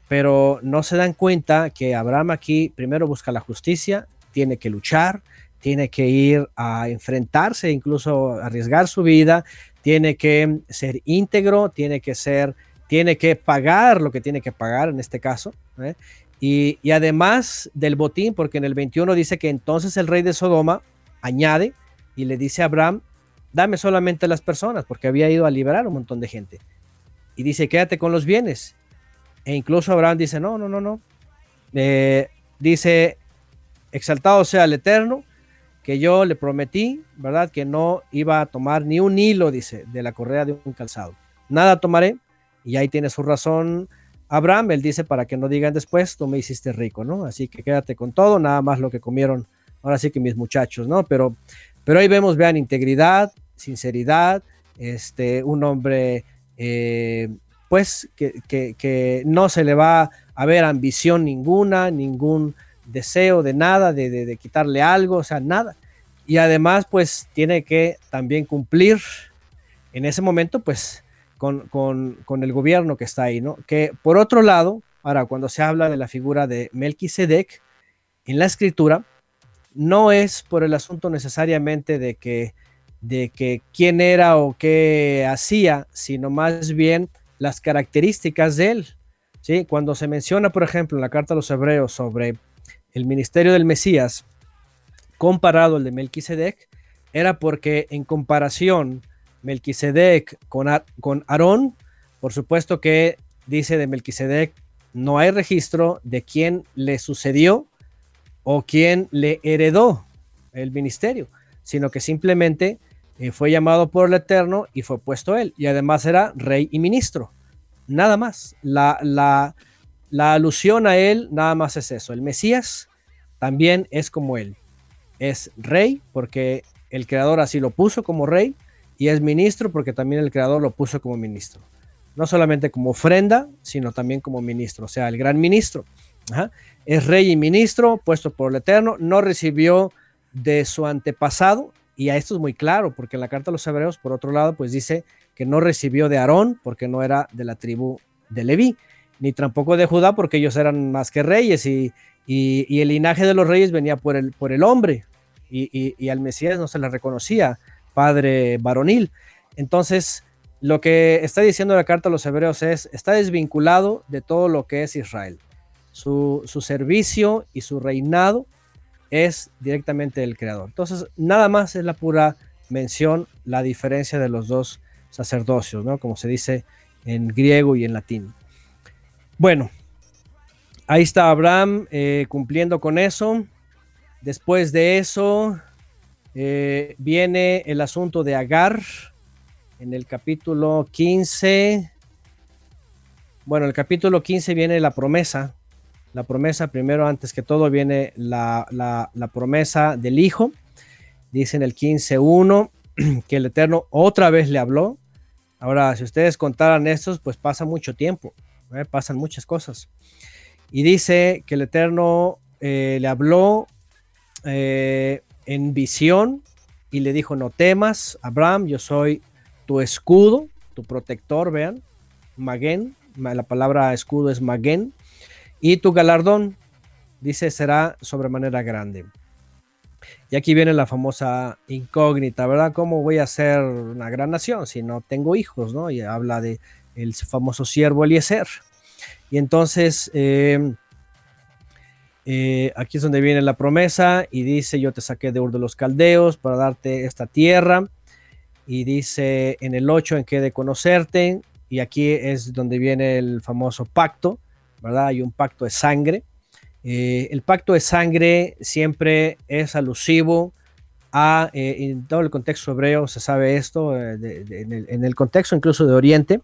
pero no se dan cuenta que Abraham aquí primero busca la justicia, tiene que luchar, tiene que ir a enfrentarse, incluso arriesgar su vida, tiene que ser íntegro, tiene que ser, tiene que pagar lo que tiene que pagar en este caso. ¿eh? Y, y, además del botín, porque en el 21 dice que entonces el rey de Sodoma añade y le dice a Abraham, dame solamente las personas, porque había ido a liberar un montón de gente. Y dice, quédate con los bienes. E incluso Abraham dice, no, no, no, no. Eh, dice, exaltado sea el Eterno, que yo le prometí, ¿verdad? Que no iba a tomar ni un hilo, dice, de la correa de un calzado. Nada tomaré. Y ahí tiene su razón Abraham. Él dice, para que no digan después, tú me hiciste rico, ¿no? Así que quédate con todo, nada más lo que comieron, ahora sí que mis muchachos, ¿no? Pero, pero ahí vemos, vean, integridad, sinceridad, este, un hombre, eh, pues, que, que, que no se le va a ver ambición ninguna, ningún deseo de nada, de, quitarle algo, o sea, nada. Y además, pues tiene que también cumplir en ese momento, pues, con, con, el gobierno que está ahí, ¿no? Que por otro lado, ahora cuando se habla de la figura de Melquisedec en la escritura, no es por el asunto necesariamente de que, de que quién era o qué hacía, sino más bien las características de él. ¿sí? Cuando se menciona, por ejemplo, en la carta a los hebreos sobre el ministerio del Mesías comparado al de Melquisedec, era porque en comparación Melquisedec con, con Aarón, por supuesto que dice de Melquisedec, no hay registro de quién le sucedió o quién le heredó el ministerio, sino que simplemente eh, fue llamado por el Eterno y fue puesto él. Y además era rey y ministro. Nada más. La, la, la alusión a él nada más es eso. El Mesías también es como él. Es rey porque el creador así lo puso como rey y es ministro porque también el creador lo puso como ministro. No solamente como ofrenda, sino también como ministro, o sea, el gran ministro. Es rey y ministro puesto por el Eterno, no recibió de su antepasado, y a esto es muy claro, porque la carta a los hebreos, por otro lado, pues dice que no recibió de Aarón, porque no era de la tribu de Leví, ni tampoco de Judá, porque ellos eran más que reyes, y, el linaje de los reyes venía por el, por el hombre, y, al Mesías no se le reconocía padre varonil. Entonces, lo que está diciendo la carta a los hebreos es, está desvinculado de todo lo que es Israel. Su, su servicio y su reinado es directamente el creador. Entonces, nada más es la pura mención, la diferencia de los dos sacerdocios, ¿no? Como se dice en griego y en latín. Bueno, ahí está Abraham eh, cumpliendo con eso. Después de eso eh, viene el asunto de Agar en el capítulo 15. Bueno, el capítulo 15 viene la promesa la promesa, primero antes que todo viene la, promesa del Hijo. Dice en el 15.1 que el Eterno otra vez le habló. Ahora, si ustedes contaran estos, pues pasa mucho tiempo, ¿eh? pasan muchas cosas. Y dice que el Eterno eh, le habló eh, en visión y le dijo, no temas, Abraham, yo soy tu escudo, tu protector, vean, Maguen, la palabra escudo es Maguen, y tu galardón, dice, será sobremanera grande. Y aquí viene la famosa incógnita, ¿verdad? ¿Cómo voy a ser una gran nación si no tengo hijos, ¿no? Y habla de el famoso siervo Eliezer. Y entonces, eh, eh, aquí es donde viene la promesa y dice, yo te saqué de Ur de los Caldeos para darte esta tierra. Y dice en el 8 en que de conocerte. Y aquí es donde viene el famoso pacto ¿verdad? Hay un pacto de sangre. Eh, el pacto de sangre siempre es alusivo a, en todo el contexto hebreo se sabe esto, en, el, contexto incluso de Oriente,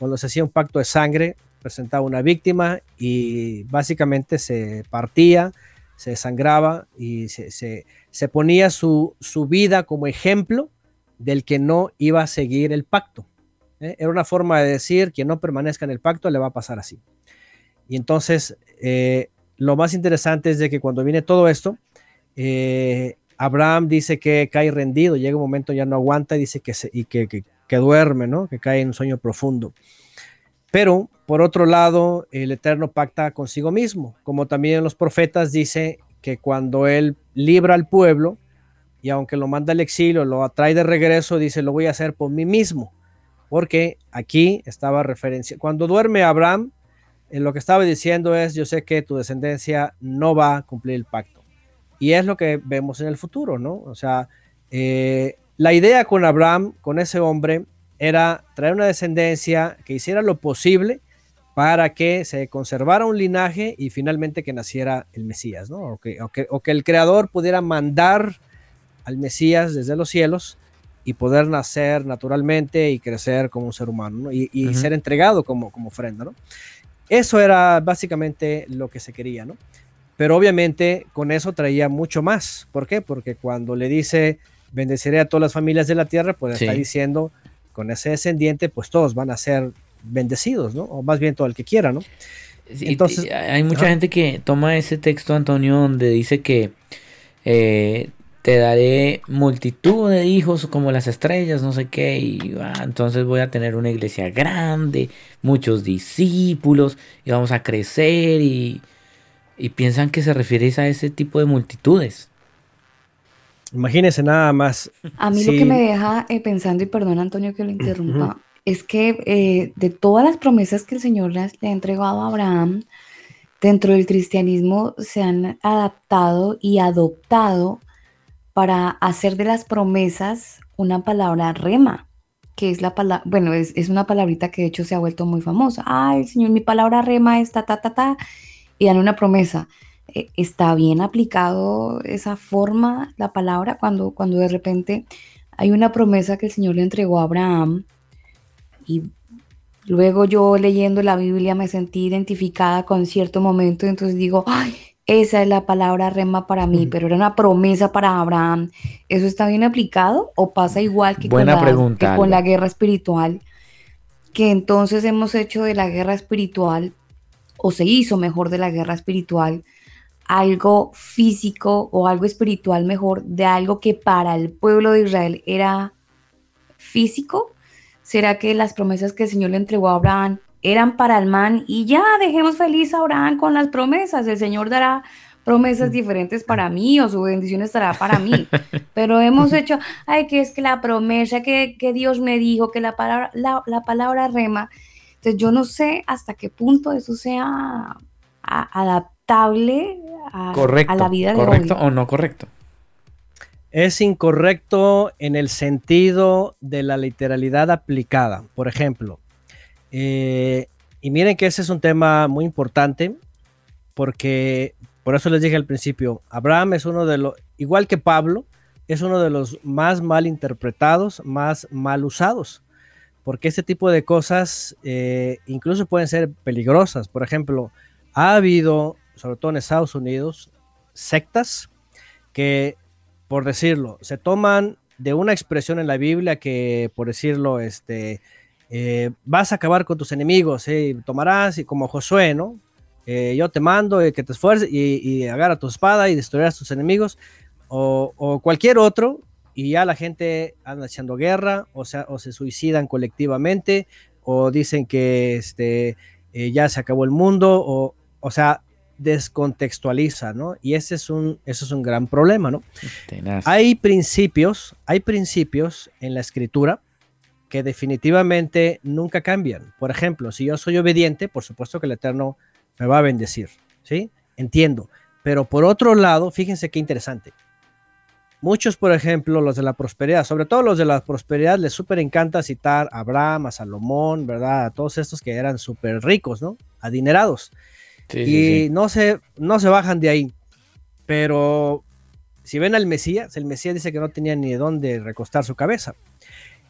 cuando se hacía un pacto de sangre, presentaba una víctima y básicamente se partía, se sangraba y se, se, ponía su, su, vida como ejemplo del que no iba a seguir el pacto. Era una forma de decir, quien no permanezca en el pacto le va a pasar así. Y entonces, eh, lo más interesante es de que cuando viene todo esto, eh, Abraham dice que cae rendido, llega un momento ya no aguanta y dice que, se, y que, que, duerme, ¿no? que cae en un sueño profundo. Pero, por otro lado, el Eterno pacta consigo mismo, como también los profetas dice que cuando él libra al pueblo, y aunque lo manda al exilio, lo atrae de regreso, dice, lo voy a hacer por mí mismo. Porque aquí estaba referencia. Cuando duerme Abraham, en lo que estaba diciendo es, yo sé que tu descendencia no va a cumplir el pacto. Y es lo que vemos en el futuro, ¿no? O sea, eh, la idea con Abraham, con ese hombre, era traer una descendencia que hiciera lo posible para que se conservara un linaje y finalmente que naciera el Mesías, ¿no? O que, o que, el Creador pudiera mandar al Mesías desde los cielos y poder nacer naturalmente y crecer como un ser humano, ¿no? Y, ser entregado como, como ofrenda, ¿no? Eso era básicamente lo que se quería, ¿no? Pero obviamente con eso traía mucho más. ¿Por qué? Porque cuando le dice, bendeciré a todas las familias de la tierra, pues está diciendo, con ese descendiente, pues todos van a ser bendecidos, ¿no? O más bien todo el que quiera, ¿no? Entonces, hay mucha gente que toma ese texto, Antonio, donde dice que eh, te daré multitud de hijos como las estrellas, no sé qué, y ah, entonces voy a tener una iglesia grande, muchos discípulos, y vamos a crecer, y, piensan que se refiere a ese tipo de multitudes. Imagínense nada más. A mí lo que me deja eh, pensando, y perdón Antonio que lo interrumpa, es que eh, de todas las promesas que el Señor le ha entregado a Abraham, dentro del cristianismo se han adaptado y adoptado para hacer de las promesas una palabra rema, que es la palabra, bueno, es, una palabrita que de hecho se ha vuelto muy famosa. Ay, Señor, mi palabra rema es ta, ta, ta, ta, y dan una promesa. Eh, ¿Está bien aplicado esa forma, la palabra, cuando, cuando de repente hay una promesa que el Señor le entregó a Abraham y luego yo leyendo la Biblia me sentí identificada con cierto momento, entonces digo, ay, esa es la palabra rema para mí, pero era una promesa para Abraham. ¿Eso está bien aplicado o pasa igual que, con, la, con la guerra espiritual? Que entonces hemos hecho de la guerra espiritual, o se hizo mejor de la guerra espiritual, algo físico o algo espiritual mejor de algo que para el pueblo de Israel era físico. ¿Será que las promesas que el Señor le entregó a Abraham eran para el man y ya dejemos feliz a Abraham con las promesas. El Señor dará promesas mm. diferentes para mí o su bendición estará para mí. Pero hemos hecho, ay, que es que la promesa que, Dios me dijo, que la palabra, la, palabra rema. Entonces yo no sé hasta qué punto eso sea adaptable a, a, la vida de ¿Correcto o no correcto? Es incorrecto en el sentido de la literalidad aplicada. Por ejemplo, eh, y miren que ese es un tema muy importante porque, por eso les dije al principio, Abraham es uno de los, igual que Pablo, es uno de los más mal interpretados, más mal usados, porque este tipo de cosas eh, incluso pueden ser peligrosas. Por ejemplo, ha habido, sobre todo en Estados Unidos, sectas que, por decirlo, se toman de una expresión en la Biblia que, por decirlo, este, eh, vas a acabar con tus enemigos, eh, tomarás y como Josué, ¿no? Eh, yo te mando que te esfuerces y, agarra tu espada y destruirás tus enemigos, o, cualquier otro, y ya la gente anda echando guerra, o, sea, o se suicidan colectivamente, o dicen que este, ya se acabó el mundo, o, o sea, descontextualiza, ¿no? Y ese es un, eso es un gran problema, ¿no? Hay principios, hay principios en la escritura que definitivamente nunca cambian. Por ejemplo, si yo soy obediente, por supuesto que el Eterno me va a bendecir, ¿sí? Entiendo. Pero por otro lado, fíjense qué interesante. Muchos, por ejemplo, los de la prosperidad, sobre todo los de la prosperidad, les súper encanta citar a Abraham, a Salomón, ¿verdad? A todos estos que eran súper ricos, ¿no? Adinerados. Y No, se, no se bajan de ahí. Pero si ven al Mesías, el Mesías dice que no tenía ni de dónde recostar su cabeza.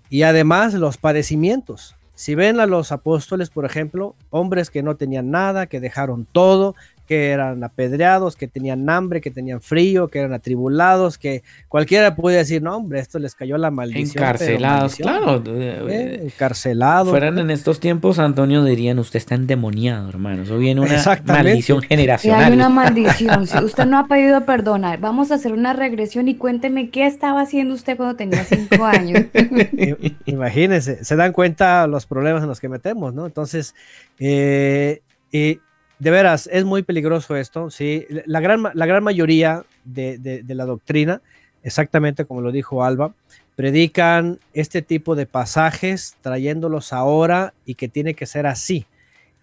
Y además los padecimientos. Si ven a los apóstoles, por ejemplo, hombres que no tenían nada, que dejaron todo, que eran apedreados, que tenían hambre, que tenían frío, que eran atribulados, que cualquiera puede decir, no, hombre, esto les cayó la maldición. Encarcelados, claro. Eh, encarcelados. Fueran en estos tiempos, Antonio, dirían, usted está endemoniado, hermano. Eso viene una maldición generacional. hay una maldición. Si usted no ha pedido perdonar, vamos a hacer una regresión y cuénteme qué estaba haciendo usted cuando tenía cinco años. Imagínense, se dan cuenta los problemas en los que metemos, ¿no? Entonces, eh, y de veras, es muy peligroso esto, ¿sí? La gran, la gran mayoría de, la doctrina, exactamente como lo dijo Alba, predican este tipo de pasajes trayéndolos ahora y que tiene que ser así.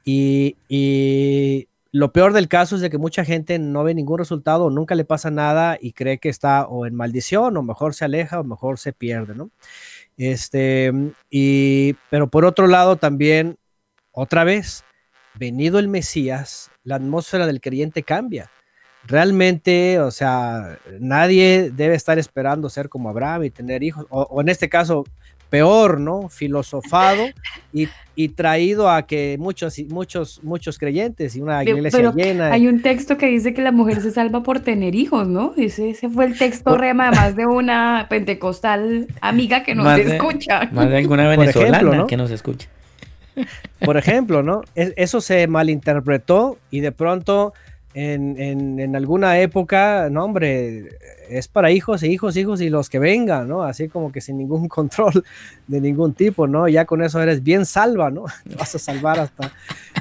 Y, lo peor del caso es de que mucha gente no ve ningún resultado, nunca le pasa nada y cree que está o en maldición o mejor se aleja o mejor se pierde, ¿no? Este, y, pero por otro lado también, otra vez, venido el Mesías, la atmósfera del creyente cambia. Realmente, o sea, nadie debe estar esperando ser como Abraham y tener hijos, o, en este caso, peor, ¿no? Filosofado y, traído a que muchos, muchos, muchos creyentes y una iglesia llena. Hay un texto que dice que la mujer se salva por tener hijos, ¿no? Ese, ese fue el texto rema, además de una pentecostal amiga que nos escucha. Más de alguna venezolana que nos escucha. Por ejemplo, ¿no? eso se malinterpretó y de pronto en, alguna época, no, hombre, es para hijos e hijos, hijos y los que vengan, ¿no? Así como que sin ningún control de ningún tipo, ¿no? Ya con eso eres bien salva, ¿no? vas a salvar hasta.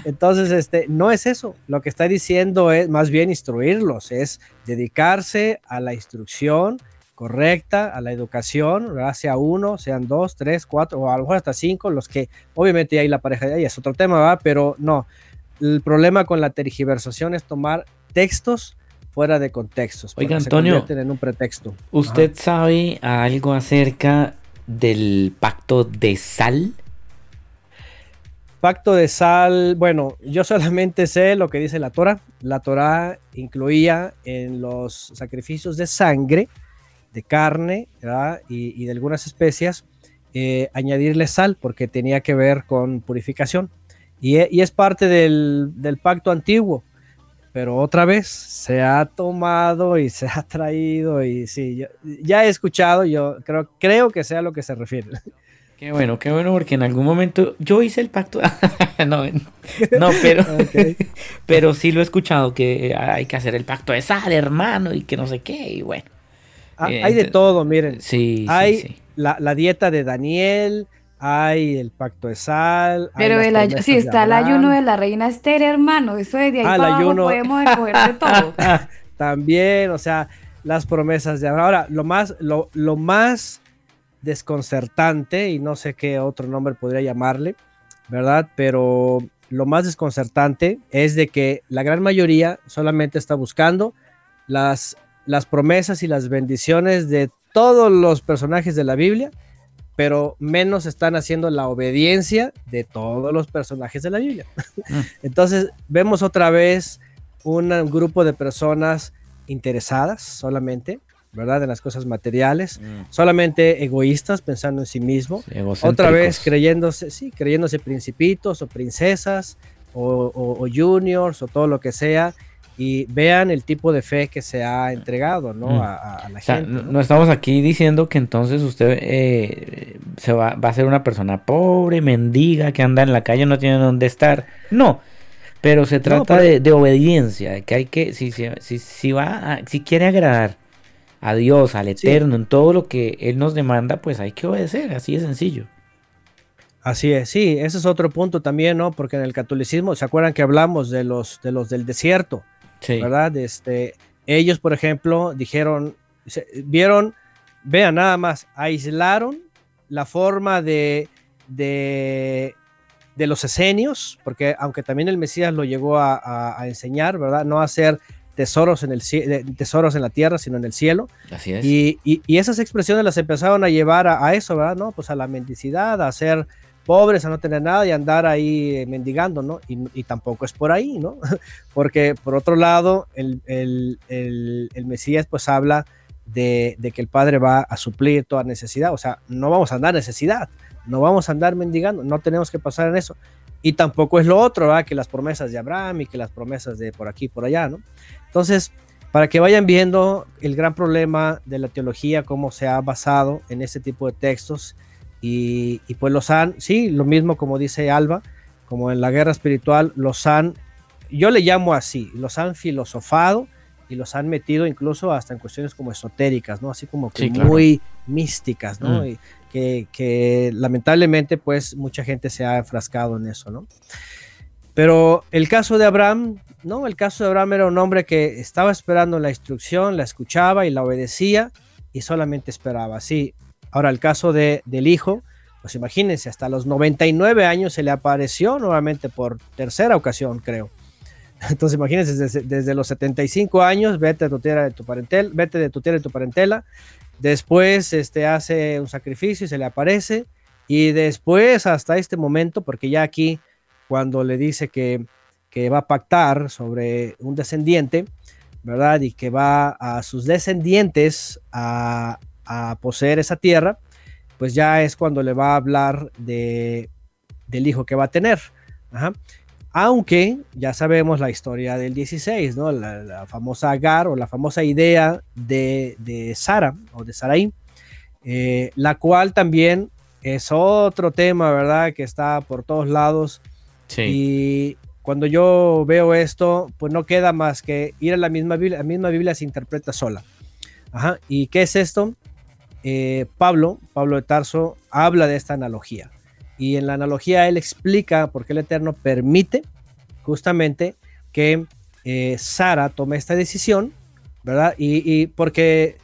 Entonces, este, no es eso. Lo que está diciendo es más bien instruirlos, es dedicarse a la instrucción correcta, a la educación, sea uno, sean dos, tres, cuatro, o a lo mejor hasta cinco, los que obviamente hay la pareja de ahí es otro tema, ¿va? Pero no, el problema con la tergiversación es tomar textos fuera de contextos. Oiga, Antonio, en un pretexto. ¿Usted sabe algo acerca del pacto de sal? Pacto de sal, bueno, yo solamente sé lo que dice la Torah. La Torah incluía en los sacrificios de sangre, de carne y, de algunas especias, eh, añadirle sal porque tenía que ver con purificación. E, y, es parte del, pacto antiguo, pero otra vez se ha tomado y se ha traído y sí, ya he escuchado, yo creo, creo que sea a lo que se refiere. Qué bueno, qué bueno, porque en algún momento yo hice el pacto. no, no, pero, pero sí lo he escuchado que hay que hacer el pacto de sal, hermano, y que no sé qué, y bueno. Ah, hay de todo, miren. Sí, hay sí, La, la, dieta de Daniel, hay el pacto de sal. Pero el si está el ayuno de la reina Esther, hermano, eso de ahí ah, para abajo podemos escoger de todo. También, o sea, las promesas de Abraham. Ahora, lo más, lo, lo más desconcertante, y no sé qué otro nombre podría llamarle, ¿verdad? Pero lo más desconcertante es de que la gran mayoría solamente está buscando las, las promesas y las bendiciones de todos los personajes de la Biblia pero menos están haciendo la obediencia de todos los personajes de la Biblia. Mm. Entonces vemos otra vez un grupo de personas interesadas solamente, ¿verdad? En las cosas materiales, mm. solamente egoístas, pensando en sí mismo. otra vez creyéndose, sí, creyéndose principitos o princesas o juniors o todo lo que sea y vean el tipo de fe que se ha entregado ¿no? Mm. a, la gente. ¿no? estamos aquí diciendo que entonces usted eh, se va, va, a ser una persona pobre, mendiga, que anda en la calle, no tiene dónde estar. No, pero se trata de, obediencia, que hay que, si, si, si, va si quiere agradar a Dios, al Eterno, en todo lo que Él nos demanda, pues hay que obedecer, así de sencillo. Así es, sí, ese es otro punto también, ¿no? Porque en el catolicismo, ¿se acuerdan que hablamos de los, de los del desierto? ¿Verdad? Este, ellos, por ejemplo, dijeron, vieron, vean nada más, aislaron la forma de, de, de los esenios, porque aunque también el Mesías lo llegó a, enseñar, ¿verdad? No hacer tesoros en, el, tesoros en la tierra, sino en el cielo. Así es. Y, y, esas expresiones las empezaron a llevar a, a, eso, ¿verdad? No, pues a la mendicidad, a hacer pobres, a no tener nada y andar ahí eh, mendigando, ¿no? Y, tampoco es por ahí, ¿no? Porque por otro lado, el, Mesías pues habla de, que el Padre va a suplir toda necesidad, o sea, no vamos a andar necesidad, no vamos a andar mendigando, no tenemos que pasar en eso. Y tampoco es lo otro, ¿verdad? Que las promesas de Abraham y que las promesas de por aquí y por allá, ¿no? Entonces, para que vayan viendo el gran problema de la teología, cómo se ha basado en ese tipo de textos, y, pues los han, sí, lo mismo como dice Alba, como en la guerra espiritual, los han, yo le llamo así, los han filosofado y los han metido incluso hasta en cuestiones como esotéricas, ¿no? Así como que muy místicas, ¿no? Mm. Y que, que, lamentablemente pues mucha gente se ha enfrascado en eso, ¿no? Pero el caso de Abraham, no, el caso de Abraham era un hombre que estaba esperando la instrucción, la escuchaba y la obedecía y solamente esperaba. Sí, Ahora, el caso de, del hijo, pues imagínense, hasta los 99 años se le apareció nuevamente por tercera ocasión, creo. Entonces, imagínense, desde, los 75 años, vete de tu tierra de tu parentela, vete de tu tierra de tu parentela. Después este, hace un sacrificio y se le aparece. Y después, hasta este momento, porque ya aquí, cuando le dice que, que va a pactar sobre un descendiente, ¿verdad? Y que va a sus descendientes a, a poseer esa tierra, pues ya es cuando le va a hablar de, del hijo que va a tener. Aunque ya sabemos la historia del 16, ¿no? La, famosa Agar o la famosa idea de, de Sara o de Sarai, eh, la cual también es otro tema, ¿verdad? Que está por todos lados. Sí. Y cuando yo veo esto, pues no queda más que ir a la misma Biblia. La misma Biblia se interpreta sola. Ajá. ¿Y qué es esto? Eh, Pablo, Pablo de Tarso, habla de esta analogía. Y en la analogía él explica por qué el Eterno permite justamente que eh, Sara tome esta decisión, ¿verdad? Y, porque,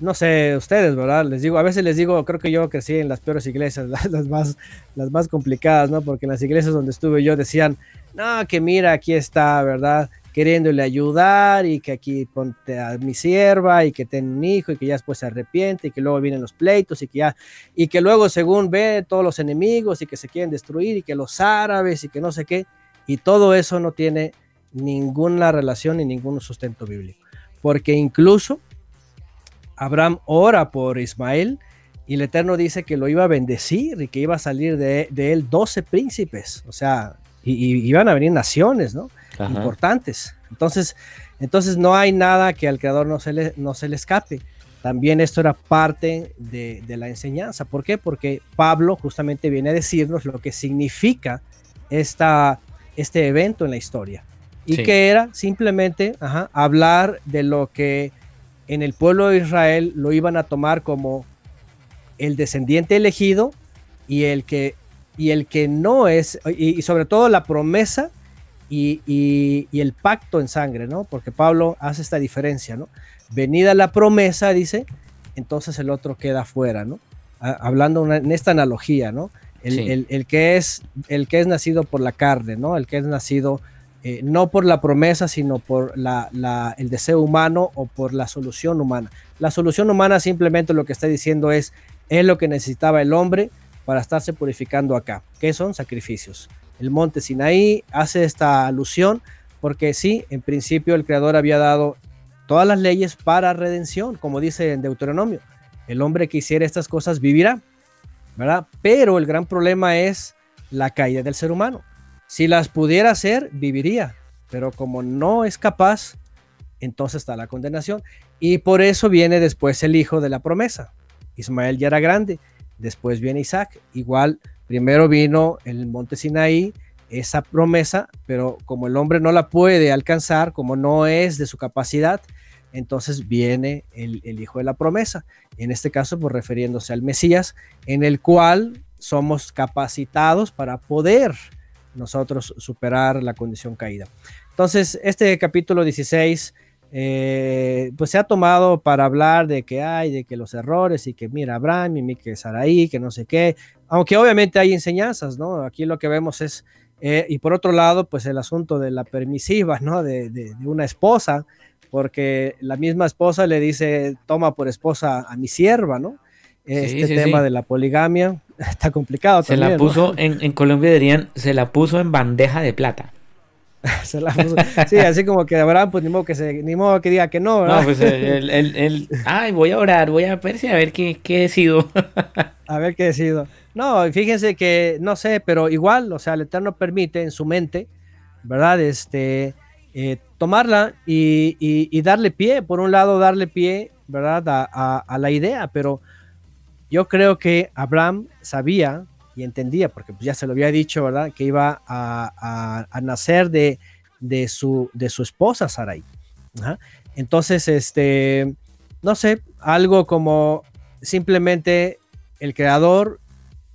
no sé, ustedes, ¿verdad? Les digo, a veces les digo, creo que yo crecí en las peores iglesias, las, más, las más complicadas, ¿no? Porque en las iglesias donde estuve yo decían, no, que mira, aquí está, ¿verdad? Queriéndole ayudar y que aquí ponte a mi sierva y que tenga un hijo y que ya después se arrepiente y que luego vienen los pleitos y que ya y que luego según ve todos los enemigos y que se quieren destruir y que los árabes y que no sé qué y todo eso no tiene ninguna relación ni ningún sustento bíblico porque incluso Abraham ora por Ismael y el Eterno dice que lo iba a bendecir y que iba a salir de, él doce príncipes o sea y iban a venir naciones no importantes. Entonces, entonces no hay nada que al creador no se le, no se le escape. También esto era parte de, la enseñanza. ¿Por qué? Porque Pablo justamente viene a decirnos lo que significa esta, este evento en la historia. Y que era simplemente hablar de lo que en el pueblo de Israel lo iban a tomar como el descendiente elegido y el que, y el que no es, y sobre todo la promesa y, el pacto en sangre, ¿no? Porque Pablo hace esta diferencia, ¿no? Venida la promesa, dice, entonces el otro queda fuera, ¿no? hablando en esta analogía, ¿no? El, que es, el que es nacido por la carne, ¿no? El que es nacido eh, no por la promesa, sino por la, el deseo humano o por la solución humana. La solución humana simplemente lo que está diciendo es, es lo que necesitaba el hombre para estarse purificando acá, que son sacrificios el monte Sinaí, hace esta alusión porque sí, en principio el Creador había dado todas las leyes para redención, como dice en Deuteronomio. El hombre que hiciera estas cosas vivirá, ¿verdad? Pero el gran problema es la caída del ser humano. Si las pudiera hacer, viviría, pero como no es capaz, entonces está la condenación. Y por eso viene después el hijo de la promesa. Ismael ya era grande, después viene Isaac, igual Primero vino el monte Sinaí, esa promesa, pero como el hombre no la puede alcanzar, como no es de su capacidad, entonces viene el, hijo de la promesa, en este caso pues refiriéndose al Mesías, en el cual somos capacitados para poder nosotros superar la condición caída. Entonces, este capítulo 16 eh, pues se ha tomado para hablar de que hay, de que los errores y que mira Abraham y que Saraí, que no sé qué, aunque obviamente hay enseñanzas, ¿no? Aquí lo que vemos es, eh, y por otro lado, pues el asunto de la permisiva, ¿no? De, una esposa, porque la misma esposa le dice, toma por esposa a mi sierva, ¿no? Este tema de la poligamia está complicado. Se la puso, en, en Colombia dirían, se la puso en bandeja de plata. sí, así como que Abraham, pues ni modo que, se, ni modo que diga que no, ¿verdad? No, pues él, ay, voy a orar, voy a ver si a ver qué, qué decido. a ver qué decido. No, fíjense que, no sé, pero igual, o sea, el Eterno permite en su mente, ¿verdad? Este, eh, tomarla y, darle pie, por un lado, darle pie, ¿verdad? A, la idea, pero yo creo que Abraham sabía y entendía, porque pues, ya se lo había dicho, ¿verdad? Que iba a, nacer de, de, su, de su esposa Sarai. Entonces, este, no sé, algo como simplemente el creador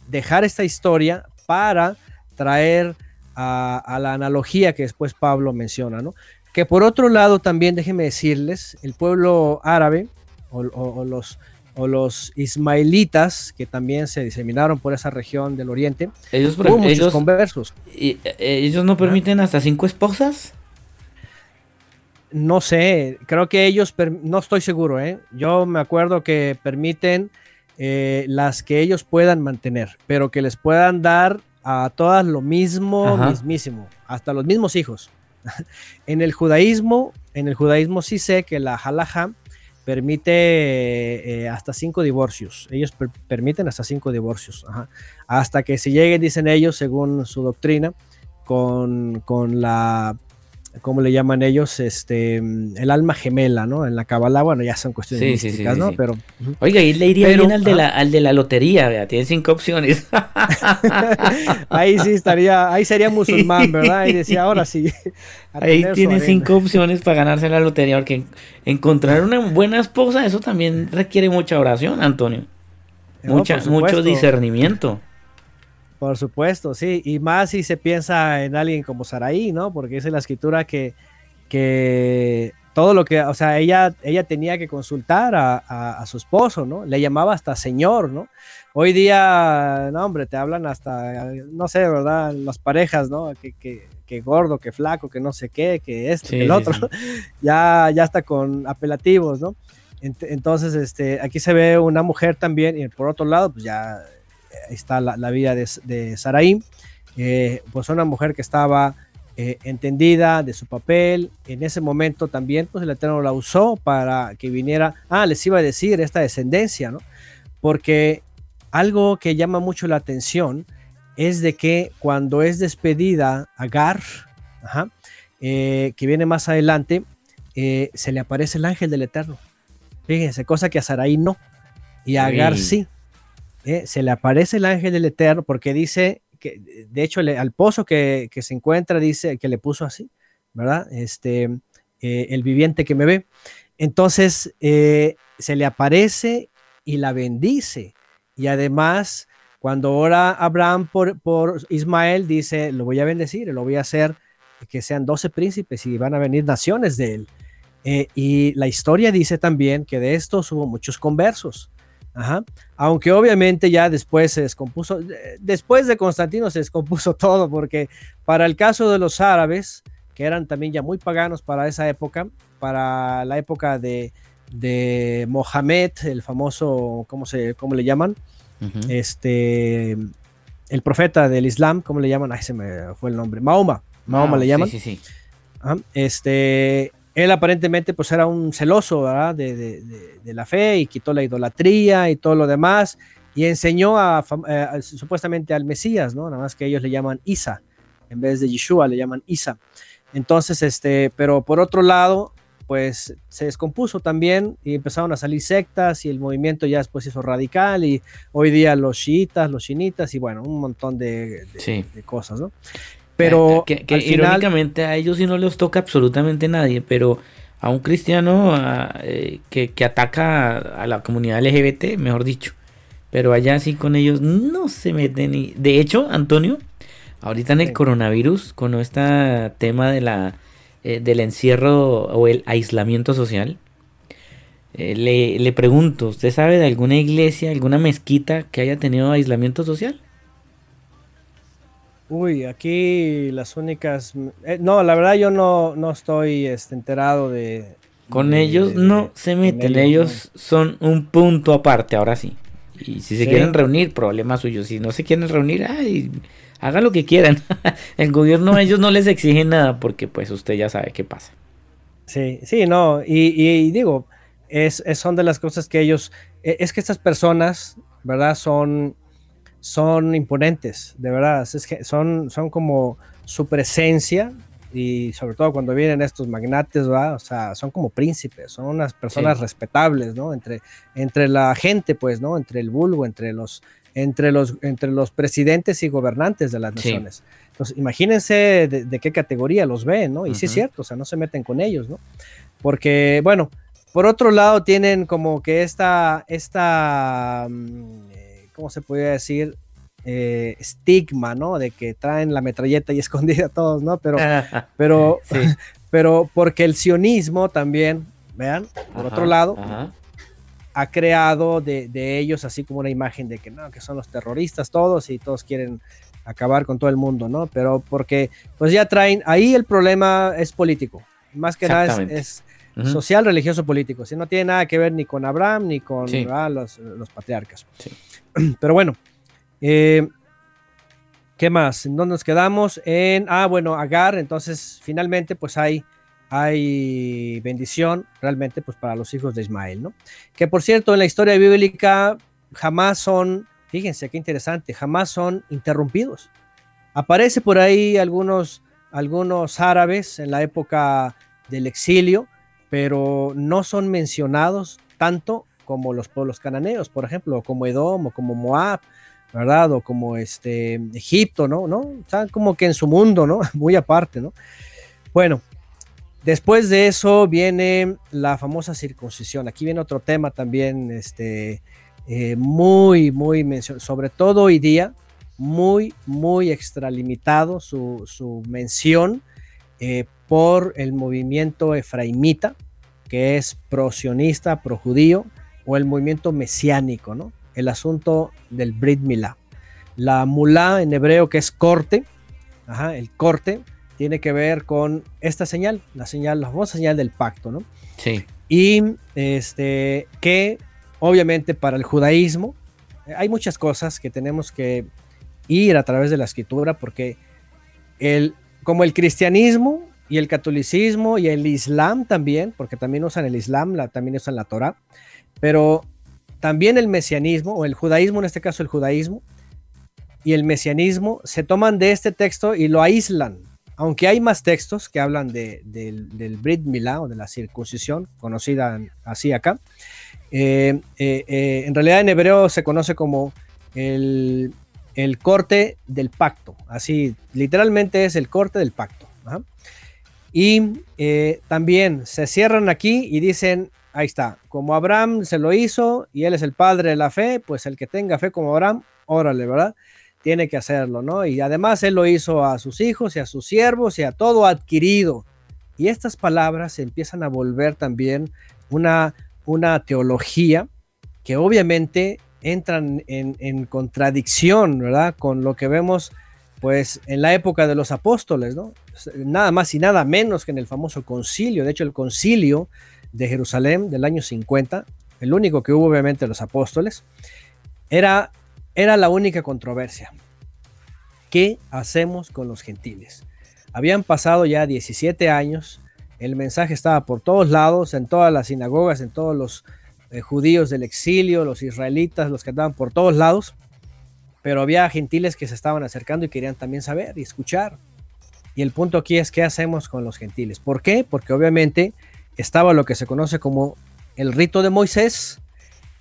dejar esta historia para traer a, la analogía que después Pablo menciona, ¿no? Que por otro lado también déjenme decirles, el pueblo árabe o los, o los ismaelitas, que también se diseminaron por esa región del oriente, ellos, muchos conversos. Y, eh, ¿Ellos no permiten hasta cinco esposas? No sé, creo que ellos, no estoy seguro, ¿eh? yo me acuerdo que permiten eh, las que ellos puedan mantener, pero que les puedan dar a todas lo mismo, mismísimo, hasta los mismos hijos. en el judaísmo, en el judaísmo sí sé que la halaja permite eh, hasta cinco divorcios. Ellos permiten hasta cinco divorcios. Hasta que se lleguen, dicen ellos, según su doctrina, con, la como le llaman ellos, este, el alma gemela, ¿no? En la Kabbalah, bueno, ya son cuestiones sí, místicas, ¿no? Pero, Oiga, ahí le iría bien al de, la, al de la lotería, vea, tiene cinco opciones. ahí sí estaría, ahí sería musulmán, ¿verdad? Ahí decía, ahora sí. Ahí tiene cinco opciones para ganarse la lotería, porque encontrar una buena esposa, eso también requiere mucha oración, Antonio. Mucha, mucho discernimiento. Por supuesto, sí, y más si se piensa en alguien como Saraí, ¿no? Porque es la escritura que, que todo lo que, o sea, ella, ella tenía que consultar a, su esposo, ¿no? Le llamaba hasta señor, ¿no? Hoy día, no, hombre, te hablan hasta, no sé, ¿verdad? Las parejas, ¿no? Que, que, gordo, que flaco, que no sé qué, que este, que el otro, ya, ya está con apelativos, ¿no? Entonces, este, aquí se ve una mujer también, y por otro lado, pues ya está la, vida de, de Saraí, eh, pues una mujer que estaba eh, entendida de su papel. En ese momento también, pues el Eterno la usó para que viniera, ah, les iba a decir esta descendencia, ¿no? Porque algo que llama mucho la atención es de que cuando es despedida Agar, eh, que viene más adelante, se le aparece el ángel del Eterno. Fíjense, cosa que a Saraí no, y a Agar sí. ¿Eh? se le aparece el ángel del Eterno porque dice que, de hecho, al pozo que, se encuentra, dice que le puso así, ¿verdad? Este, eh, el viviente que me ve. Entonces, eh, se le aparece y la bendice. Y además, cuando ora Abraham por, por Ismael, dice, lo voy a bendecir, lo voy a hacer que sean doce príncipes y van a venir naciones de él. y la historia dice también que de estos hubo muchos conversos. Aunque obviamente ya después se descompuso, después de Constantino se descompuso todo, porque para el caso de los árabes, que eran también ya muy paganos para esa época, para la época de, de Mohamed, el famoso, ¿cómo, se, cómo le llaman? Este, el profeta del Islam, ¿cómo le llaman? Ay, se me fue el nombre. Mahoma, Mahoma ah, le llaman. Sí, sí, sí. Este, él aparentemente pues era un celoso de, la fe y quitó la idolatría y todo lo demás y enseñó a, eh, supuestamente al Mesías, ¿no? Nada más que ellos le llaman Isa, en vez de Yeshua le llaman Isa. Entonces, este, pero por otro lado, pues se descompuso también y empezaron a salir sectas y el movimiento ya después hizo radical y hoy día los chiitas, los chinitas y bueno, un montón de, de cosas, ¿no? Pero que, irónicamente a ellos sí no les toca absolutamente nadie, pero a un cristiano eh, que, ataca a la comunidad LGBT, mejor dicho. Pero allá sí con ellos no se meten ni. De hecho, Antonio, ahorita en el coronavirus, con este tema de la, eh, del encierro o el aislamiento social, eh, le, le pregunto, ¿usted sabe de alguna iglesia, alguna mezquita que haya tenido aislamiento social? Uy, aquí las únicas... Eh, no, la verdad yo no, no estoy este, enterado de... Con ellos no se meten, ellos, son un punto aparte, ahora sí. Y si se quieren reunir, problema suyo. Si no se quieren reunir, ay, hagan lo que quieran. El gobierno a ellos no les exige nada porque pues usted ya sabe qué pasa. Sí, sí, no, y, y digo, es, es, son de las cosas que ellos, e, es que estas personas, ¿verdad? Son son imponentes, de verdad, es que son, son como su presencia y sobre todo cuando vienen estos magnates, o sea, son como príncipes, son unas personas respetables, ¿no? Entre, entre la gente, pues, ¿no? Entre el vulgo, entre los, entre los, entre los presidentes y gobernantes de las naciones. Entonces, imagínense de, qué categoría los ven, ¿no? Y sí es cierto, o sea, no se meten con ellos, ¿no? Porque, bueno, por otro lado tienen como que esta, esta, mm, ¿cómo se podría decir? Eh, estigma, ¿no? De que traen la metralleta y escondida a todos, ¿no? Pero, pero, pero porque el sionismo también, vean, por otro lado, ha creado de, ellos así como una imagen de que no, que son los terroristas todos y todos quieren acabar con todo el mundo, ¿no? Pero porque pues ya traen, ahí el problema es político, más que nada es, social, religioso, político, si no tiene nada que ver ni con Abraham ni con los, los, patriarcas. Pero bueno, eh, ¿Qué más? ¿En dónde nos quedamos? En, ah, bueno, Agar, entonces finalmente pues hay, hay bendición realmente pues para los hijos de Ismael, ¿no? Que por cierto, en la historia bíblica jamás son, fíjense qué interesante, jamás son interrumpidos. Aparece por ahí algunos, algunos árabes en la época del exilio, pero no son mencionados tanto como los pueblos cananeos, por ejemplo, como Edom o como Moab, ¿verdad? O como este Egipto, ¿no? ¿no? Están como que en su mundo, ¿no? Muy aparte, ¿no? Bueno, después de eso viene la famosa circuncisión. Aquí viene otro tema también, este, eh, muy, muy sobre todo hoy día, muy, muy extralimitado su, su mención eh, por el movimiento efraimita, que es pro-sionista, pro-judío, o el movimiento mesiánico, ¿no? El asunto del Brit Milá. La mulá en hebreo, que es corte, el corte, tiene que ver con esta señal, la señal, la famosa señal del pacto, ¿no? Sí. Y este, que obviamente para el judaísmo hay muchas cosas que tenemos que ir a través de la escritura porque el, como el cristianismo y el catolicismo y el islam también, porque también usan el islam, la, también usan la Torah, pero también el mesianismo, o el judaísmo, en este caso el judaísmo, y el mesianismo se toman de este texto y lo aíslan. Aunque hay más textos que hablan de, del Brit Milá o de la circuncisión, conocida así acá, eh, eh, eh, en realidad en hebreo se conoce como el, el corte del pacto. Así, literalmente es el corte del pacto. Y también se cierran aquí y dicen ahí está. Como Abraham se lo hizo y él es el padre de la fe, pues el que tenga fe como Abraham, órale, ¿verdad? Tiene que hacerlo, ¿no? Y además él lo hizo a sus hijos y a sus siervos y a todo adquirido. Y estas palabras empiezan a volver también una, una teología que obviamente entran en, en contradicción, ¿verdad? Con lo que vemos pues en la época de los apóstoles, ¿no? Nada más y nada menos que en el famoso concilio. De hecho, el concilio de Jerusalén del año 50, el único que hubo obviamente los apóstoles, era, era la única controversia. ¿Qué hacemos con los gentiles? Habían pasado ya 17 años, el mensaje estaba por todos lados, en todas las sinagogas, en todos los eh, judíos del exilio, los israelitas, los que andaban por todos lados, pero había gentiles que se estaban acercando y querían también saber y escuchar. Y el punto aquí es qué hacemos con los gentiles. ¿Por qué? Porque obviamente estaba lo que se conoce como el rito de Moisés,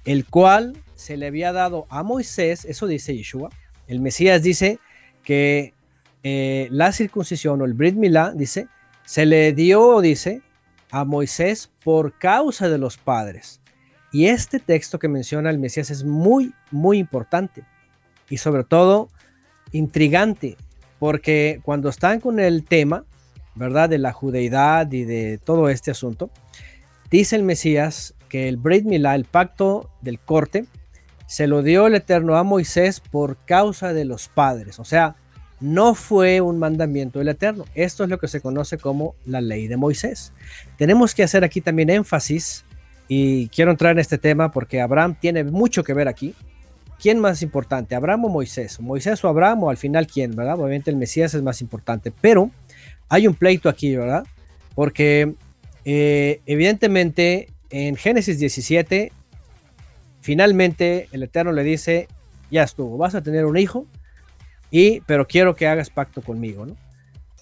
el cual se le había dado a Moisés, eso dice Yeshua, el Mesías dice que eh, la circuncisión o el Brit Milá, dice, se le dio, dice, a Moisés por causa de los padres. Y este texto que menciona el Mesías es muy, muy importante y sobre todo intrigante, porque cuando están con el tema, ¿verdad? De la judeidad y de todo este asunto, dice el Mesías que el Brit el pacto del corte, se lo dio el Eterno a Moisés por causa de los padres. O sea, no fue un mandamiento del Eterno. Esto es lo que se conoce como la ley de Moisés. Tenemos que hacer aquí también énfasis y quiero entrar en este tema porque Abraham tiene mucho que ver aquí. ¿Quién más importante, Abraham o Moisés? ¿Moisés o Abraham al final quién, verdad? Obviamente el Mesías es más importante, pero hay un pleito aquí, ¿verdad? Porque eh, evidentemente en Génesis 17, finalmente el Eterno le dice, ya estuvo, vas a tener un hijo, y, pero quiero que hagas pacto conmigo, ¿no?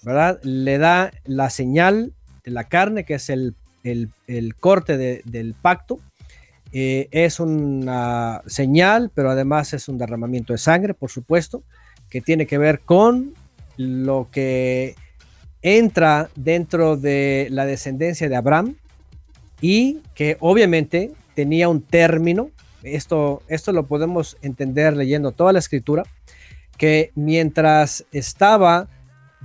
¿Verdad? Le da la señal de la carne, que es el, corte del pacto. Eh, es una señal, pero además es un derramamiento de sangre, por supuesto, que tiene que ver con lo que entra dentro de la descendencia de Abraham y que obviamente tenía un término, esto, esto lo podemos entender leyendo toda la escritura, que mientras estaba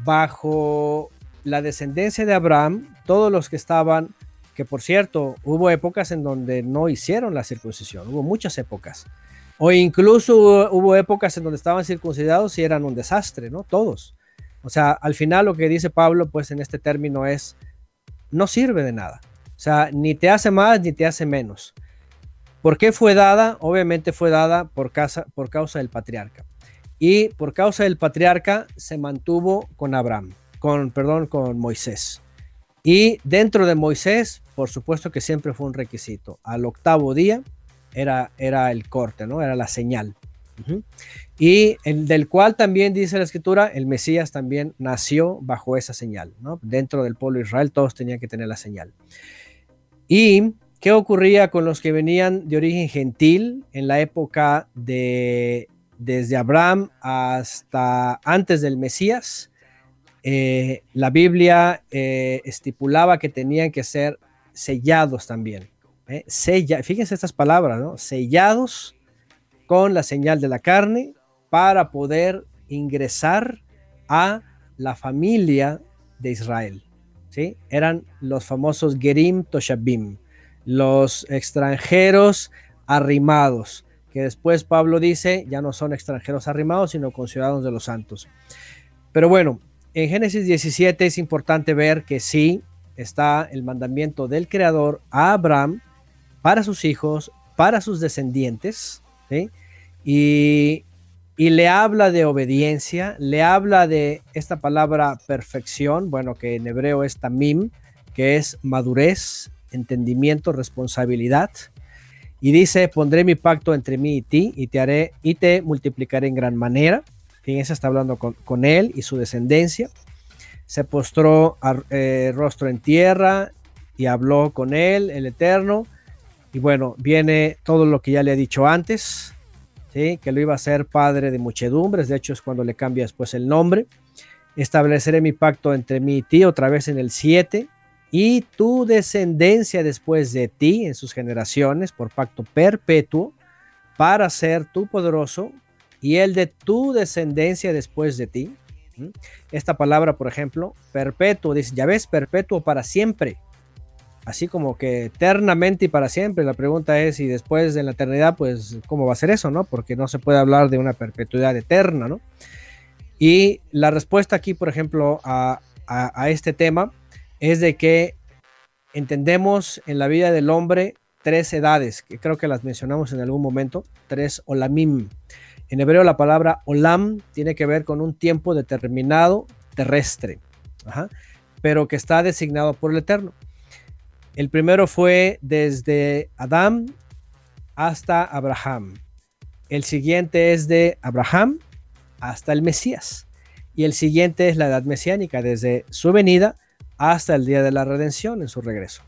bajo la descendencia de Abraham, todos los que estaban, que por cierto, hubo épocas en donde no hicieron la circuncisión, hubo muchas épocas, o incluso hubo, épocas en donde estaban circuncidados y eran un desastre, ¿no? Todos. O sea, al final lo que dice Pablo, pues en este término es, no sirve de nada. O sea, ni te hace más ni te hace menos. ¿Por qué fue dada? Obviamente fue dada por, por causa del patriarca. Y por causa del patriarca se mantuvo con Abraham, con, perdón, con Moisés. Y dentro de Moisés, por supuesto que siempre fue un requisito. Al octavo día era, era el corte, ¿no? Era la señal. Y el del cual también dice la escritura, el Mesías también nació bajo esa señal. Dentro del pueblo de Israel todos tenían que tener la señal. ¿Y qué ocurría con los que venían de origen gentil en la época de desde Abraham hasta antes del Mesías? Eh, la Biblia eh, estipulaba que tenían que ser sellados también. ¿eh? fíjense estas palabras. Sellados con la señal de la carne para poder ingresar a la familia de Israel. ¿sí? Eran los famosos Gerim Toshabim, los extranjeros arrimados, que después Pablo dice ya no son extranjeros arrimados, sino ciudadanos de los santos. Pero bueno, en Génesis 17 es importante ver que sí está el mandamiento del Creador a Abraham para sus hijos, para sus descendientes, y, y le habla de obediencia, le habla de esta palabra perfección, bueno, que en hebreo es tamim, que es madurez, entendimiento, responsabilidad. Y dice, pondré mi pacto entre mí y ti y te haré y te multiplicaré en gran manera. Fíjense, está hablando con, él y su descendencia. Se postró eh, rostro en tierra y habló con él, el Eterno. Y bueno, viene todo lo que ya le he dicho antes que lo iba a ser padre de muchedumbres, de hecho es cuando le cambia después el nombre. Estableceré mi pacto entre mí y ti, otra vez en el 7, y tu descendencia después de ti en sus generaciones por pacto perpetuo, para ser tu poderoso, y el de tu descendencia después de ti. Esta palabra, por ejemplo, perpetuo, dice, ya ves, perpetuo para siempre así como que eternamente y para siempre. La pregunta es, si después de la eternidad, pues, ¿cómo va a ser eso, no? Porque no se puede hablar de una perpetuidad eterna, ¿no? Y la respuesta aquí, por ejemplo, a, este tema es de que entendemos en la vida del hombre tres edades, que creo que las mencionamos en algún momento, tres olamim. En hebreo la palabra olam tiene que ver con un tiempo determinado terrestre, pero que está designado por el Eterno. El primero fue desde Adán hasta Abraham. El siguiente es de Abraham hasta el Mesías. Y el siguiente es la edad mesiánica, desde su venida hasta el día de la redención en su regreso.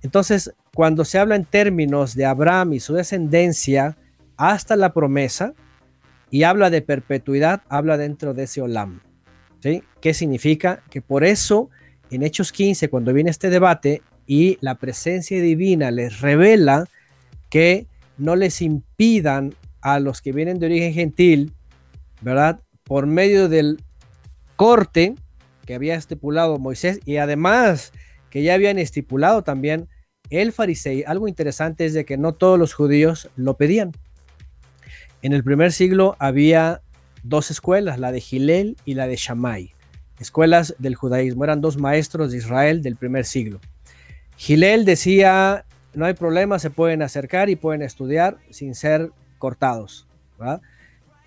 Entonces, cuando se habla en términos de Abraham y su descendencia hasta la promesa, y habla de perpetuidad, habla dentro de ese olam. ¿sí? ¿Qué significa? Que por eso en Hechos 15, cuando viene este debate, y la presencia divina les revela que no les impidan a los que vienen de origen gentil, ¿verdad? Por medio del corte que había estipulado Moisés y además que ya habían estipulado también el fariseo. Algo interesante es de que no todos los judíos lo pedían. En el primer siglo había dos escuelas, la de Gilel y la de Shammai, escuelas del judaísmo. Eran dos maestros de Israel del primer siglo. Gilel decía, no hay problema, se pueden acercar y pueden estudiar sin ser cortados.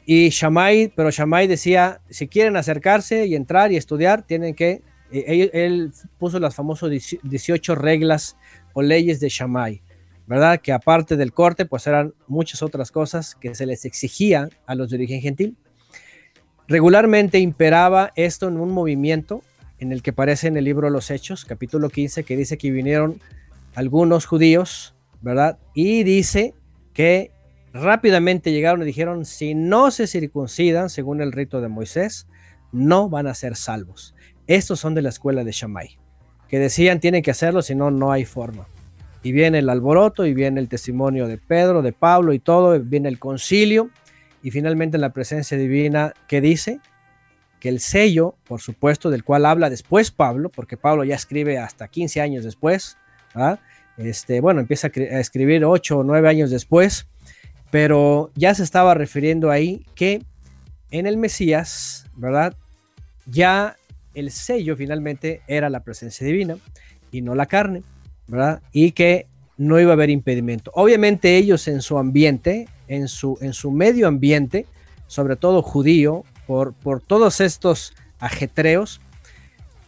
Y Shammai, pero Shammai decía, si quieren acercarse y entrar y estudiar, tienen que, eh, él, puso las famosas 18 reglas o leyes de Shammai, ¿verdad? Que aparte del corte, pues eran muchas otras cosas que se les exigía a los de origen gentil. Regularmente imperaba esto en un movimiento en el que aparece en el libro los Hechos, capítulo 15, que dice que vinieron algunos judíos, ¿verdad? Y dice que rápidamente llegaron y dijeron, si no se circuncidan según el rito de Moisés, no van a ser salvos. Estos son de la escuela de Shammai, que decían tienen que hacerlo, si no, no hay forma. Y viene el alboroto y viene el testimonio de Pedro, de Pablo y todo, viene el concilio y finalmente la presencia divina que dice, el sello, por supuesto, del cual habla después Pablo, porque Pablo ya escribe hasta 15 años después, este, bueno, empieza a, escribir 8 o 9 años después, pero ya se estaba refiriendo ahí que en el Mesías, ¿verdad? Ya el sello finalmente era la presencia divina y no la carne, ¿verdad? Y que no iba a haber impedimento. Obviamente ellos en su ambiente, en su, en su medio ambiente, sobre todo judío, por, todos estos ajetreos,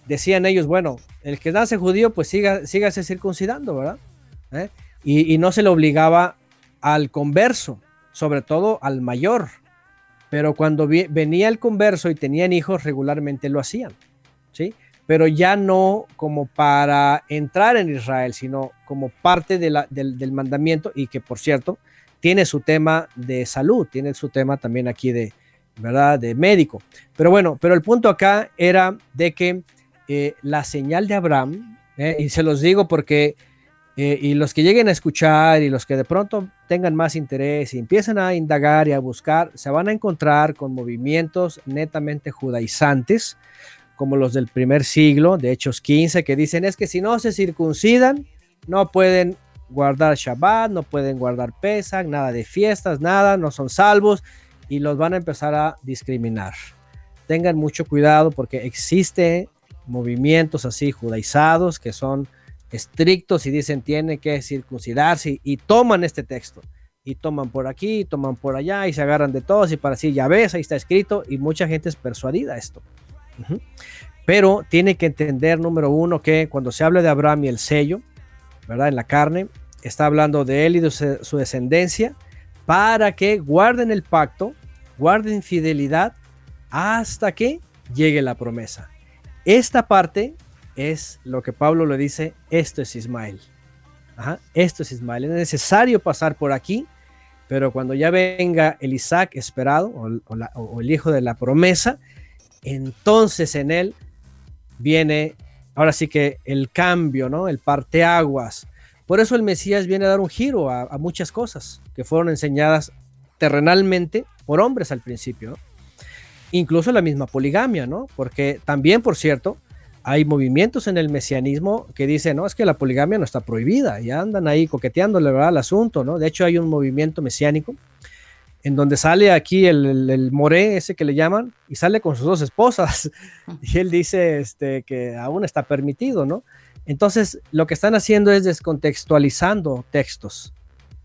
decían ellos, bueno, el que nace judío, pues siga, circuncidando, ¿verdad? ¿Eh? Y, no se le obligaba al converso, sobre todo al mayor. Pero cuando venía el converso y tenían hijos, regularmente lo hacían, ¿sí? Pero ya no como para entrar en Israel, sino como parte del, del mandamiento y que, por cierto, tiene su tema de salud, tiene su tema también aquí de, ¿verdad? De médico. Pero bueno, pero el punto acá era de que eh, la señal de Abraham, eh, y se los digo porque, eh, y los que lleguen a escuchar y los que de pronto tengan más interés y empiezan a indagar y a buscar, se van a encontrar con movimientos netamente judaizantes, como los del primer siglo, de Hechos 15, que dicen es que si no se circuncidan, no pueden guardar Shabbat, no pueden guardar Pesach, nada de fiestas, nada, no son salvos y los van a empezar a discriminar. Tengan mucho cuidado porque existen movimientos así judaizados que son estrictos y dicen tiene que circuncidarse y, toman este texto y toman por aquí, toman por allá y se agarran de todos y para decir ya ves, ahí está escrito y mucha gente es persuadida a esto. Pero tiene que entender, número uno, que cuando se habla de Abraham y el sello, ¿verdad? En la carne, está hablando de él y de su descendencia para que guarden el pacto, guarden fidelidad hasta que llegue la promesa. Esta parte es lo que Pablo le dice, esto es Ismael. esto es Ismael. Es necesario pasar por aquí, pero cuando ya venga el Isaac esperado o, el hijo de la promesa, entonces en él viene, ahora sí que el cambio, ¿no? El parteaguas por eso el Mesías viene a dar un giro a, muchas cosas que fueron enseñadas terrenalmente por hombres al principio. Incluso la misma poligamia, ¿no? Porque también, por cierto, hay movimientos en el mesianismo que dicen, no, es que la poligamia no está prohibida, y andan ahí coqueteándole ¿verdad? al asunto, ¿no? De hecho, hay un movimiento mesiánico en donde sale aquí el, el, moré, ese que le llaman, y sale con sus dos esposas, y él dice este, que aún está permitido, ¿no? Entonces, lo que están haciendo es descontextualizando textos.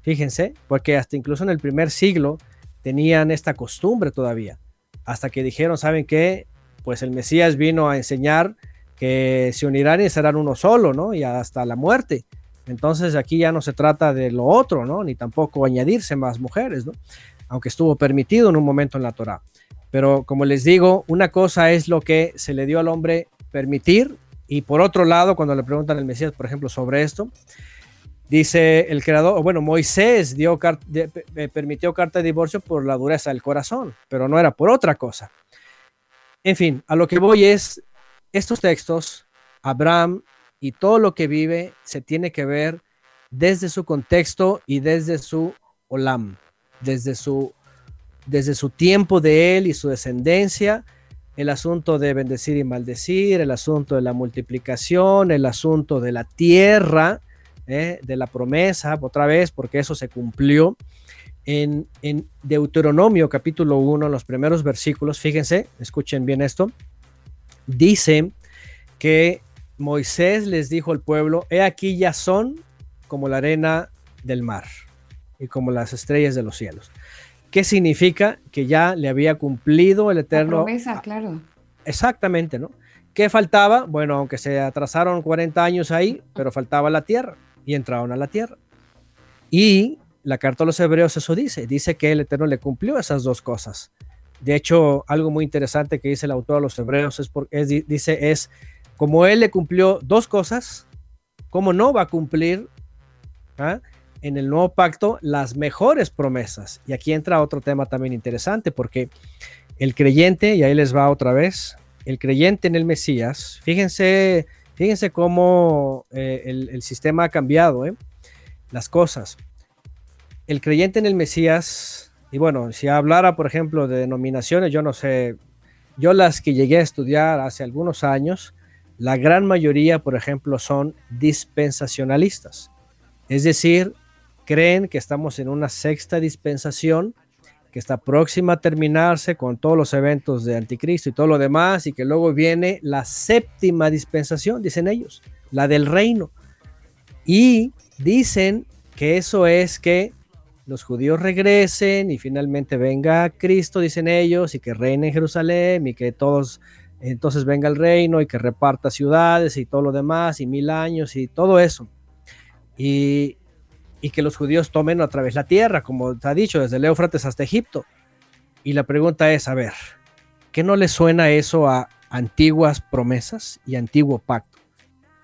Fíjense, porque hasta incluso en el primer siglo tenían esta costumbre todavía. Hasta que dijeron, ¿saben qué? Pues el Mesías vino a enseñar que se unirán y serán uno solo, ¿no? Y hasta la muerte. Entonces aquí ya no se trata de lo otro, ¿no? Ni tampoco añadirse más mujeres, ¿no? Aunque estuvo permitido en un momento en la Torá. Pero como les digo, una cosa es lo que se le dio al hombre permitir y por otro lado, cuando le preguntan al Mesías, por ejemplo, sobre esto, dice el creador, bueno, Moisés dio, permitió carta de divorcio por la dureza del corazón, pero no era por otra cosa. En fin, a lo que voy es, estos textos, Abraham y todo lo que vive, se tiene que ver desde su contexto y desde su olam, desde su, desde su tiempo de él y su descendencia, el asunto de bendecir y maldecir, el asunto de la multiplicación, el asunto de la tierra, ¿eh? de la promesa, otra vez, porque eso se cumplió. En, en Deuteronomio capítulo 1, en los primeros versículos, fíjense, escuchen bien esto, dice que Moisés les dijo al pueblo, he aquí ya son como la arena del mar y como las estrellas de los cielos. ¿Qué significa? Que ya le había cumplido el eterno. La promesa, claro. Exactamente, ¿no? ¿Qué faltaba? Bueno, aunque se atrasaron 40 años ahí, pero faltaba la tierra y entraron a la tierra. Y la carta a los hebreos eso dice, dice que el Eterno le cumplió esas dos cosas. De hecho, algo muy interesante que dice el autor a los hebreos es, porque dice es, como él le cumplió dos cosas, ¿cómo no va a cumplir ¿ah? en el nuevo pacto las mejores promesas. Y aquí entra otro tema también interesante porque el creyente, y ahí les va otra vez, el creyente en el Mesías, fíjense, fíjense cómo eh, el, sistema ha cambiado, ¿eh? las cosas. El creyente en el Mesías, y bueno, si hablara, por ejemplo, de denominaciones, yo no sé, yo las que llegué a estudiar hace algunos años, la gran mayoría, por ejemplo, son dispensacionalistas. Es decir, creen que estamos en una sexta dispensación que está próxima a terminarse con todos los eventos de anticristo y todo lo demás, y que luego viene la séptima dispensación, dicen ellos, la del reino. Y dicen que eso es que los judíos regresen y finalmente venga Cristo, dicen ellos, y que reine en Jerusalén y que todos, entonces venga el reino y que reparta ciudades y todo lo demás y mil años y todo eso. Y y que los judíos tomen otra vez la tierra, como te ha dicho, desde el Éufrates hasta Egipto. Y la pregunta es, a ver, ¿qué no le suena eso a antiguas promesas y antiguo pacto?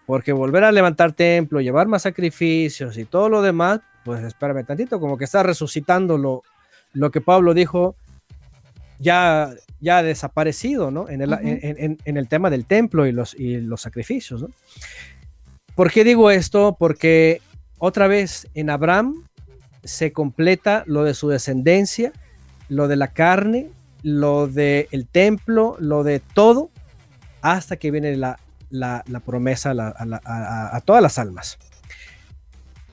Porque volver a levantar templo, llevar más sacrificios y todo lo demás, pues espérame tantito, como que está resucitando lo, lo que Pablo dijo ya, ya desaparecido, ¿no? En el, en, el tema del templo y los, y los sacrificios, ¿no? ¿Por qué digo esto? Porque otra vez en Abraham se completa lo de su descendencia, lo de la carne, lo del el templo, lo de todo, hasta que viene la, promesa a, todas las almas.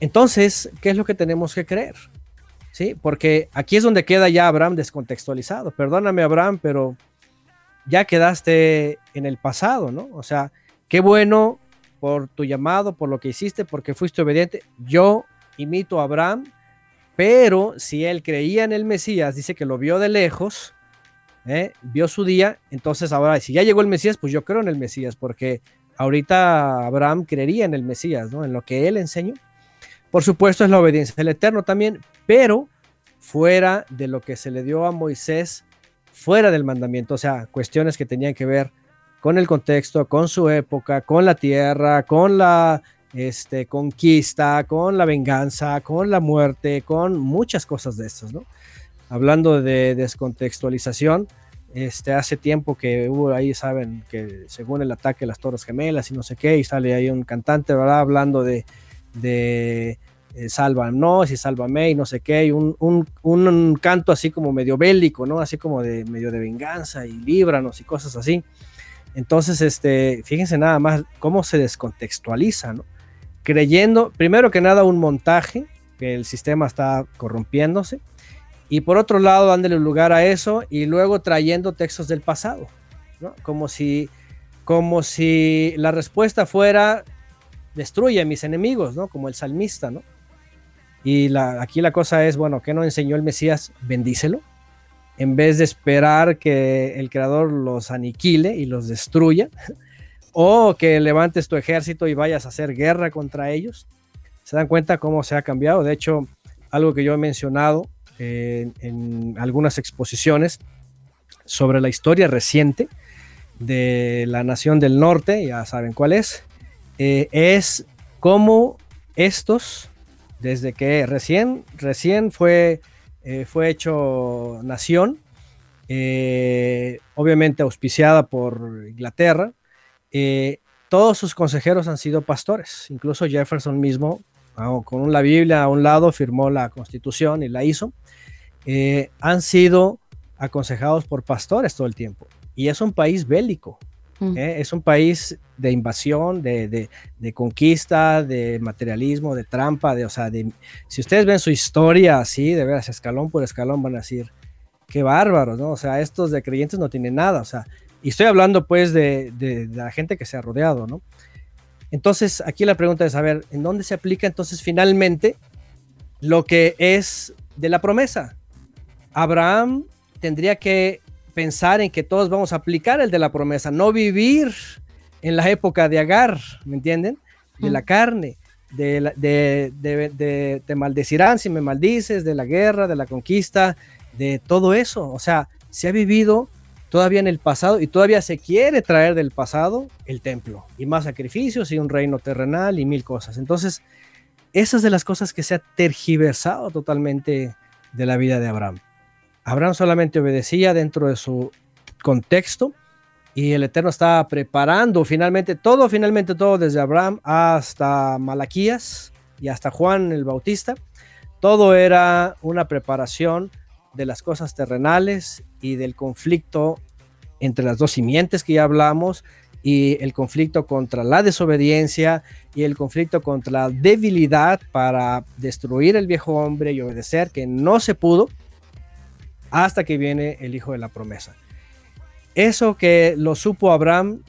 Entonces, ¿qué es lo que tenemos que creer? ¿Sí? Porque aquí es donde queda ya Abraham descontextualizado. Perdóname, Abraham, pero ya quedaste en el pasado, ¿no? O sea, qué bueno por tu llamado, por lo que hiciste, porque fuiste obediente. Yo imito a Abraham, pero si él creía en el Mesías, dice que lo vio de lejos, ¿eh? vio su día, entonces ahora, si ya llegó el Mesías, pues yo creo en el Mesías, porque ahorita Abraham creería en el Mesías, ¿no? En lo que él enseñó. Por supuesto es la obediencia del Eterno también, pero fuera de lo que se le dio a Moisés, fuera del mandamiento, o sea, cuestiones que tenían que ver con el contexto, con su época, con la tierra, con la este, conquista, con la venganza, con la muerte, con muchas cosas de estas, ¿no? Hablando de descontextualización, este, hace tiempo que hubo ahí, saben, que según el ataque de las Torres Gemelas y no sé qué, y sale ahí un cantante, ¿verdad? Hablando de, de eh, Sálvanos y Sálvame y no sé qué, y un, un, un, canto así como medio bélico, ¿no? Así como de medio de venganza y líbranos y cosas así. Entonces, este, fíjense nada más cómo se descontextualiza, ¿no? Creyendo, primero que nada, un montaje, que el sistema está corrompiéndose, y por otro lado, dándole lugar a eso, y luego trayendo textos del pasado, ¿no? Como si, como si la respuesta fuera, destruye a mis enemigos, ¿no? Como el salmista, ¿no? Y aquí la cosa es, bueno, ¿qué no enseñó el Mesías? Bendícelo en vez de esperar que el creador los aniquile y los destruya, o que levantes tu ejército y vayas a hacer guerra contra ellos. Se dan cuenta cómo se ha cambiado. De hecho, algo que yo he mencionado en, algunas exposiciones sobre la historia reciente de la nación del norte, ya saben cuál es, eh, es cómo estos, desde que recién, recién fue eh, fue hecho nación, eh, obviamente auspiciada por Inglaterra. Eh, todos sus consejeros han sido pastores, incluso Jefferson mismo, ah, con la Biblia a un lado, firmó la constitución y la hizo. han sido aconsejados por pastores todo el tiempo. Y es un país bélico, mm. es un país de invasión, de, conquista, de materialismo, de trampa, de, o sea, de, si ustedes ven su historia así, de veras, escalón por escalón, van a decir, qué bárbaros, ¿no? O sea, estos de creyentes no tienen nada, o sea, y estoy hablando pues de, la gente que se ha rodeado, ¿no? Entonces, aquí la pregunta es, a ¿en dónde se aplica entonces finalmente lo que es de la promesa? Abraham tendría que pensar en que todos vamos a aplicar el de la promesa, no vivir en la época de Agar, ¿me entienden? De la carne, de, de, te maldecirán si me maldices, de la guerra, de la conquista, de todo eso. O sea, se ha vivido todavía en el pasado y todavía se quiere traer del pasado el templo y más sacrificios y un reino terrenal y mil cosas. Entonces, esas de las cosas que se ha tergiversado totalmente de la vida de Abraham. Abraham solamente obedecía dentro de su contexto y el Eterno estaba preparando finalmente todo, finalmente todo, desde Abraham hasta Malaquías y hasta Juan el Bautista. Todo era una preparación de las cosas terrenales y del conflicto entre las dos simientes que ya hablamos y el conflicto contra la desobediencia y el conflicto contra la debilidad para destruir el viejo hombre y obedecer que no se pudo hasta que viene el hijo de la promesa. Eso que lo supo Abraham,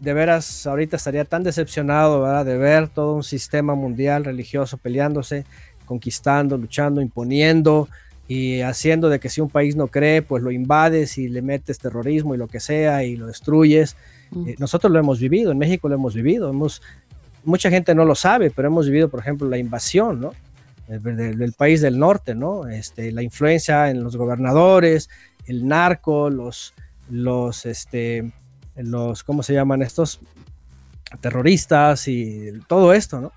de veras, ahorita estaría tan decepcionado de ver todo un sistema mundial religioso peleándose, conquistando, luchando, imponiendo y haciendo de que si un país no cree, pues lo invades y le metes terrorismo y lo que sea y lo destruyes. Mm. Eh, nosotros lo hemos vivido, en México lo hemos vivido, hemos, mucha gente no lo sabe, pero hemos vivido, por ejemplo, la invasión, ¿no? Del, país del norte, ¿no? Este, la influencia en los gobernadores, el narco, los, los, este, los, ¿cómo se llaman estos? Terroristas y todo esto, ¿no?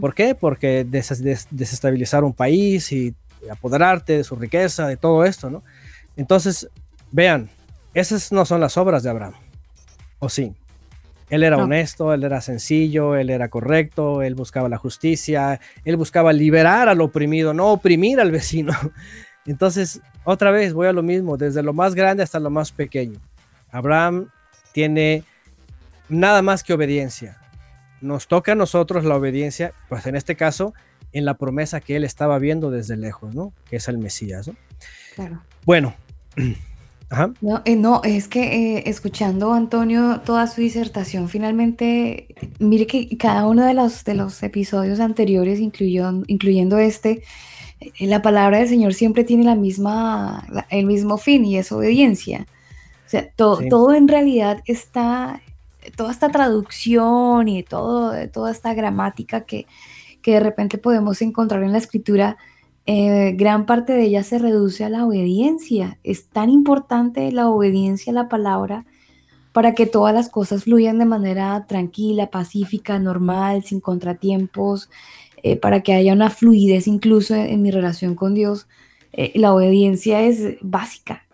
¿Por qué? Porque desestabilizar un país y apoderarte de su riqueza, de todo esto, ¿no? Entonces, vean, esas no son las obras de Abraham, ¿o sí? Él era honesto, él era sencillo, él era correcto, él buscaba la justicia, él buscaba liberar al oprimido, no oprimir al vecino. Entonces, otra vez voy a lo mismo, desde lo más grande hasta lo más pequeño. Abraham tiene nada más que obediencia. Nos toca a nosotros la obediencia, pues en este caso, en la promesa que él estaba viendo desde lejos, ¿no? Que es el Mesías, ¿no? Claro. Bueno, No, eh, no, es que eh, escuchando Antonio toda su disertación, finalmente, mire que cada uno de los, de los episodios anteriores, incluyendo este, eh, la palabra del Señor siempre tiene la misma, el mismo fin y es obediencia. O sea, todo en realidad está, toda esta traducción y todo, toda esta gramática que, que de repente podemos encontrar en la escritura, eh, gran parte de ella se reduce a la obediencia. Es tan importante la obediencia a la palabra para que todas las cosas fluyan de manera tranquila, pacífica, normal, sin contratiempos, eh, para que haya una fluidez incluso en, mi relación con Dios. Eh, la obediencia es básica.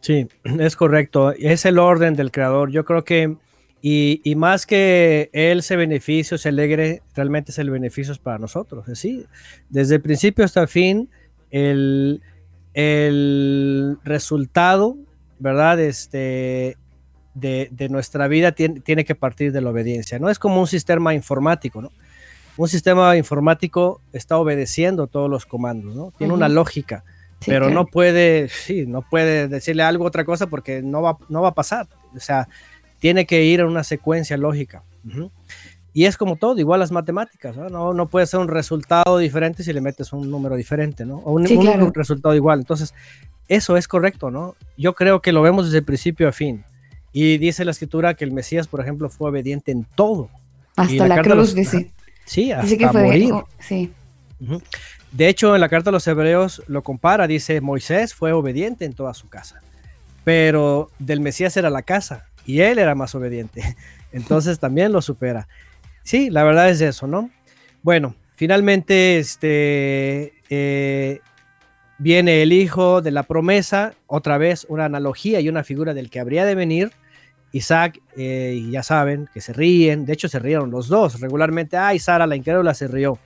Sí, es correcto. Es el orden del creador. Yo creo que y, más que él se beneficie se alegre, realmente es el beneficio para nosotros. ¿sí? Desde el principio hasta el fin, el, el resultado, ¿verdad? Este, de, nuestra vida tiene, tiene, que partir de la obediencia. No es como un sistema informático, ¿no? Un sistema informático está obedeciendo todos los comandos, ¿no? Tiene una lógica, pero no puede, sí, no puede decirle algo otra cosa porque no va, no va a pasar. O sea, tiene que ir en una secuencia lógica. Y es como todo, igual las matemáticas, ¿no? ¿no? puede ser un resultado diferente si le metes un número diferente, ¿no? O un, resultado igual. Entonces, eso es correcto, ¿no? Yo creo que lo vemos desde principio a fin. Y dice la escritura que el Mesías, por ejemplo, fue obediente en todo. Hasta la, cruz, dice. Sí, hasta que fue, morir. sí. De hecho, en la carta a los hebreos lo compara, dice, Moisés fue obediente en toda su casa, pero del Mesías era la casa, y él era más obediente. Entonces también lo supera. Sí, la verdad es eso, ¿no? Bueno, finalmente este, eh, viene el hijo de la promesa, otra vez una analogía y una figura del que habría de venir. Isaac, eh, ya saben, que se ríen, de hecho se rieron los dos regularmente. Ay, Sara, la incrédula, se rió.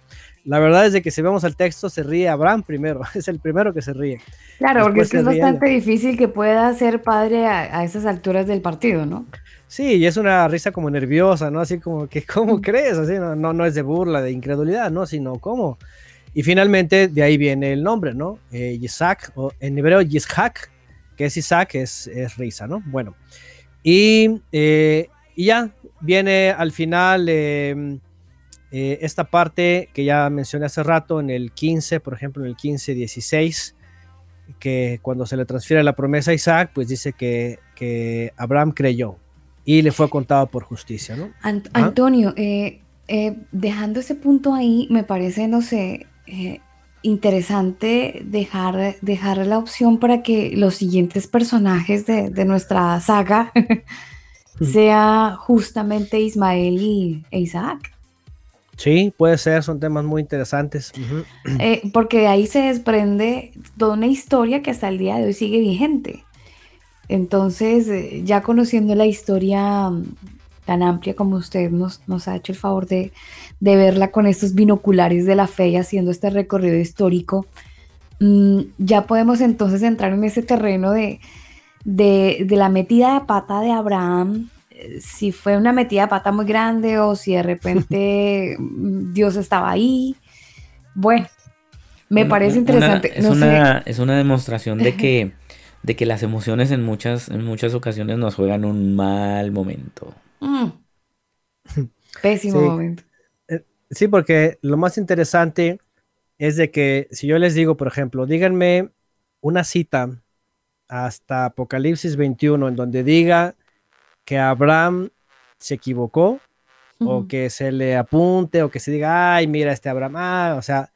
La verdad es de que si vemos el texto, se ríe Abraham primero, es el primero que se ríe. Claro, porque es que es bastante difícil que pueda ser padre a, esas alturas del partido, ¿no? Sí, y es una risa como nerviosa, ¿no? Así como que, ¿cómo crees? Así, no, no, es de burla, de incredulidad, ¿no? Sino, ¿cómo? Y finalmente de ahí viene el nombre, ¿no? Eh, Isaac, o en hebreo Yishak, que es Isaac, es, es risa, ¿no? Bueno, y, eh, y ya viene al final... Eh, eh, esta parte que ya mencioné hace rato, en el 15, por ejemplo, en el 15-16, que cuando se le transfiere la promesa a Isaac, pues dice que, que Abraham creyó y le fue contado por justicia, ¿no? Antonio, eh, eh, dejando ese punto ahí, me parece, no sé, interesante dejar, dejar la opción para que los siguientes personajes de, de nuestra saga sea justamente Ismael y, e Isaac. Sí, puede ser, son temas muy interesantes. Eh, porque de ahí se desprende toda una historia que hasta el día de hoy sigue vigente. Entonces, eh, ya conociendo la historia mm, tan amplia como usted nos, nos ha hecho el favor de, verla con estos binoculares de la fe y haciendo este recorrido histórico, mm, ya podemos entonces entrar en ese terreno de, de, de la metida de pata de Abraham si fue una metida de pata muy grande o si de repente Dios estaba ahí. Bueno, me parece interesante. es, una, es, una, demostración de que, de que las emociones en muchas, en muchas ocasiones nos juegan un mal momento. Mm. Pésimo momento. Eh, sí, porque lo más interesante es de que si yo les digo, por ejemplo, díganme una cita hasta Apocalipsis 21 en donde diga que Abraham se equivocó o que se le apunte o que se diga, ay, mira este Abraham, ah, o sea,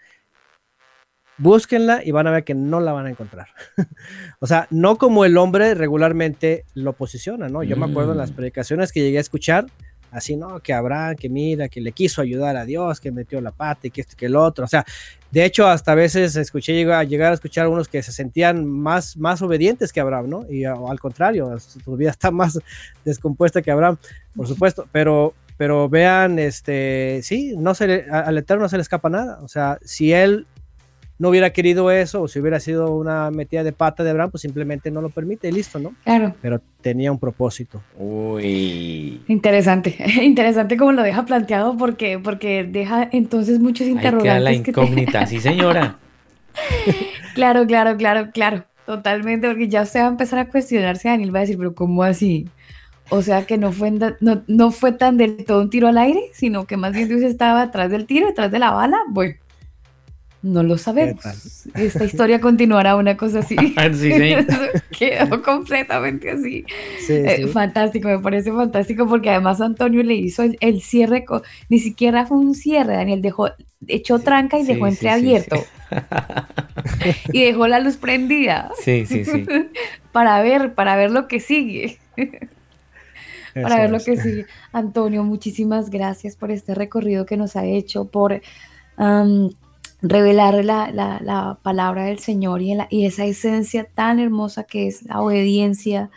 búsquenla y van a ver que no la van a encontrar. o sea, no como el hombre regularmente lo posiciona, ¿no? Yo me acuerdo en las mm. predicaciones que llegué a escuchar, así, ¿no? Que Abraham, que mira, que le quiso ayudar a Dios, que metió la pata y que esto, que el otro. O sea, de hecho, hasta a veces escuché llegar, llegar a escuchar unos que se sentían más, más obedientes que Abraham, ¿no? Y al contrario, su vida está más descompuesta que Abraham, por supuesto, pero pero vean, este, sí, no se al Eterno no se le escapa nada. O sea, si él no hubiera querido eso, o si hubiera sido una metida de pata de Abraham, pues simplemente no lo permite y listo, ¿no? Claro. Pero tenía un propósito. Uy. Interesante, interesante como lo deja planteado, porque, porque deja entonces muchos interrogantes. Ahí la incógnita, sí, señora. claro, claro, claro, claro. Totalmente, porque ya usted va a empezar a cuestionarse, Daniel va a decir, pero ¿cómo así? O sea que no fue, no, no fue tan del todo un tiro al aire, sino que más bien Dios estaba atrás del tiro, atrás de la bala. Bueno, no lo sabemos. Esta historia continuará una cosa así. sí, sí. Quedó completamente así. Eh, fantástico, me parece fantástico porque además Antonio le hizo el, cierre, ni siquiera fue un cierre, Daniel dejó, echó tranca y dejó entreabierto. y dejó la luz prendida. Sí, sí, sí. para ver, para ver lo que sigue para ver lo que sigue. Antonio, muchísimas gracias por este recorrido que nos ha hecho, por revelar la, palabra del Señor y, y, esa esencia tan hermosa que es la obediencia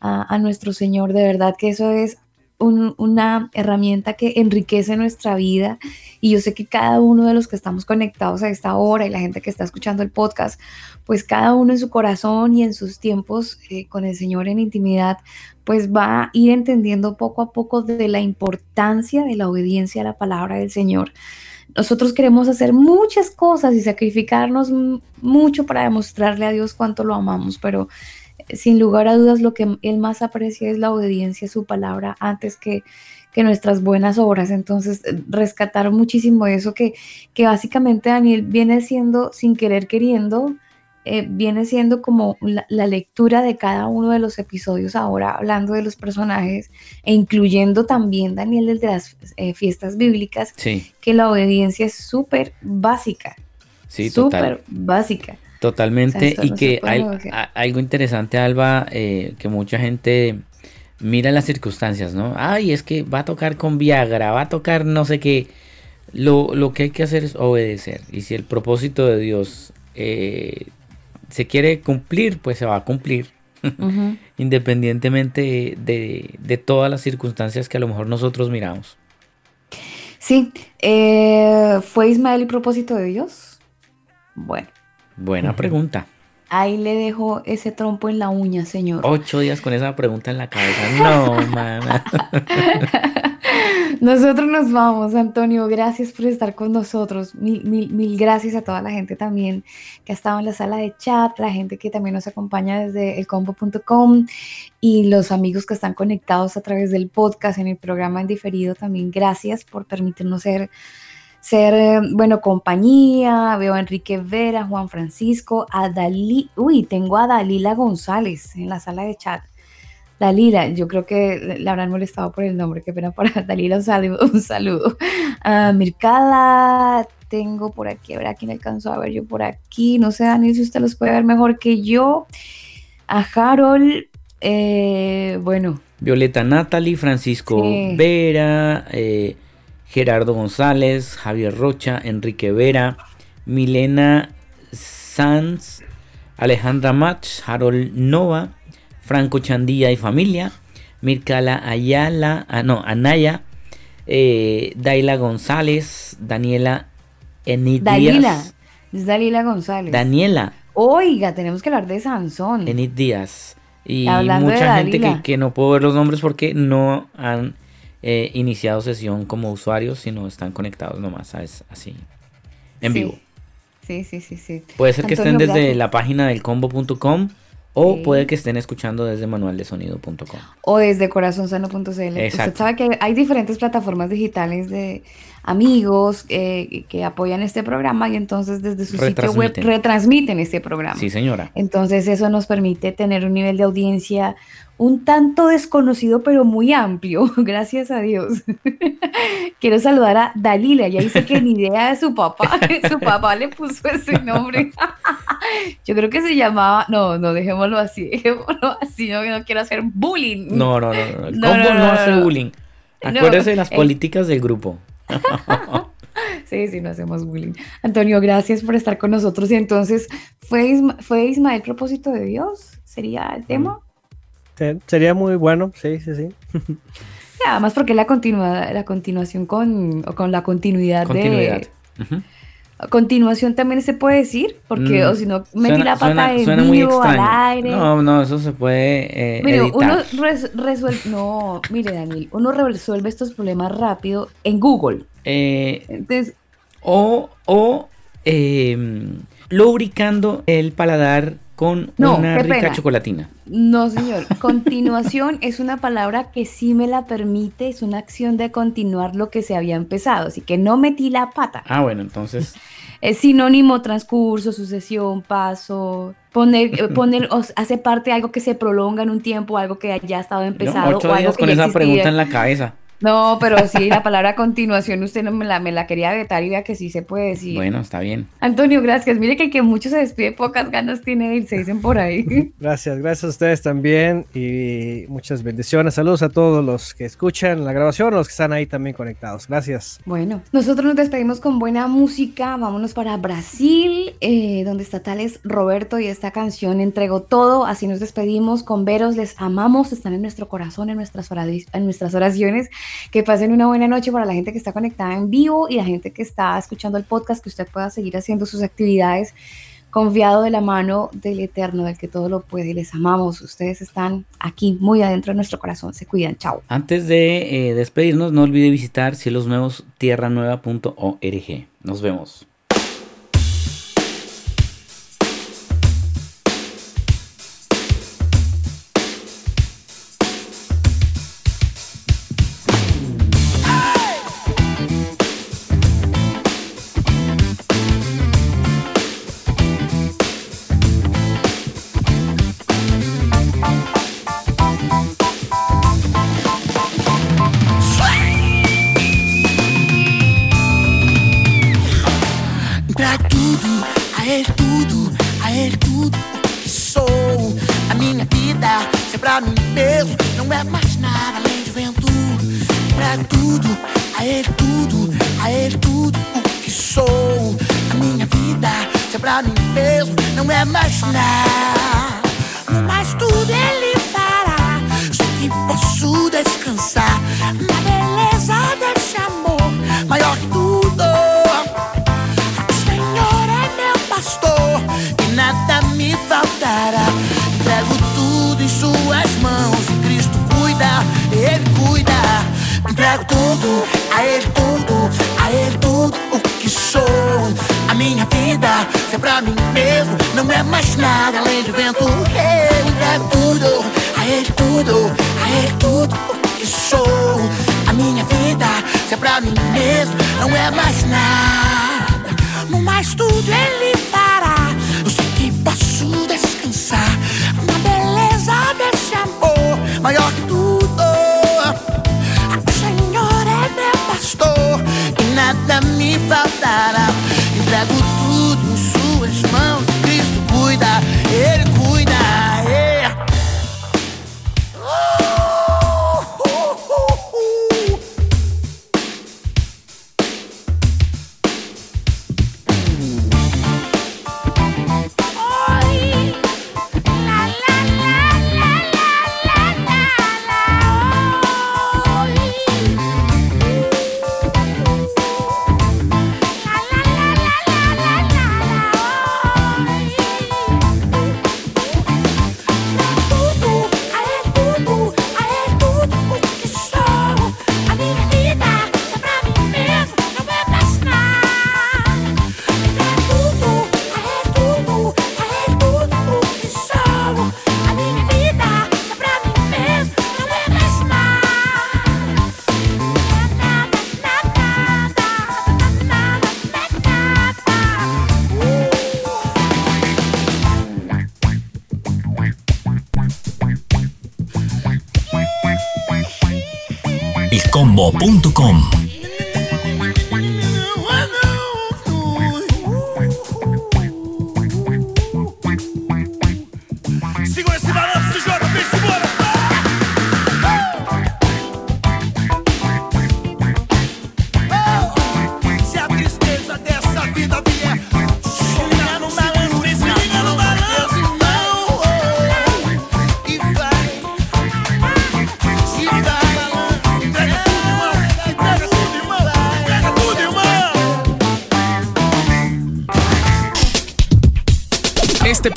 a, nuestro Señor. De verdad que eso es una herramienta que enriquece nuestra vida y yo sé que cada uno de los que estamos conectados a esta hora y la gente que está escuchando el podcast, pues cada uno en su corazón y en sus tiempos eh, con el Señor en intimidad, pues va a ir entendiendo poco a poco de la importancia de la obediencia a la palabra del Señor. Nosotros queremos hacer muchas cosas y sacrificarnos mucho para demostrarle a Dios cuánto lo amamos, pero sin lugar a dudas lo que Él más aprecia es la obediencia a su palabra antes que, que nuestras buenas obras. Entonces, rescatar muchísimo eso que, que básicamente Daniel viene siendo sin querer queriendo, eh, viene siendo como la, lectura de cada uno de los episodios ahora, hablando de los personajes e incluyendo también, Daniel, el de las eh, fiestas bíblicas, que la obediencia es súper básica. Sí, súper básica. Totalmente, y que hay, algo interesante, Alba, eh, que mucha gente mira las circunstancias, ¿no? Ay, es que va a tocar con Viagra, va a tocar no sé qué. Lo, lo que hay que hacer es obedecer. Y si el propósito de Dios eh, se quiere cumplir, pues se va a cumplir. Independientemente de, de, todas las circunstancias que a lo mejor nosotros miramos. Sí, eh, ¿fue Ismael el propósito de Dios? Bueno, Buena pregunta. Ahí le dejo ese trompo en la uña, señor. Ocho días con esa pregunta en la cabeza. No, mana. Nosotros nos vamos, Antonio. Gracias por estar con nosotros. Mil, mil, mil gracias a toda la gente también que ha estado en la sala de chat, la gente que también nos acompaña desde elcombo.com y los amigos que están conectados a través del podcast en el programa en diferido. También gracias por permitirnos ser ser, eh, bueno, compañía, veo a Enrique Vera, Juan Francisco, a Dalí, uy, tengo a Dalila González en la sala de chat. Dalila, yo creo que le habrán molestado por el nombre, qué pena para Dalila, un saludo. Un saludo. A Mircala, tengo por aquí, a ver a quién alcanzó a ver yo por aquí, no sé, Daniel, si usted los puede ver mejor que yo. A Harold, eh, bueno. Violeta Natalie, Francisco Vera, eh, Gerardo González, Javier Rocha, Enrique Vera, Milena Sanz, Alejandra Mach, Harold Nova, Franco Chandía y familia, Mircala Ayala, ah, no, Anaya, eh, Daila González, Daniela Enid Dalila, es Dalila González. Daniela. Oiga, tenemos que hablar de Sansón. Enid Díaz. Y mucha gente que, que, no puedo ver los nombres porque no han eh, iniciado sesión como usuarios, sino están conectados nomás, Así, en vivo. Sí, sí, sí, sí. Puede ser que estén desde la página del combo.com o puede que estén escuchando desde manualdesonido.com. O desde corazonsano.cl. Usted sabe que hay diferentes plataformas digitales de amigos eh, que apoyan este programa y entonces desde su sitio web retransmiten este programa. Sí, señora. Entonces eso nos permite tener un nivel de audiencia un tanto desconocido, pero muy amplio, gracias a Dios. Quiero saludar a Dalila, ella dice que ni idea de su papá, su papá le puso ese nombre. Yo creo que se llamaba, no, no, dejémoslo así, dejémoslo así, no, no quiero hacer bullying. No, no, no, el combo no, hace bullying. Acuérdese de las políticas del grupo. Sí, sí, no hacemos bullying. Antonio, gracias por estar con nosotros. Y entonces, ¿fue, ¿fue Ismael propósito de Dios? ¿Sería el tema? Sería muy bueno, sí, sí, sí. Además, porque la, continua, la continuación con, con la continuidad, de... Continuación también se puede decir, porque mm, o si no metí la pata en vivo al aire. No, no, eso se puede. Eh, mire, uno resuelve, no, mire Daniel, uno resuelve estos problemas rápido en Google. Eh, Entonces, o, o em, lubricando el paladar con una rica chocolatina. No, señor. Continuación es una palabra que sí me la permite, es una acción de continuar lo que se había empezado, así que no metí la pata. Ah, bueno, entonces. Es sinónimo, transcurso, sucesión, paso. Poner, poner hace parte de algo que se prolonga en un tiempo, algo que ya ha estado empezado. o algo que con esa pregunta en la cabeza. No, pero sí, la palabra continuación usted no me la, me la quería vetar y vea que sí se puede decir. Bueno, está bien. Antonio, gracias. Mire que el que mucho se despide, pocas ganas tiene de irse, dicen por ahí. Gracias, gracias a ustedes también y muchas bendiciones. Saludos a todos los que escuchan la grabación, los que están ahí también conectados. Gracias. Bueno, nosotros nos despedimos con buena música. Vámonos para Brasil, eh, donde está Tales Roberto y esta canción entregó todo. Así nos despedimos con Veros. Les amamos, están en nuestro corazón, en nuestras, en nuestras oraciones. Que pasen una buena noche para la gente que está conectada en vivo y la gente que está escuchando el podcast, que usted pueda seguir haciendo sus actividades confiado de la mano del Eterno, del que todo lo puede. Les amamos. Ustedes están aquí, muy adentro de nuestro corazón. Se cuidan. Chao. Antes de eh, despedirnos, no olvide visitar cielosnuevos.tierranueva.org. Nos vemos. problemas não. Mas tudo ele fará só que posso descansar. Na beleza desse amor Maior que tudo. O Senhor é meu pastor E nada me faltará. Entrego tudo em suas mãos Cristo cuida, Ele cuida. Entrego tudo a Ele tudo pra mim mesmo. Não é mais nada além de vento. Eu entrego tudo, a ele tudo, a ele tudo que sou. A minha vida, se é pra mim mesmo Não é mais nada, no mais tudo ele fará. Eu sei que posso descansar. Na beleza desse amor maior que tudo. O Senhor é meu pastor E nada me faltará. Entrego elcombo.com.